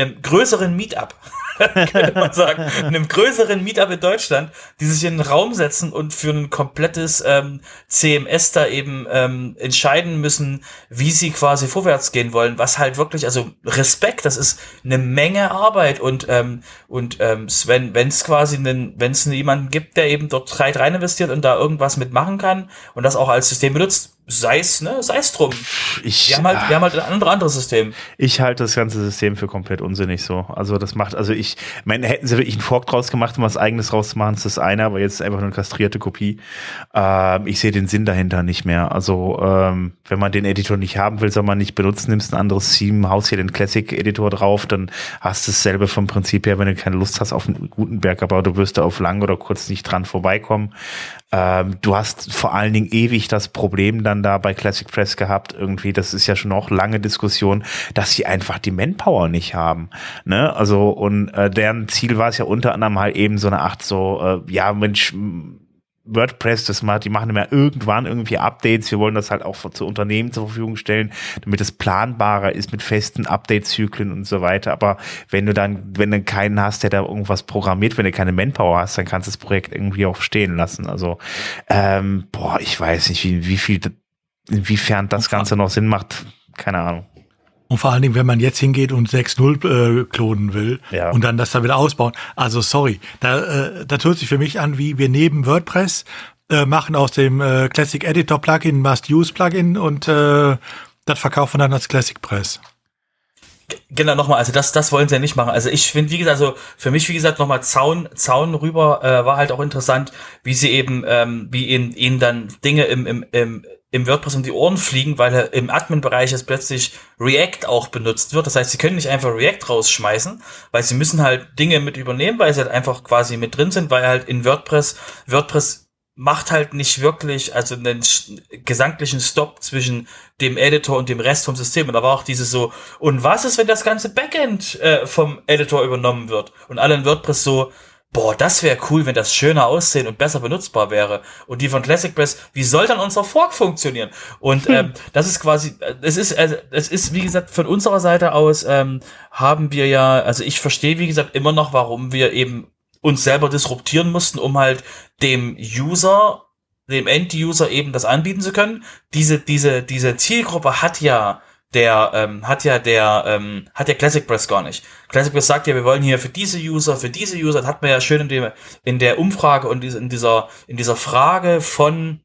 einem größeren Meetup. könnte man sagen, einem größeren Meetup in Deutschland, die sich in den Raum setzen und für ein komplettes ähm, CMS da eben ähm, entscheiden müssen, wie sie quasi vorwärts gehen wollen, was halt wirklich, also Respekt, das ist eine Menge Arbeit und ähm, und ähm, Sven, wenn es quasi einen, wenn es jemanden gibt, der eben dort Zeit rein investiert und da irgendwas mitmachen kann und das auch als System benutzt, sei es, ne, sei es drum. Ich, wir haben halt, wir haben halt ein anderes, anderes System. Ich halte das ganze System für komplett unsinnig so. Also das macht, also ich, meine, hätten sie wirklich einen Fork draus gemacht, um was eigenes rauszumachen, ist das eine, aber jetzt einfach nur eine kastrierte Kopie. Ähm, ich sehe den Sinn dahinter nicht mehr. Also ähm, wenn man den Editor nicht haben will, soll man nicht benutzen, nimmst ein anderes Theme, haust hier den Classic-Editor drauf, dann hast du dasselbe vom Prinzip her, wenn du keine Lust hast auf einen Gutenberg, aber du wirst da auf lang oder kurz nicht dran vorbeikommen. Ähm, du hast vor allen Dingen ewig das Problem dann da bei Classic Press gehabt, irgendwie, das ist ja schon auch lange Diskussion, dass sie einfach die Manpower nicht haben. Ne? Also, und äh, deren Ziel war es ja unter anderem halt eben so eine Art so, äh, ja, Mensch, WordPress, das mal, die machen immer irgendwann irgendwie Updates. Wir wollen das halt auch zu Unternehmen zur Verfügung stellen, damit es planbarer ist mit festen Update-Zyklen und so weiter. Aber wenn du dann, wenn du keinen hast, der da irgendwas programmiert, wenn du keine Manpower hast, dann kannst du das Projekt irgendwie auch stehen lassen. Also, ähm, boah, ich weiß nicht, wie, wie viel, inwiefern das Ganze noch Sinn macht. Keine Ahnung. Und vor allen Dingen, wenn man jetzt hingeht und 6.0 äh, klonen will ja. und dann das da wieder ausbauen. Also sorry, da, äh, das hört sich für mich an, wie wir neben WordPress äh, machen aus dem äh, Classic Editor Plugin Must-Use Plugin und äh, das verkaufen dann als Classic Press. Genau, nochmal, also das, das wollen sie ja nicht machen. Also ich finde, wie gesagt, also für mich, wie gesagt, nochmal Zaun, Zaun rüber äh, war halt auch interessant, wie sie eben, ähm, wie ihnen, ihnen dann Dinge im, im, im im WordPress um die Ohren fliegen, weil im Admin-Bereich jetzt plötzlich React auch benutzt wird. Das heißt, sie können nicht einfach React rausschmeißen, weil sie müssen halt Dinge mit übernehmen, weil sie halt einfach quasi mit drin sind, weil halt in WordPress, WordPress macht halt nicht wirklich, also einen gesamtlichen Stop zwischen dem Editor und dem Rest vom System. Und da war auch dieses so, und was ist, wenn das ganze Backend äh, vom Editor übernommen wird? Und alle in WordPress so, boah, das wäre cool, wenn das schöner aussehen und besser benutzbar wäre. Und die von Classic Press, wie soll dann unser Fork funktionieren? Und ähm, das ist quasi, äh, es ist, also, es ist, wie gesagt, von unserer Seite aus ähm, haben wir ja, also ich verstehe, wie gesagt, immer noch, warum wir eben uns selber disruptieren mussten, um halt dem User, dem End-User eben das anbieten zu können. Diese, diese, diese Zielgruppe hat ja der ähm, hat ja der ähm, hat ja Classic Press gar nicht. Classic Press sagt ja, wir wollen hier für diese User, für diese User, das hat man ja schön in, dem, in der Umfrage und in dieser in dieser Frage von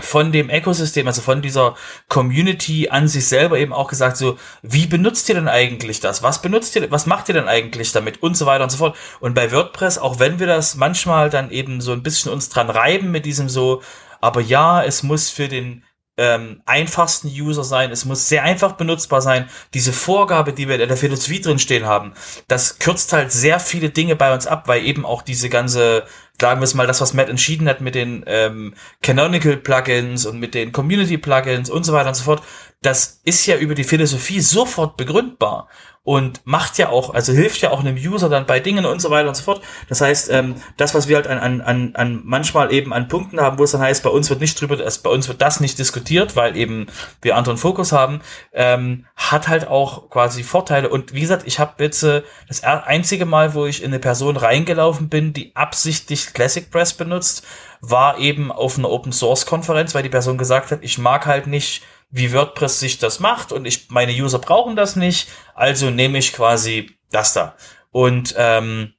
von dem Ökosystem, also von dieser Community an sich selber eben auch gesagt, so, wie benutzt ihr denn eigentlich das? Was benutzt ihr, was macht ihr denn eigentlich damit? Und so weiter und so fort. Und bei WordPress, auch wenn wir das manchmal dann eben so ein bisschen uns dran reiben mit diesem so, aber ja, es muss für den ähm, einfachsten User sein, es muss sehr einfach benutzbar sein. Diese Vorgabe, die wir in der Philosophie drin stehen haben, das kürzt halt sehr viele Dinge bei uns ab, weil eben auch diese ganze, sagen wir es mal, das, was Matt entschieden hat mit den ähm, Canonical Plugins und mit den Community Plugins und so weiter und so fort, das ist ja über die Philosophie sofort begründbar und macht ja auch, also hilft ja auch einem User dann bei Dingen und so weiter und so fort. Das heißt, ähm, das, was wir halt an, an, an, an manchmal eben an Punkten haben, wo es dann heißt, bei uns wird nicht drüber, also bei uns wird das nicht diskutiert, weil eben wir anderen Fokus haben, ähm, hat halt auch quasi Vorteile. Und wie gesagt, ich habe jetzt äh, das einzige Mal, wo ich in eine Person reingelaufen bin, die absichtlich Classic Press benutzt, war eben auf einer Open Source Konferenz, weil die Person gesagt hat, ich mag halt nicht wie WordPress sich das macht und ich, meine User brauchen das nicht, also nehme ich quasi das da. Und, ähm,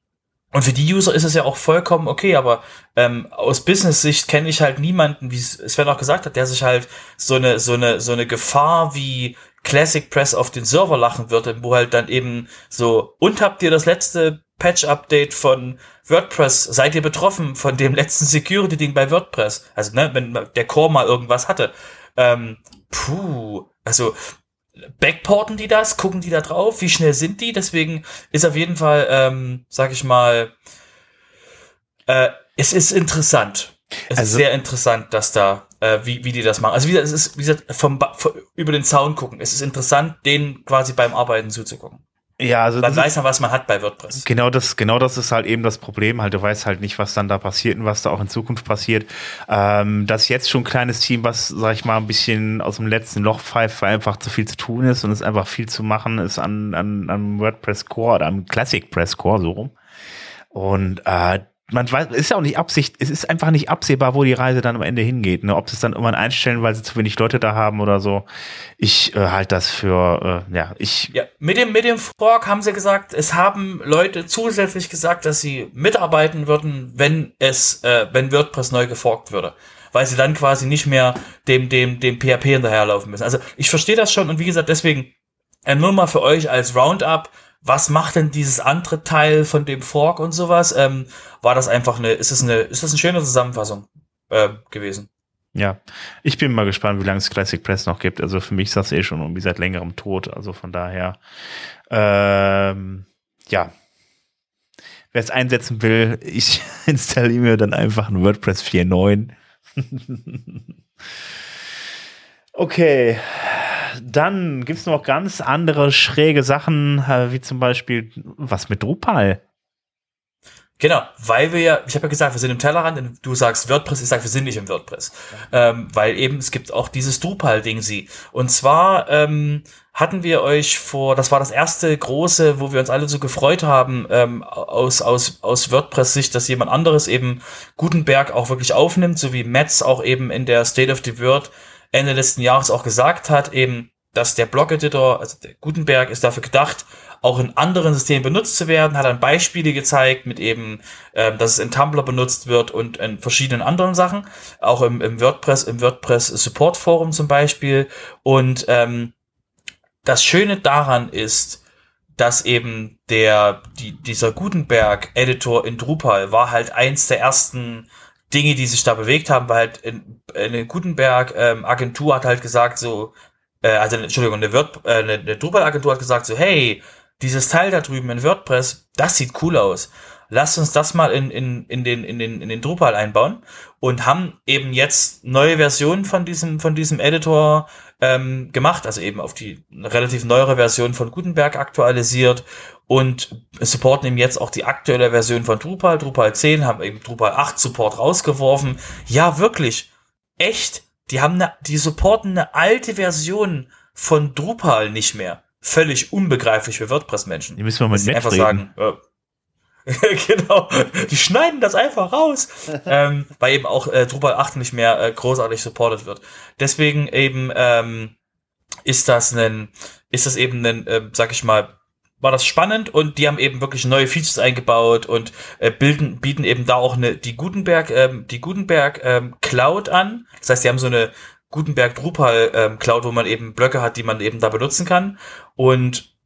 und für die User ist es ja auch vollkommen okay, aber ähm, aus Business-Sicht kenne ich halt niemanden, wie Sven auch gesagt hat, der sich halt so eine, so eine, so eine Gefahr wie Classic Press auf den Server lachen würde, wo halt dann eben so, und habt ihr das letzte Patch-Update von WordPress, seid ihr betroffen von dem letzten Security-Ding bei WordPress? Also, ne, wenn der Core mal irgendwas hatte. Ähm, puh, also backporten die das, gucken die da drauf, wie schnell sind die? Deswegen ist auf jeden Fall, ähm, sag ich mal, äh, es ist interessant. Es also, ist sehr interessant, dass da, äh, wie, wie die das machen. Also wie gesagt, es ist, wie gesagt, vom, vom, über den Zaun gucken. Es ist interessant, denen quasi beim Arbeiten zuzugucken. Ja, also dann weiß man, was man hat bei WordPress. Genau das, genau das ist halt eben das Problem. Halt, du weißt halt nicht, was dann da passiert und was da auch in Zukunft passiert. Ähm, das jetzt schon ein kleines Team, was, sag ich mal, ein bisschen aus dem letzten Loch pfeift, weil einfach zu viel zu tun ist und es einfach viel zu machen ist an, an, an WordPress Core oder am Classic Press Core so rum. Und äh, man weiß, ist ja auch nicht Absicht, es ist einfach nicht absehbar, wo die Reise dann am Ende hingeht. Ne? Ob sie es dann irgendwann einstellen, weil sie zu wenig Leute da haben oder so. Ich äh, halte das für, äh, ja, ich. Ja, mit dem, mit dem Fork haben sie gesagt, es haben Leute zusätzlich gesagt, dass sie mitarbeiten würden, wenn es, äh, wenn WordPress neu geforkt würde. Weil sie dann quasi nicht mehr dem, dem, dem PHP hinterherlaufen müssen. Also ich verstehe das schon und wie gesagt, deswegen, äh, nur mal für euch als Roundup, was macht denn dieses andere Teil von dem Fork und sowas? Ähm, war das einfach eine, ist es eine, ist das eine schöne Zusammenfassung äh, gewesen? Ja, ich bin mal gespannt, wie lange es Classic Press noch gibt. Also für mich ist das eh schon irgendwie seit längerem tot. Also von daher, ähm, ja. Wer es einsetzen will, ich installiere mir dann einfach ein WordPress 4.9. okay dann gibt es noch ganz andere schräge Sachen, äh, wie zum Beispiel was mit Drupal. Genau, weil wir ja, ich habe ja gesagt, wir sind im Tellerrand, du sagst WordPress, ich sage, wir sind nicht im WordPress. Ähm, weil eben, es gibt auch dieses Drupal-Ding sie. Und zwar ähm, hatten wir euch vor, das war das erste große, wo wir uns alle so gefreut haben, ähm, aus, aus, aus WordPress-Sicht, dass jemand anderes eben Gutenberg auch wirklich aufnimmt, so wie Metz auch eben in der State of the Word Ende letzten Jahres auch gesagt hat, eben, dass der Blog-Editor, also der Gutenberg, ist dafür gedacht, auch in anderen Systemen benutzt zu werden, hat dann Beispiele gezeigt mit eben, ähm, dass es in Tumblr benutzt wird und in verschiedenen anderen Sachen, auch im, im WordPress, im WordPress Support Forum zum Beispiel. Und ähm, das Schöne daran ist, dass eben der, die, dieser Gutenberg-Editor in Drupal war halt eins der ersten Dinge, die sich da bewegt haben, weil halt in, in Gutenberg ähm, Agentur hat halt gesagt so, äh, also Entschuldigung, eine, Word, äh, eine, eine Drupal-Agentur hat gesagt so, hey, dieses Teil da drüben in WordPress, das sieht cool aus. Lasst uns das mal in, in, in, den, in, den, in den Drupal einbauen und haben eben jetzt neue Versionen von diesem, von diesem Editor ähm, gemacht, also eben auf die relativ neuere Version von Gutenberg aktualisiert und supporten eben jetzt auch die aktuelle Version von Drupal, Drupal 10, haben eben Drupal 8 Support rausgeworfen. Ja, wirklich, echt, die haben eine, die supporten eine alte Version von Drupal nicht mehr. Völlig unbegreiflich für WordPress-Menschen. Die müssen wir mal Dass einfach sagen, äh, genau, die schneiden das einfach raus, ähm, weil eben auch äh, Drupal 8 nicht mehr äh, großartig supported wird. Deswegen eben ähm, ist das ein, ist das eben ein, äh, sag ich mal, war das spannend und die haben eben wirklich neue Features eingebaut und äh, bilden, bieten eben da auch eine, die Gutenberg, ähm, die Gutenberg ähm, Cloud an. Das heißt, die haben so eine Gutenberg Drupal ähm, Cloud, wo man eben Blöcke hat, die man eben da benutzen kann und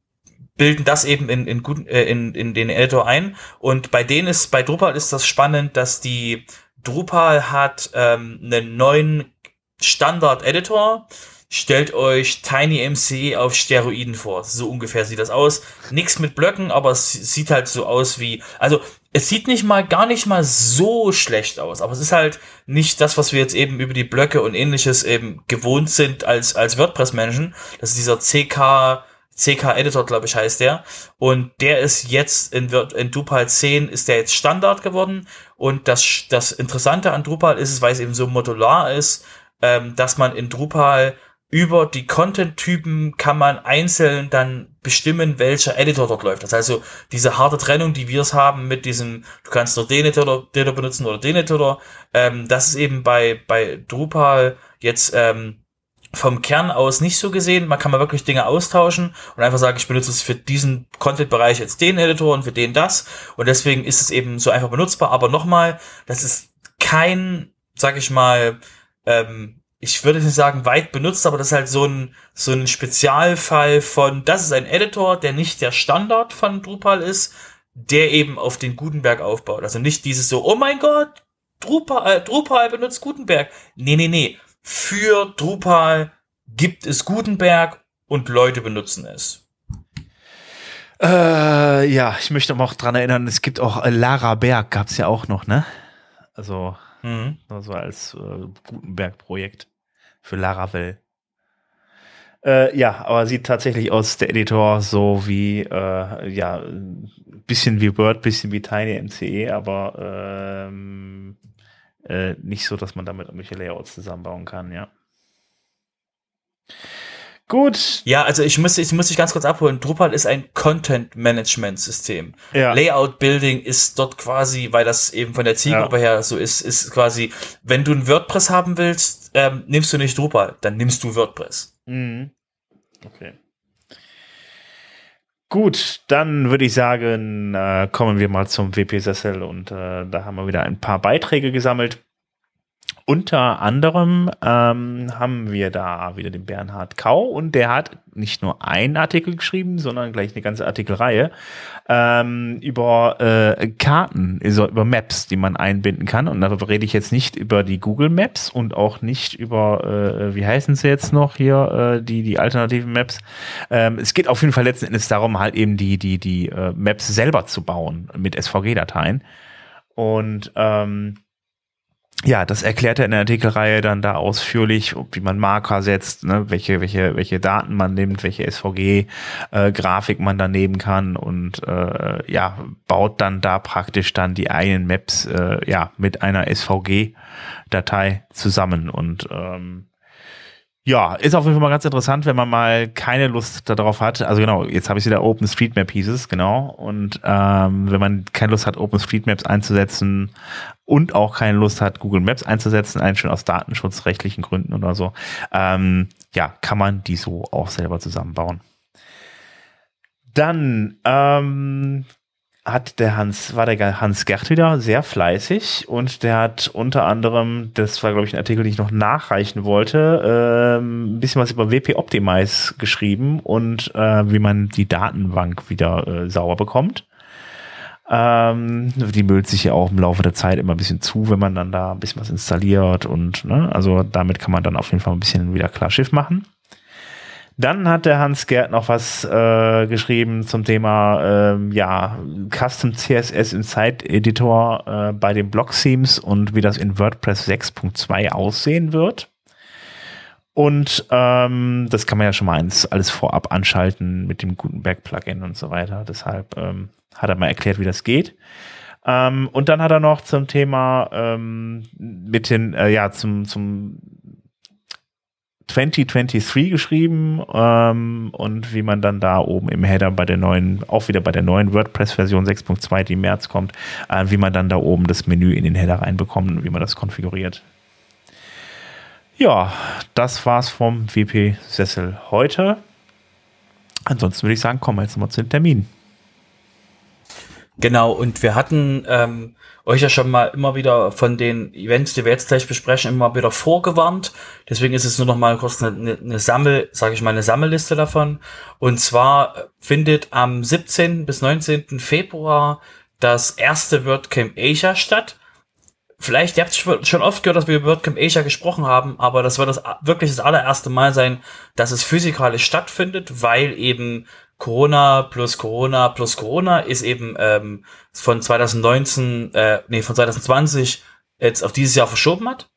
bilden das eben in, in, guten, äh, in, in den Editor ein. Und bei denen ist, bei Drupal ist das spannend, dass die Drupal hat ähm, einen neuen Standard-Editor. Stellt euch TinyMCE auf Steroiden vor. So ungefähr sieht das aus. Nix mit Blöcken, aber es sieht halt so aus wie, also es sieht nicht mal, gar nicht mal so schlecht aus, aber es ist halt nicht das, was wir jetzt eben über die Blöcke und ähnliches eben gewohnt sind als, als WordPress-Menschen. Das ist dieser CK, CK Editor, glaube ich, heißt der. Und der ist jetzt in, in Drupal 10 ist der jetzt Standard geworden. Und das, das Interessante an Drupal ist es, weil es eben so modular ist, ähm, dass man in Drupal über die Content-Typen kann man einzeln dann bestimmen, welcher Editor dort läuft. Das heißt also, diese harte Trennung, die wir es haben mit diesem, du kannst nur den Editor, Editor benutzen oder den Editor, ähm, das ist eben bei, bei Drupal jetzt ähm, vom Kern aus nicht so gesehen. Man kann mal wirklich Dinge austauschen und einfach sagen, ich benutze es für diesen Content-Bereich jetzt den Editor und für den das. Und deswegen ist es eben so einfach benutzbar. Aber nochmal, das ist kein, sag ich mal, ähm, ich würde nicht sagen weit benutzt, aber das ist halt so ein, so ein Spezialfall von, das ist ein Editor, der nicht der Standard von Drupal ist, der eben auf den Gutenberg aufbaut. Also nicht dieses so, oh mein Gott, Drupal, äh, Drupal benutzt Gutenberg. Nee, nee, nee. Für Drupal gibt es Gutenberg und Leute benutzen es. Äh, ja, ich möchte auch dran erinnern, es gibt auch äh, Lara Berg, gab's ja auch noch, ne? Also, Mhm. also als äh, Gutenberg-Projekt für Laravel. Äh, ja, aber sieht tatsächlich aus, der Editor, so wie, äh, ja, bisschen wie Word, bisschen wie Tiny MCE, aber ähm, äh, nicht so, dass man damit irgendwelche Layouts zusammenbauen kann, ja. Gut. Ja, also ich muss, ich muss dich ganz kurz abholen. Drupal ist ein Content-Management-System. Ja. Layout-Building ist dort quasi, weil das eben von der Zielgruppe her so ist, ist quasi, wenn du ein WordPress haben willst, ähm, nimmst du nicht Drupal, dann nimmst du WordPress. Mhm. Okay. Gut, dann würde ich sagen, äh, kommen wir mal zum WP-Sessel und äh, da haben wir wieder ein paar Beiträge gesammelt. Unter anderem ähm, haben wir da wieder den Bernhard Kau und der hat nicht nur einen Artikel geschrieben, sondern gleich eine ganze Artikelreihe ähm, über äh, Karten, also über Maps, die man einbinden kann. Und darüber rede ich jetzt nicht über die Google Maps und auch nicht über, äh, wie heißen sie jetzt noch hier, äh, die, die alternativen Maps. Ähm, es geht auf jeden Fall letzten Endes darum, halt eben die, die, die äh, Maps selber zu bauen mit SVG-Dateien. Und ähm, ja, das erklärt er in der Artikelreihe dann da ausführlich, wie man Marker setzt, ne, welche, welche, welche Daten man nimmt, welche SVG-Grafik man da nehmen kann und äh, ja, baut dann da praktisch dann die eigenen Maps äh, ja mit einer SVG-Datei zusammen. Und ähm, ja, ist auf jeden Fall mal ganz interessant, wenn man mal keine Lust darauf hat. Also genau, jetzt habe ich wieder OpenStreetMap Pieces, genau. Und ähm, wenn man keine Lust hat, OpenStreetMaps einzusetzen und auch keine Lust hat, Google Maps einzusetzen, einen schon aus datenschutzrechtlichen Gründen oder so, ähm, ja, kann man die so auch selber zusammenbauen. Dann ähm, hat der Hans, war der Hans Gert wieder sehr fleißig und der hat unter anderem, das war glaube ich ein Artikel, den ich noch nachreichen wollte, ähm, ein bisschen was über WP Optimize geschrieben und äh, wie man die Datenbank wieder äh, sauber bekommt. Ähm, die müllt sich ja auch im Laufe der Zeit immer ein bisschen zu, wenn man dann da ein bisschen was installiert und ne, also damit kann man dann auf jeden Fall ein bisschen wieder klar Schiff machen. Dann hat der Hans Gerd noch was äh, geschrieben zum Thema ähm, ja, Custom CSS im Site Editor äh, bei den Block Themes und wie das in WordPress 6.2 aussehen wird. Und ähm, das kann man ja schon mal alles vorab anschalten mit dem Gutenberg-Plugin und so weiter. Deshalb ähm, hat er mal erklärt, wie das geht. Ähm, und dann hat er noch zum Thema ähm, mit den, äh, ja, zum, zum 2023 geschrieben ähm, und wie man dann da oben im Header bei der neuen, auch wieder bei der neuen WordPress-Version 6.2, die im März kommt, äh, wie man dann da oben das Menü in den Header reinbekommt und wie man das konfiguriert. Ja, das war's vom WP-Sessel heute. Ansonsten würde ich sagen, kommen wir jetzt mal zu den Terminen. Genau, und wir hatten ähm, euch ja schon mal immer wieder von den Events, die wir jetzt gleich besprechen, immer wieder vorgewarnt. Deswegen ist es nur noch mal kurz eine, eine Sammel, sage ich mal, eine Sammelliste davon. Und zwar findet am 17. bis 19. Februar das erste WordCamp Asia statt. Vielleicht, ihr habt schon oft gehört, dass wir über WordCamp Asia gesprochen haben, aber das wird das wirklich das allererste Mal sein, dass es physikalisch stattfindet, weil eben Corona plus Corona plus Corona ist eben ähm, von 2019, äh, nee, von 2020 jetzt auf dieses Jahr verschoben hat.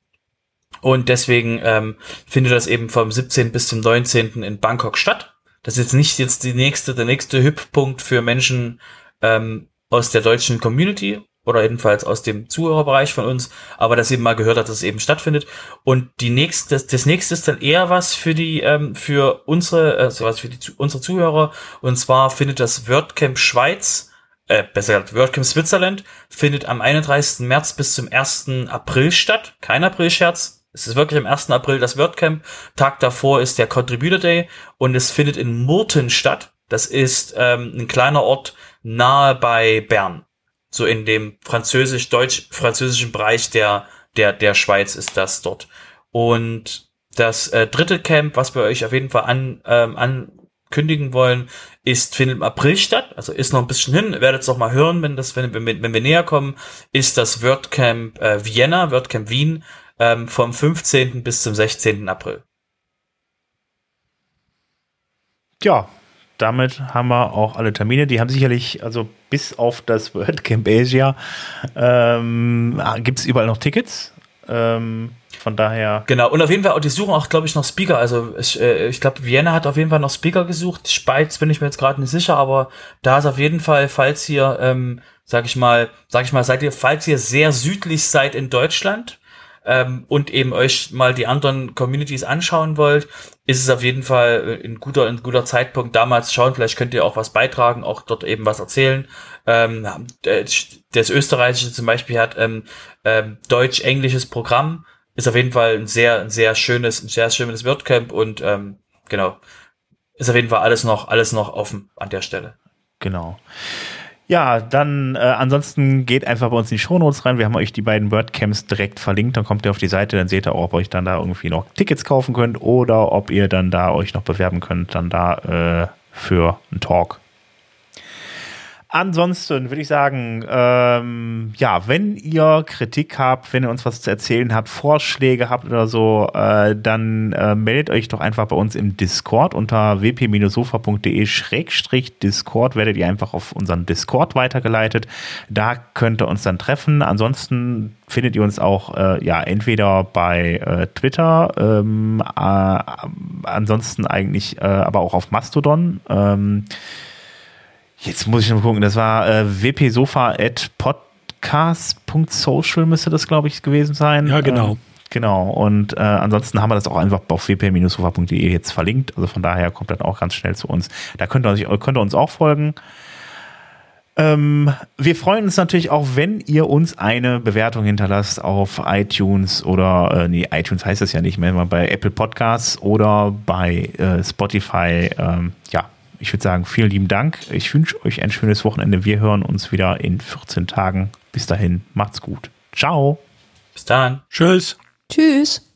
Und deswegen ähm, findet das eben vom 17. bis zum 19. in Bangkok statt. Das ist jetzt nicht jetzt die nächste, der nächste Hüpfpunkt für Menschen ähm, aus der deutschen Community oder jedenfalls aus dem Zuhörerbereich von uns, aber dass eben mal gehört hat, dass es eben stattfindet. Und die nächste, das, das nächste ist dann eher was für die, ähm, für unsere, also was für die, unsere Zuhörer. Und zwar findet das WordCamp Schweiz, äh, besser gesagt, WordCamp Switzerland, findet am 31. März bis zum 1. April statt. Kein Aprilscherz. Es ist wirklich am 1. April das WordCamp. Tag davor ist der Contributor Day und es findet in Murten statt. Das ist ähm, ein kleiner Ort nahe bei Bern so in dem französisch-deutsch-französischen Bereich der, der, der Schweiz ist das dort. Und das äh, dritte Camp, was wir euch auf jeden Fall an, ähm, ankündigen wollen, ist, findet im April statt, also ist noch ein bisschen hin, werdet es mal hören, wenn das, wenn, wenn, wenn wir näher kommen, ist das WordCamp äh, Vienna, WordCamp Wien, ähm, vom 15. bis zum 16. April. Ja, damit haben wir auch alle Termine. Die haben sicherlich, also bis auf das WordCamp Asia, ähm, gibt es überall noch Tickets. Ähm, von daher. Genau, und auf jeden Fall, auch die suchen auch, glaube ich, noch Speaker. Also ich, äh, ich glaube, Vienna hat auf jeden Fall noch Speaker gesucht. Speiz bin ich mir jetzt gerade nicht sicher, aber da ist auf jeden Fall, falls ihr, ähm, sag ich mal, sag ich mal, seid ihr, falls ihr sehr südlich seid in Deutschland, ähm, und eben euch mal die anderen Communities anschauen wollt, ist es auf jeden Fall ein guter, ein guter Zeitpunkt damals schauen. Vielleicht könnt ihr auch was beitragen, auch dort eben was erzählen. Ähm, das österreichische zum Beispiel hat ähm, ähm, deutsch-englisches Programm. Ist auf jeden Fall ein sehr, ein sehr schönes, ein sehr schönes WordCamp und ähm, genau. Ist auf jeden Fall alles noch, alles noch offen an der Stelle. Genau. Ja, dann äh, ansonsten geht einfach bei uns in die Shownotes rein. Wir haben euch die beiden WordCamps direkt verlinkt. Dann kommt ihr auf die Seite, dann seht ihr auch, ob ihr euch dann da irgendwie noch Tickets kaufen könnt oder ob ihr dann da euch noch bewerben könnt, dann da äh, für einen Talk Ansonsten würde ich sagen, ähm, ja, wenn ihr Kritik habt, wenn ihr uns was zu erzählen habt, Vorschläge habt oder so, äh, dann äh, meldet euch doch einfach bei uns im Discord unter wp-sofa.de-discord werdet ihr einfach auf unseren Discord weitergeleitet. Da könnt ihr uns dann treffen. Ansonsten findet ihr uns auch äh, ja entweder bei äh, Twitter, ähm, äh, ansonsten eigentlich äh, aber auch auf Mastodon. Ähm, Jetzt muss ich noch gucken, das war äh, wpsofa.podcast.social müsste das, glaube ich, gewesen sein. Ja, genau. Ähm, genau. Und äh, ansonsten haben wir das auch einfach auf wp-sofa.de jetzt verlinkt. Also von daher kommt das auch ganz schnell zu uns. Da könnt ihr, könnt ihr uns auch folgen. Ähm, wir freuen uns natürlich auch, wenn ihr uns eine Bewertung hinterlasst auf iTunes oder, äh, nee, iTunes heißt es ja nicht mehr, bei Apple Podcasts oder bei äh, Spotify. Ähm, ja, ich würde sagen, vielen lieben Dank. Ich wünsche euch ein schönes Wochenende. Wir hören uns wieder in 14 Tagen. Bis dahin, macht's gut. Ciao. Bis dann. Tschüss. Tschüss.